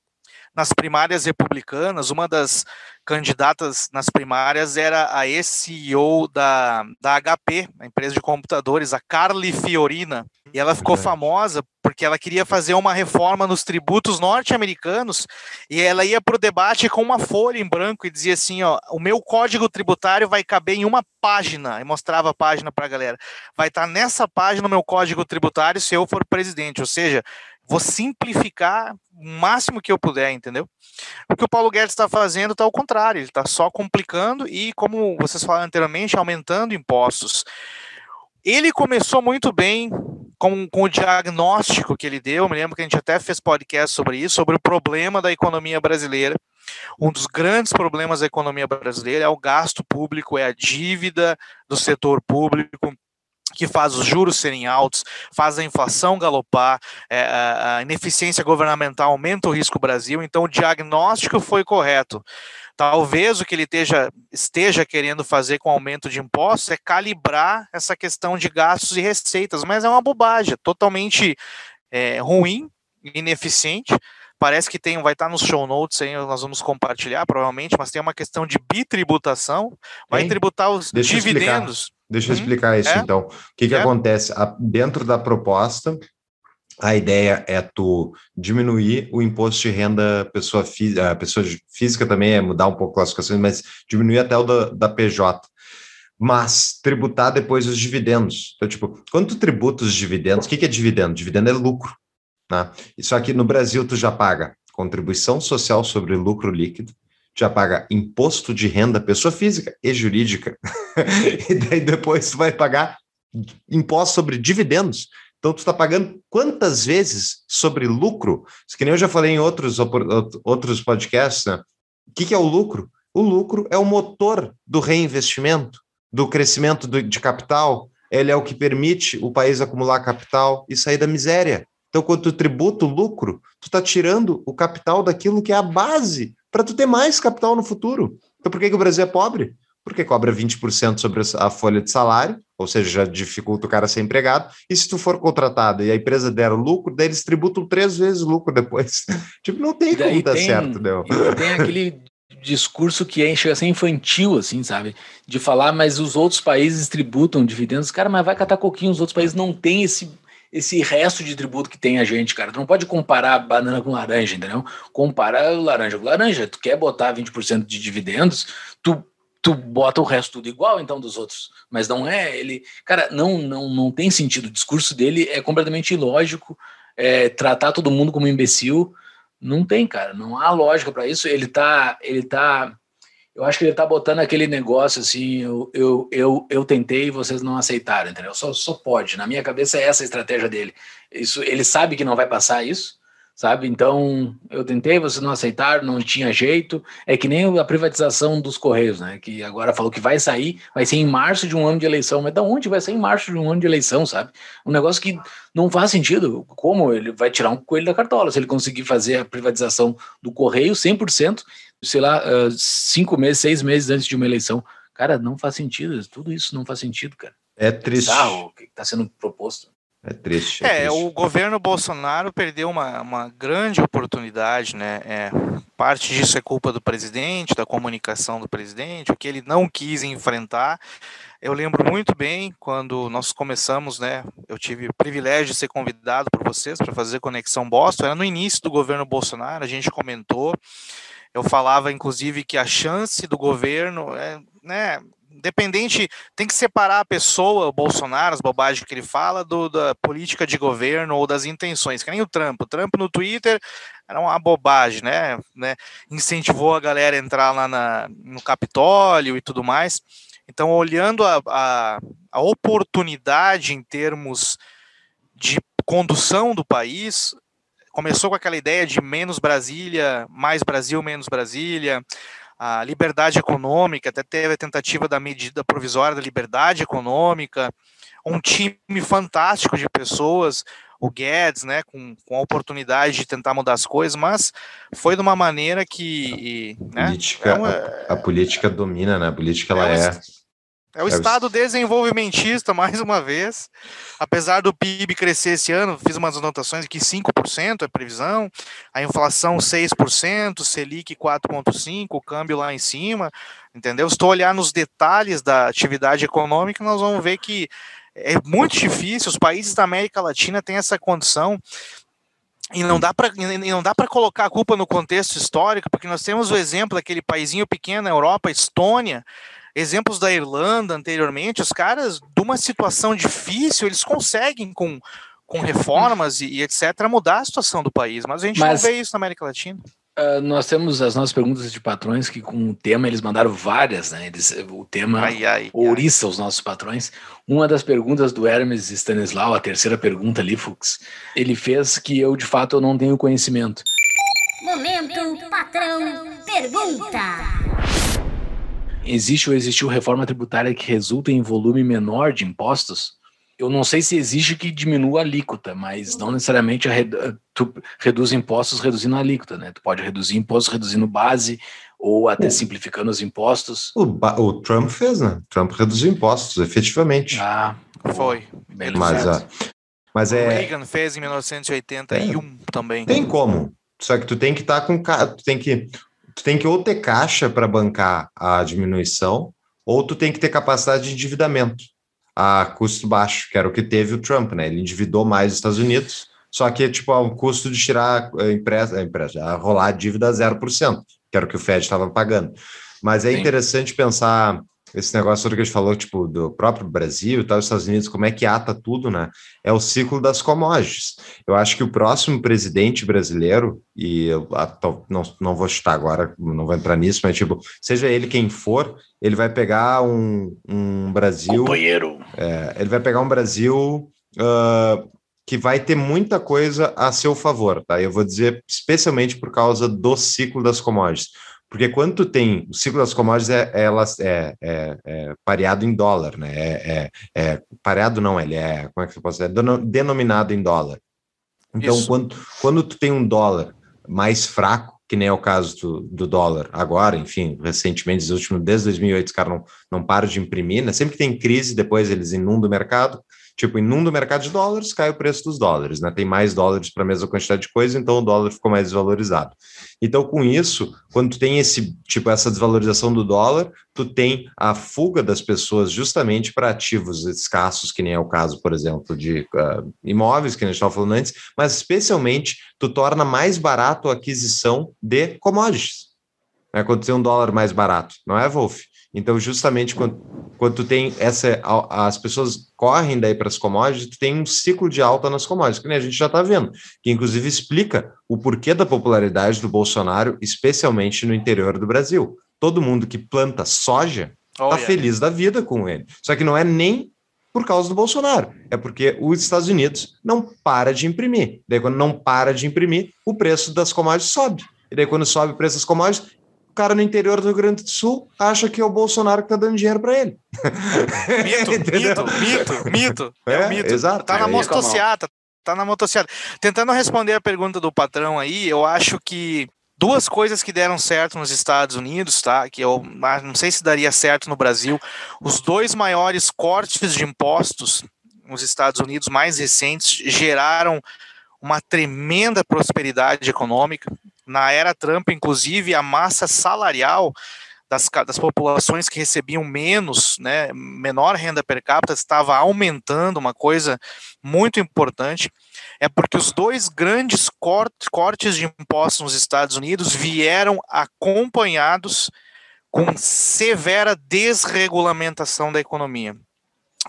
nas primárias republicanas, uma das candidatas nas primárias era a ex-CEO da, da HP, a empresa de computadores, a Carly Fiorina. E ela ficou famosa porque ela queria fazer uma reforma nos tributos norte-americanos e ela ia para o debate com uma folha em branco e dizia assim: ó, o meu código tributário vai caber em uma página, e mostrava a página para a galera. Vai estar nessa página o meu código tributário se eu for presidente, ou seja, vou simplificar o máximo que eu puder, entendeu? O que o Paulo Guedes está fazendo está ao contrário, ele está só complicando e, como vocês falaram anteriormente, aumentando impostos. Ele começou muito bem com, com o diagnóstico que ele deu. Eu me lembro que a gente até fez podcast sobre isso, sobre o problema da economia brasileira. Um dos grandes problemas da economia brasileira é o gasto público, é a dívida do setor público que faz os juros serem altos, faz a inflação galopar, é, a ineficiência governamental aumenta o risco Brasil. Então, o diagnóstico foi correto. Talvez o que ele esteja, esteja querendo fazer com o aumento de impostos é calibrar essa questão de gastos e receitas, mas é uma bobagem, é totalmente é, ruim, ineficiente. parece que tem, vai estar nos show notes aí, nós vamos compartilhar provavelmente, mas tem uma questão de bitributação, vai Tem? tributar os Deixa eu dividendos. Deixa eu Uhum. explicar isso É. então. O que, que É. acontece? A- dentro da proposta, a ideia é tu diminuir o imposto de renda pessoa física, pessoa física também é mudar um pouco a classificação, mas diminuir até o da, da PJ. Mas tributar depois os dividendos. Então, tipo, quando tu tributa os dividendos, o que, que é dividendo? Dividendo é lucro. Né? Isso aqui no Brasil tu já paga contribuição social sobre lucro líquido, já paga imposto de renda pessoa física e jurídica. e daí depois tu vai pagar imposto sobre dividendos. Então tu está pagando quantas vezes sobre lucro? Isso que nem eu já falei em outros, outros podcasts, né? O que, que é o lucro? O lucro é o motor do reinvestimento, do crescimento do- de capital. Ele é o que permite o país acumular capital e sair da miséria. Então, quando tu tributa o lucro, tu está tirando o capital daquilo que é a base para tu ter mais capital no futuro. Então, por que, que o Brasil é pobre? Porque cobra 20% sobre a folha de salário, ou seja, já dificulta o cara ser empregado. E se tu for contratado e a empresa der lucro, daí eles tributam três vezes o lucro depois. tipo, não tem como dar tem- certo, não. Tem aquele discurso que é, chega a ser infantil, assim, sabe? De falar, mas os outros países tributam dividendos. Cara, mas vai catar coquinho, os outros países não têm esse, esse resto de tributo que tem a gente, cara. Tu não pode comparar banana com laranja, entendeu? Comparar laranja com laranja. Tu quer botar 20% de dividendos, tu, tu bota o resto tudo igual, então, dos outros. Mas não é, ele... Cara, não, não, não tem sentido. O discurso dele é completamente ilógico. É, tratar todo mundo como imbecil... Não tem, cara, não há lógica para isso. Ele tá, ele tá, eu acho que ele tá botando aquele negócio assim, eu, eu, eu, eu tentei e vocês não aceitaram, entendeu? Só, só pode. Na minha cabeça é essa a estratégia dele. Isso, ele sabe que não vai passar isso, sabe? Então, eu tentei, vocês não aceitaram, não tinha jeito. É que nem a privatização dos Correios, né? Que agora falou que vai sair, vai ser em março de um ano de eleição. Mas da onde vai ser em março de um ano de eleição, sabe? Um negócio que não faz sentido. Como ele vai tirar um coelho da cartola se ele conseguir fazer a privatização do Correio 100%, sei lá, ah, cinco meses, seis meses antes de uma eleição? Cara, não faz sentido. Tudo isso não faz sentido, cara. É triste. Bizarro o que está sendo proposto. É triste. É, triste. o governo Bolsonaro perdeu uma, uma grande oportunidade, né? É, parte disso é culpa do presidente, da comunicação do presidente, o que ele não quis enfrentar. Eu lembro muito bem quando nós começamos, né? Eu tive o privilégio de ser convidado por vocês para fazer Conexão Boston. Era no início do governo Bolsonaro, a gente comentou. Eu falava, inclusive, que a chance do governo, é, né? Independente, tem que separar a pessoa, o Bolsonaro, as bobagens que ele fala, do, da política de governo ou das intenções, que nem o Trump. O Trump no Twitter era uma bobagem, né? né? Incentivou a galera a entrar lá na, no Capitólio e tudo mais. Então, olhando a, a, a oportunidade em termos de condução do país, começou com aquela ideia de menos Brasília, mais Brasil, menos Brasília, a liberdade econômica, até teve a tentativa da medida provisória da liberdade econômica, um time fantástico de pessoas, o Guedes, né, com, com a oportunidade de tentar mudar as coisas, mas foi de uma maneira que... Né, política, é uma- a, a política domina, né? A política ela É um é. É o É o Estado desenvolvimentista, mais uma vez. Apesar do PIB crescer esse ano, fiz umas anotações aqui, 5% é previsão, a inflação 6%, Selic 4,5%, o câmbio lá em cima, entendeu? Se tu olhar nos detalhes da atividade econômica, nós vamos ver que é muito difícil, os países da América Latina têm essa condição e não dá para não dá para colocar a culpa no contexto histórico, porque nós temos o exemplo daquele paísinho pequeno na Europa, Estônia, exemplos da Irlanda anteriormente, os caras de uma situação difícil, eles conseguem com com reformas e, e etc mudar a situação do país, mas a gente Mas- não vê isso na América Latina. Ah, nós temos as nossas perguntas de patrões que com o tema eles mandaram várias, né? Eles, o tema Ai, ai, ai. ouriça os nossos patrões. Uma das perguntas do Hermes Stanislau, a terceira pergunta ali, Fux, ele fez que eu, de fato, eu não tenho conhecimento. Momento patrão pergunta. Existe ou existiu reforma tributária que resulta em volume menor de impostos? Eu não sei se existe que diminua a alíquota, mas não necessariamente a redu- tu reduz impostos reduzindo a alíquota, né? Tu pode reduzir impostos reduzindo base ou até simplificando os impostos. O, o Trump fez, né? Trump reduziu impostos, efetivamente. Ah, Foi. bem mas, lembrado. ah, mas O é. Reagan fez em 1981 também. Tem como. Só que tu tem que estar tá com tu tem que tu tem que ou ter caixa para bancar a diminuição, ou tu tem que ter capacidade de endividamento a custo baixo, que era o que teve o Trump, né? Ele endividou mais os Estados Unidos, só que tipo o custo de tirar a empresa, a empresa, a rolar a dívida a 0%, que era o que o Fed estava pagando. Mas é Sim. interessante pensar esse negócio que a gente falou, tipo, do próprio Brasil e tal, os Estados Unidos, como é que ata tudo, né? É o ciclo das commodities. Eu acho que o próximo presidente brasileiro, e eu não, não vou chutar agora, não vou entrar nisso, mas, tipo, seja ele quem for, ele vai pegar um, um Brasil. Companheiro. É, ele vai pegar um Brasil. Uh, que vai ter muita coisa a seu favor, tá? Eu vou dizer especialmente por causa do ciclo das commodities. Porque quando tu tem o ciclo das commodities, é, é, é, é, é pareado em dólar, né? É, é, é, pareado não, ele é, como é que eu posso dizer? Denominado em dólar. Então, quando, quando tu tem um dólar mais fraco, que nem é o caso do, do dólar agora, enfim, recentemente, últimos, desde 2008, os caras não, não param de imprimir, né? Sempre que tem crise, depois eles inundam o mercado, Tipo, inunda o mercado de dólares, cai o preço dos dólares, né? Tem mais dólares para a mesma quantidade de coisa, então o dólar ficou mais desvalorizado. Então, com isso, quando tu tem esse tipo essa desvalorização do dólar, tu tem a fuga das pessoas justamente para ativos escassos, que nem é o caso, por exemplo, de uh, imóveis que a gente estava falando antes, mas especialmente tu torna mais barato a aquisição de commodities. Né? Quando tem um dólar mais barato, não é, Wolf? Então, justamente quando, quando tu tem essa. As pessoas correm daí para as commodities, tu tem um ciclo de alta nas commodities, que nem a gente já está vendo, que inclusive explica o porquê da popularidade do Bolsonaro, especialmente no interior do Brasil. Todo mundo que planta soja está oh, yeah. feliz da vida com ele. Só que não é nem por causa do Bolsonaro, é porque os Estados Unidos não para de imprimir. Daí, quando não para de imprimir, o preço das commodities sobe. E daí, quando sobe o preço das commodities, cara no interior do Rio Grande do Sul acha que é o Bolsonaro que tá dando dinheiro para ele. Mito, mito, mito, mito. É, é mito. Exato. Tá na é motociata, tá na motociata. Tentando responder a pergunta do patrão aí, eu acho que duas coisas que deram certo nos Estados Unidos, tá? Que eu não sei se daria certo no Brasil. Os dois maiores cortes de impostos nos Estados Unidos mais recentes geraram uma tremenda prosperidade econômica na era Trump, inclusive, a massa salarial das, das populações que recebiam menos, né, menor renda per capita, estava aumentando, uma coisa muito importante, é porque os dois grandes cortes de impostos nos Estados Unidos vieram acompanhados com severa desregulamentação da economia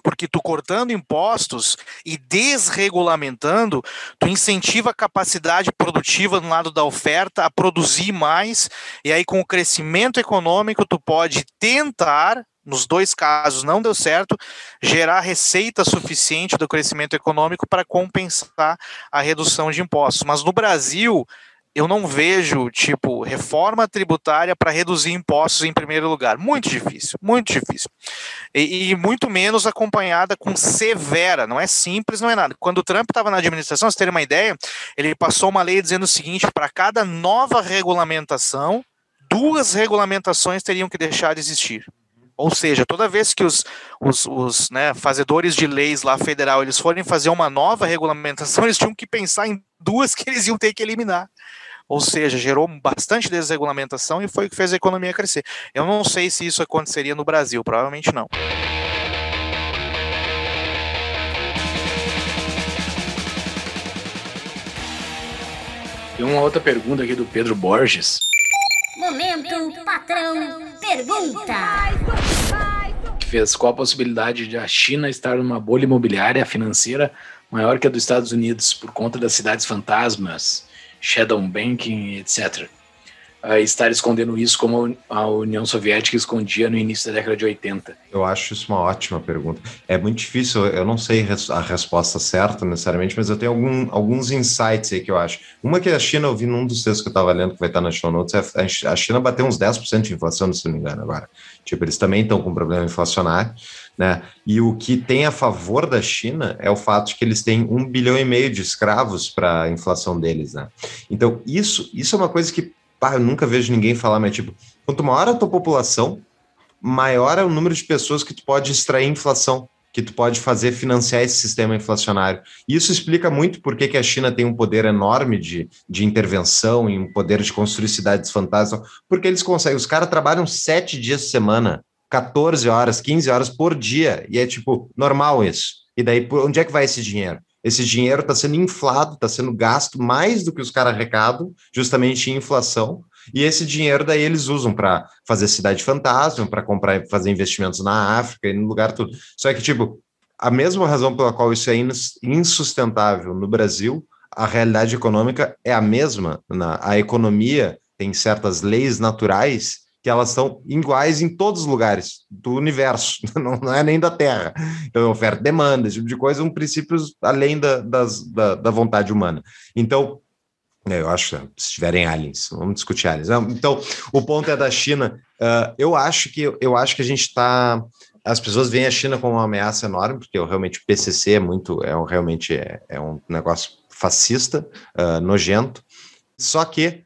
porque tu cortando impostos e desregulamentando, tu incentiva a capacidade produtiva no lado da oferta a produzir mais, e aí com o crescimento econômico tu pode tentar nos dois casos não deu certo, gerar receita suficiente do crescimento econômico para compensar a redução de impostos. Mas no Brasil, eu não vejo, tipo, reforma tributária para reduzir impostos em primeiro lugar. Muito difícil, muito difícil. E, e, muito menos acompanhada com severa, não é simples, não é nada. Quando o Trump estava na administração, vocês terem uma ideia, ele passou uma lei dizendo o seguinte: para cada nova regulamentação, duas regulamentações teriam que deixar de existir. Ou seja, toda vez que os, os, os né, fazedores de leis lá federal eles forem fazer uma nova regulamentação, eles tinham que pensar em duas que eles iam ter que eliminar ou seja, gerou bastante desregulamentação e foi o que fez a economia crescer. Eu não sei se isso aconteceria no Brasil, provavelmente não. Tem uma outra pergunta aqui do Pedro Borges. Momento, patrão, pergunta. Que fez qual a possibilidade de a China estar numa bolha imobiliária financeira maior que a dos Estados Unidos por conta das cidades fantasmas shadow banking, etc. Uh, estar escondendo isso como a União Soviética escondia no início da década de 80? Eu acho isso uma ótima pergunta. É muito difícil, eu não sei a resposta certa necessariamente, mas eu tenho algum, alguns insights aí que eu acho. Uma que a China, eu vi num dos textos que eu estava lendo, que vai estar na show notes, é a China bateu uns 10% de inflação, se não me engano, agora. Tipo, eles também estão com problema inflacionário. Né? E o que tem a favor da China é o fato de que eles têm um bilhão e meio de escravos para a inflação deles. Né? Então, isso, isso é uma coisa que pá, eu nunca vejo ninguém falar, mas tipo, quanto maior a tua população, maior é o número de pessoas que tu pode extrair inflação. que tu pode fazer financiar esse sistema inflacionário. Isso explica muito por que, a China tem um poder enorme de, de intervenção e um poder de construir cidades fantásticas, porque eles conseguem. Os caras trabalham sete dias por semana, 14 horas, 15 horas por dia, e é tipo normal isso. E daí, por onde é que vai esse dinheiro? Esse dinheiro está sendo inflado, está sendo gasto mais do que os caras arrecadam, justamente em inflação, e esse dinheiro daí eles usam para fazer cidade fantasma, para comprar, fazer investimentos na África e no lugar tudo. Só que, tipo, a mesma razão pela qual isso é insustentável no Brasil, a realidade econômica é a mesma. Na, a economia tem certas leis naturais que elas são iguais em todos os lugares do universo, não, não é nem da Terra. Então, oferta demanda, esse tipo de coisa, um princípio além da, das, da, da vontade humana. Então, eu acho, se tiverem aliens, vamos discutir aliens. Então, o ponto é da China. Uh, eu acho que eu acho que a gente está. As pessoas veem a China como uma ameaça enorme, porque realmente o PCC é muito, é um, realmente é, é um negócio fascista, uh, nojento. Só que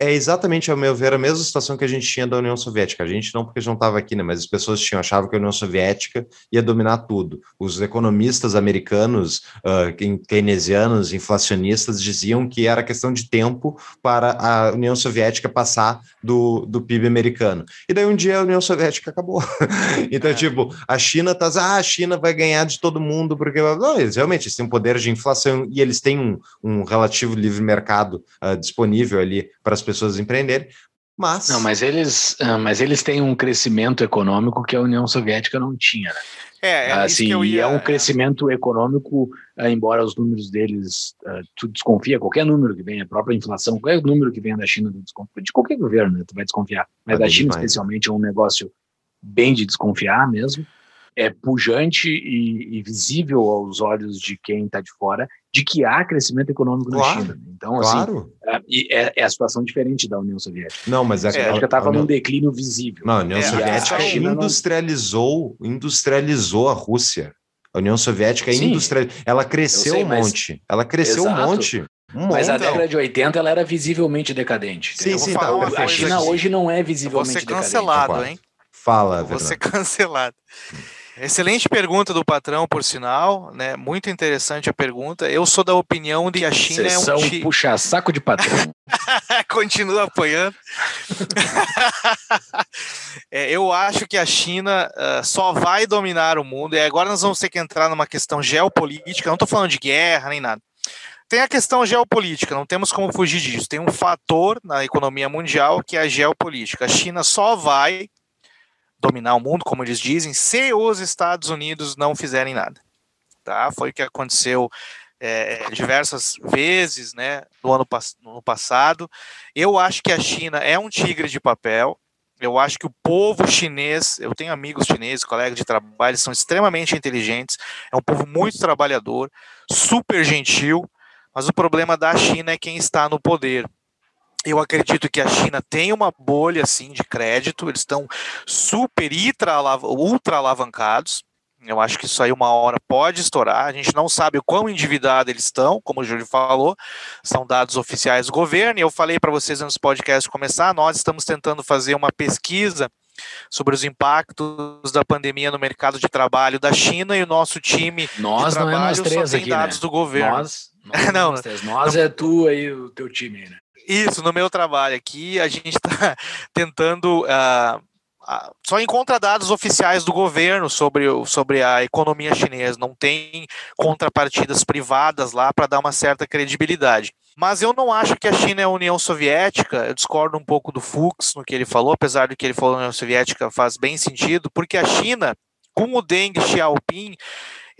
é exatamente, ao meu ver, a mesma situação que a gente tinha da União Soviética. A gente não, porque a gente não estava aqui, né? Mas as pessoas tinham, achavam que a União Soviética ia dominar tudo. Os economistas americanos, uh, keynesianos, inflacionistas, diziam que era questão de tempo para a União Soviética passar do, do PIB americano. E daí um dia a União Soviética acabou. então, é. tipo, a China tá, ah, a China vai ganhar de todo mundo, porque não, eles realmente eles têm um poder de inflação e eles têm um, um relativo livre mercado uh, disponível ali para as pessoas empreenderem, mas... Não, mas eles, ah, mas eles têm um crescimento econômico que a União Soviética não tinha, né? É, é assim, ia... é um crescimento econômico, ah, embora os números deles, tu desconfia, qualquer número que venha, a própria inflação, qualquer número que venha da China, de qualquer governo, né, tu vai desconfiar. Mas da China, demais. especialmente, é um negócio bem de desconfiar mesmo é pujante e, e, visível aos olhos de quem está de fora de que há crescimento econômico claro, na China. Então, assim, claro. assim, é, é, é, a situação diferente da União Soviética. Não, mas é, a Soviética estava num declínio visível. Não, a União é, Soviética a industrializou, não... industrializou a Rússia. A União Soviética industrializou. Ela cresceu sei, um monte. Mas... Ela cresceu Exato. um monte. Um mas a década de 80 ela era visivelmente decadente. Sim, sim, tá. A China aqui. hoje não é visivelmente decadente. Vou ser cancelado, hein? Fala, Vou ser cancelado. Excelente pergunta do patrão, por sinal, né? Muito interessante a pergunta. Eu sou da opinião de que a China Sessão é um puxa saco de patrão. Continua apoiando. é, eu acho que a China uh, só vai dominar o mundo. E agora nós vamos ter que entrar numa questão geopolítica. Não estou falando de guerra nem nada. Tem a questão geopolítica, não temos como fugir disso. Tem um fator na economia mundial que é a geopolítica. A China só vai dominar o mundo, como eles dizem, se os Estados Unidos não fizerem nada. Tá? Foi o que aconteceu é, diversas vezes né, no ano no passado. Eu acho que a China é um tigre de papel. Eu acho que o povo chinês, eu tenho amigos chineses, colegas de trabalho, são extremamente inteligentes, é um povo muito trabalhador, super gentil, mas o problema da China é quem está no poder eu acredito que a China tem uma bolha assim de crédito, eles estão super ultra alavancados. Eu acho que isso aí uma hora pode estourar. A gente não sabe o quão endividado eles estão, como o Júlio falou, são dados oficiais do governo. E eu falei para vocês antes do podcast começar, nós estamos tentando fazer uma pesquisa sobre os impactos da pandemia no mercado de trabalho da China e o nosso time nós de trabalho não é nós três só tem aqui, dados né? do governo. Nós, nós, não, nós, nós é tu aí, o teu time, né? Isso, no meu trabalho aqui, a gente está tentando. Uh, uh, só encontra dados oficiais do governo sobre, sobre a economia chinesa, não tem contrapartidas privadas lá para dar uma certa credibilidade. Mas eu não acho que a China é a União Soviética, eu discordo um pouco do Fux no que ele falou, apesar de que ele falou União Soviética faz bem sentido, porque a China, com o Deng Xiaoping,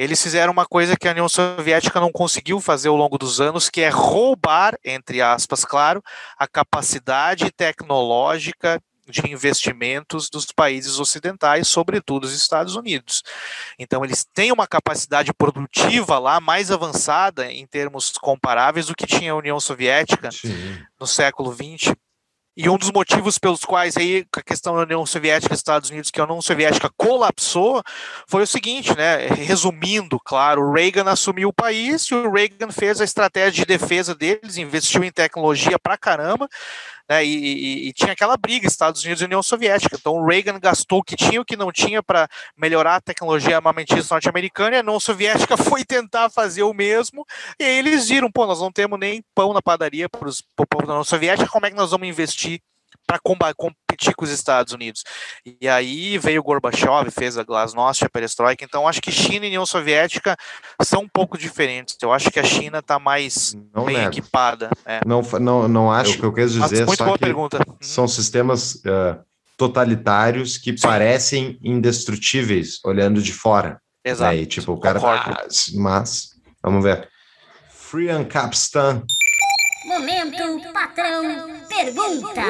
eles fizeram uma coisa que a União Soviética não conseguiu fazer ao longo dos anos, que é roubar, entre aspas, claro, a capacidade tecnológica de investimentos dos países ocidentais, sobretudo os Estados Unidos. Então, eles têm uma capacidade produtiva lá mais avançada em termos comparáveis do que tinha a União Soviética Sim. no século XX. E um dos motivos pelos quais aí a questão da União Soviética e Estados Unidos, que a União Soviética colapsou, foi o seguinte, né? Resumindo, claro, o Reagan assumiu o país e o Reagan fez a estratégia de defesa deles, investiu em tecnologia pra caramba, né, e, e, e, tinha aquela briga Estados Unidos e União Soviética. Então o Reagan gastou o que tinha o que não tinha para melhorar a tecnologia armamentista norte-americana e a União Soviética foi tentar fazer o mesmo. E aí eles viram, pô, nós não temos nem pão na padaria para o povo da União Soviética, como é que nós vamos investir para competir com os Estados Unidos. E aí veio o Gorbachev, fez a Glasnost, a Perestroika. Então acho que China e União Soviética são um pouco diferentes. Eu acho que a China está mais não bem nego. equipada. É. Não, não, não acho. O que eu quero dizer Mas, muito boa pergunta. Uhum. são sistemas uh, totalitários que Sim. parecem indestrutíveis olhando de fora. Exato. Aí, tipo, o cara. Ah, mas, vamos ver. Free Capstan. Momento patrão pergunta.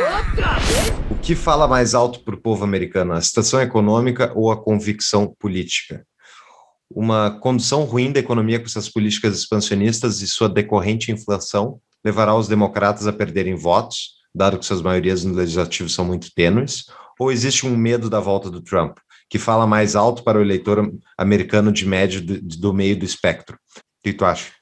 O que fala mais alto para o povo americano, a situação econômica ou a convicção política? Uma condução ruim da economia com essas políticas expansionistas e sua decorrente inflação levará os democratas a perderem votos, dado que suas maiorias no legislativo são muito tênues, ou existe um medo da volta do Trump, que fala mais alto para o eleitor americano de médio do, do meio do espectro? O que tu acha?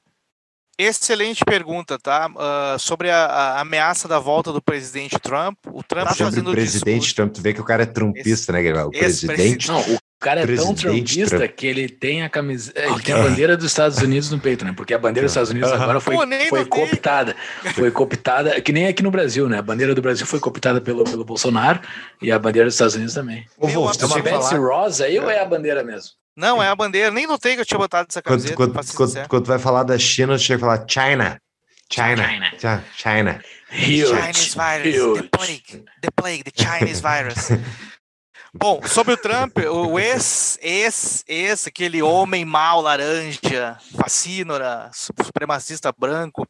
Excelente pergunta, tá? Uh, sobre a, a, ameaça da volta do presidente Trump. O Trump tá fazendo o presidente discurso... Trump, tu vê que o cara é trumpista, esse, né, O presidente. Não, o cara é tão trumpista Trump. que ele tem a camisa, ele tem a bandeira dos Estados Unidos no peito, né? Porque a bandeira dos Estados Unidos agora foi, Pô, foi cooptada. Foi cooptada, que nem aqui no Brasil, né? A bandeira do Brasil foi cooptada pelo, pelo Bolsonaro e a bandeira dos Estados Unidos também. Meu, é uma Betsy Rosa aí ou é a bandeira mesmo? Não, é a bandeira. Nem notei que eu tinha botado essa camiseta. Quando, quando, quando, quando tu vai falar da China, tu chega a falar China. China. China. China. Huge. Chinese virus. Huge. The plague. The plague. The Chinese virus. Bom, sobre o Trump, o ex, ex, ex, aquele homem mau, laranja, fascínora, supremacista branco,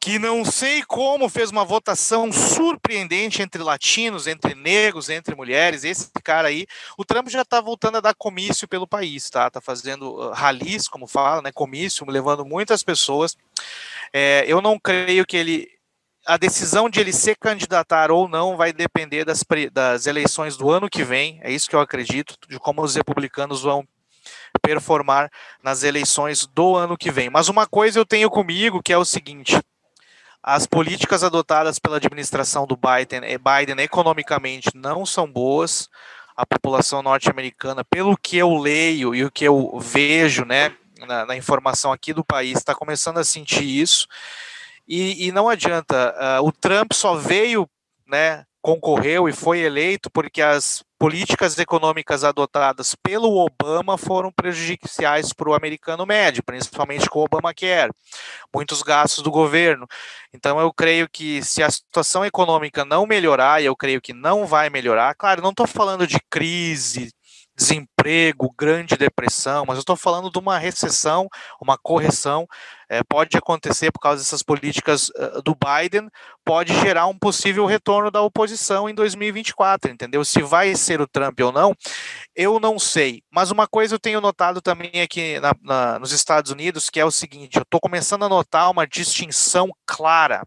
que não sei como fez uma votação surpreendente entre latinos, entre negros, entre mulheres. Esse cara aí, o Trump já está voltando a dar comício pelo país, tá? Tá fazendo uh, ralis, como fala, né? Comício, levando muitas pessoas. É, eu não creio que ele a decisão de ele se candidatar ou não vai depender das, das eleições do ano que vem. É isso que eu acredito, de como os republicanos vão performar nas eleições do ano que vem. Mas uma coisa eu tenho comigo que é o seguinte: as políticas adotadas pela administração do Biden, eh, Biden economicamente não são boas. A população norte-americana, pelo que eu leio e o que eu vejo, né, na, na informação aqui do país, está começando a sentir isso. E, e não adianta, uh, o Trump só veio, né, concorreu e foi eleito porque as políticas econômicas adotadas pelo Obama foram prejudiciais para o americano médio, principalmente com o Obamacare, muitos gastos do governo. Então eu creio que se a situação econômica não melhorar, e eu creio que não vai melhorar, claro, não estou falando de crise, desemprego, grande depressão, mas eu estou falando de uma recessão, uma correção, é, pode acontecer por causa dessas políticas uh, do Biden, pode gerar um possível retorno da oposição em 2024, entendeu? Se vai ser o Trump ou não, eu não sei. Mas uma coisa eu tenho notado também aqui na, na, nos Estados Unidos, que é o seguinte, eu estou começando a notar uma distinção clara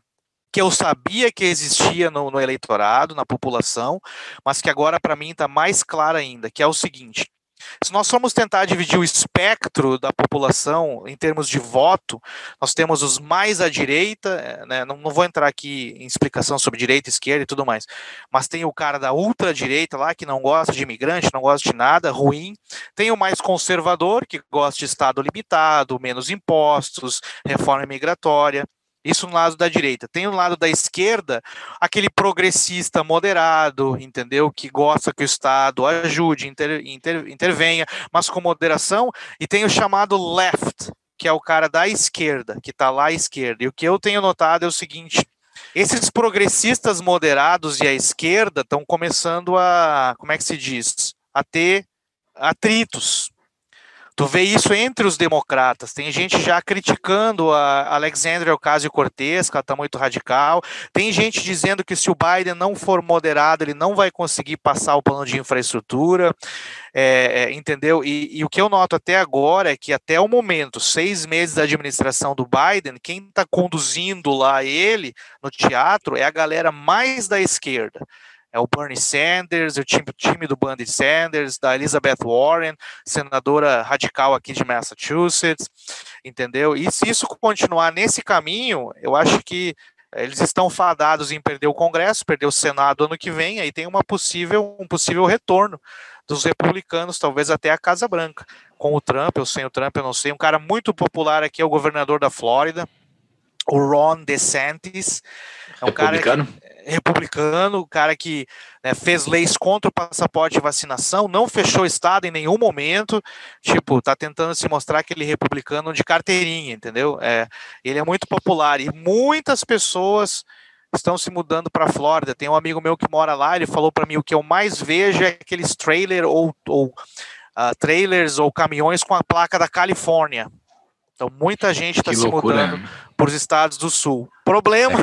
que eu sabia que existia no, no eleitorado, na população, mas que agora para mim está mais clara ainda, que é o seguinte: se nós formos tentar dividir o espectro da população em termos de voto, nós temos os mais à direita, eh, né, não, não, vou entrar aqui em explicação sobre direita, esquerda e tudo mais, mas tem o cara da ultradireita lá que não gosta de imigrante, não gosta de nada, ruim. Tem o mais conservador, que gosta de Estado limitado, menos impostos, reforma migratória. Isso no lado da direita. Tem no lado da esquerda aquele progressista moderado, entendeu? Que gosta que o Estado ajude, inter, inter, intervenha, mas com moderação. E tem o chamado left, que é o cara da esquerda, que está lá à esquerda. E o que eu tenho notado é o seguinte: esses progressistas moderados e a esquerda estão começando a, como é que se diz? A ter atritos, Tu vê isso entre os democratas. Tem gente já criticando a Alexandria Ocasio-Cortez, que ela está muito radical. Tem gente dizendo que se o Biden não for moderado, ele não vai conseguir passar o plano de infraestrutura. É, é, entendeu? E, e, o que eu noto até agora é que até o momento, seis meses da administração do Biden, quem está conduzindo lá ele no teatro é a galera mais da esquerda é o Bernie Sanders, o time, time do Bernie Sanders, da Elizabeth Warren, senadora radical aqui de Massachusetts, entendeu? E se isso continuar nesse caminho, eu acho que eles estão fadados em perder o Congresso, perder o Senado ano que vem, aí tem uma possível, um possível retorno dos republicanos, talvez até a Casa Branca. Com o Trump, ou sem o Trump, eu não sei. Um cara muito popular aqui é o governador da Flórida, o Ron DeSantis. É um cara que- Republicano? republicano, o cara que né, fez leis contra o passaporte de vacinação, não fechou o estado em nenhum momento, tipo, tá tentando se mostrar aquele republicano de carteirinha, entendeu? É, ele é muito popular e muitas pessoas estão se mudando para a Flórida. Tem um amigo meu que mora lá, ele falou para mim o que eu mais vejo é aqueles trailer ou, ou ah, trailers ou caminhões com a placa da Califórnia. Então muita gente está Que se mudando para os estados do sul. Problema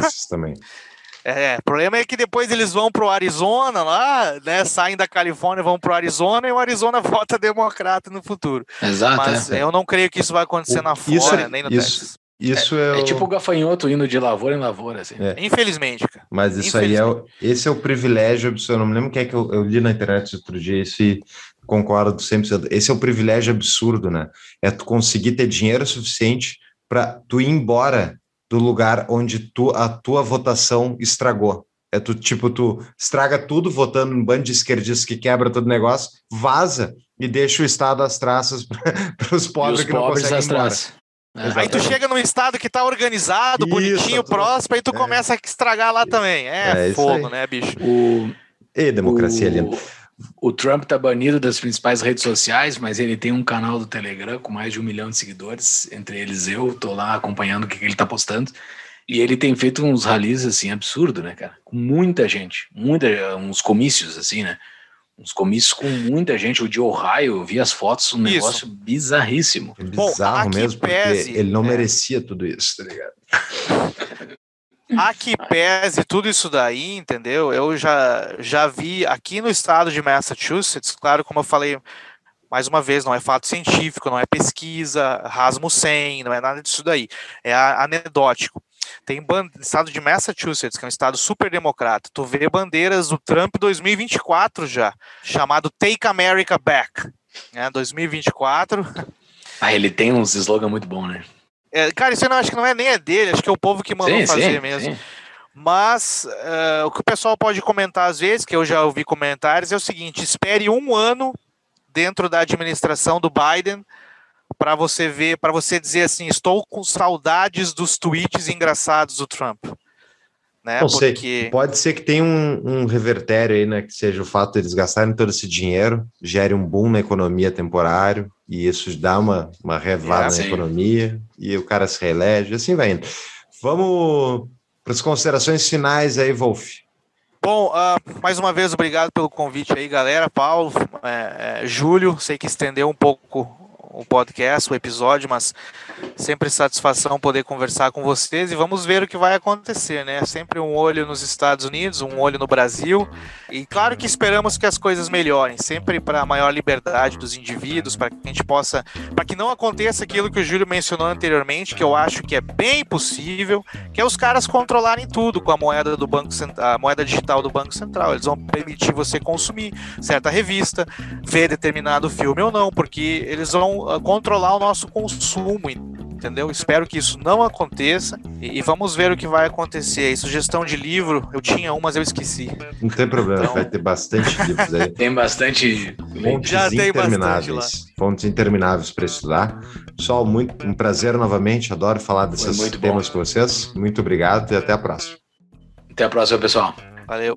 é, o problema é que depois eles vão pro Arizona lá, né? Saem da Califórnia, vão pro Arizona e o Arizona vota democrata no futuro. Exato. Mas é. eu não creio que isso vai acontecer O- na isso Flórida, é- nem no isso- Texas. Isso é, É o- tipo o gafanhoto indo de lavoura em lavoura, assim. É. Infelizmente, cara. Mas isso aí é o, esse é o privilégio absurdo. Eu não me lembro quem é que eu, eu li na internet outro dia isso e concordo 100%. Esse é o privilégio absurdo, né? É tu conseguir ter dinheiro suficiente para tu ir embora do lugar onde tu, a tua votação estragou. É tu, tipo, tu estraga tudo votando num bando de esquerdistas que quebra todo o negócio, vaza e deixa o Estado às traças para os E pobres que não pobres conseguem ir às embora. traças. É. Aí tu chega num estado que tá organizado, Isso, bonitinho, tudo- próspero, aí tu é. começa a estragar lá também. É, É fogo, né, bicho? O, E democracia o, linda. O Trump tá banido das principais redes sociais, mas ele tem um canal do Telegram com mais de um milhão de seguidores, entre eles eu, tô lá acompanhando o que, que ele tá postando. E ele tem feito uns rallies assim absurdo, né, cara? Com muita gente, muita, uns comícios assim, né? Uns comícios com muita gente. O de Ohio, eu vi as fotos, um Isso. negócio bizarríssimo. É Bom, bizarro mesmo, porque pese, ele não é. merecia tudo isso, tá ligado? A que pese tudo isso daí, entendeu? Eu já, já vi aqui no estado de Massachusetts, claro, como eu falei mais uma vez, não é fato científico, não é pesquisa, Rasmussen, não é nada disso daí. É anedótico. Tem estado de Massachusetts, que é um estado super democrata. Tu vê bandeiras do Trump 2024 já, chamado Take America Back. Né, 2024. Ah, ele tem uns slogan muito bom, né? É, cara, isso eu não, acho que não é nem é dele, acho que é o povo que mandou fazer mesmo. sim. Mas eh, o que o pessoal pode comentar às vezes, que eu já ouvi comentários, é o seguinte: espere um ano dentro da administração do Biden para você ver, para você dizer assim, estou com saudades dos tweets engraçados do Trump. Né? Não sei, Porque pode ser que tenha um, um revertério aí, né? Que seja o fato de eles gastarem todo esse dinheiro, gere um boom na economia temporário, e isso dá uma, uma revada É, na sim. economia, e o cara se reelege, assim vai indo. Vamos para as considerações finais aí, Wolf. Bom, ah, mais uma vez, obrigado pelo convite aí, galera. Paulo, é, é, Júlio, sei que estendeu um pouco o podcast, o episódio, mas sempre satisfação poder conversar com vocês e vamos ver o que vai acontecer, né? Sempre um olho nos Estados Unidos, um olho no Brasil e claro que esperamos que as coisas melhorem, sempre para maior liberdade dos indivíduos, para que a gente possa, para que não aconteça aquilo que o Júlio mencionou anteriormente, que eu acho que é bem possível, que é os caras controlarem tudo com a moeda do banco a moeda digital do banco central. Eles vão permitir você consumir certa revista, ver determinado filme ou não, porque eles vão controlar o nosso consumo, entendeu? Espero que isso não aconteça e, e vamos ver o que vai acontecer. E sugestão de livro, eu tinha um, mas eu esqueci. Não tem problema, Então- vai ter bastante livros aí. Tem bastante. Fontes Já tem bastante intermináveis. Fontes intermináveis para estudar. Pessoal, muito um prazer novamente. Adoro falar desses muito bom. temas com vocês. Muito obrigado e até a próxima. Até a próxima, pessoal. Valeu.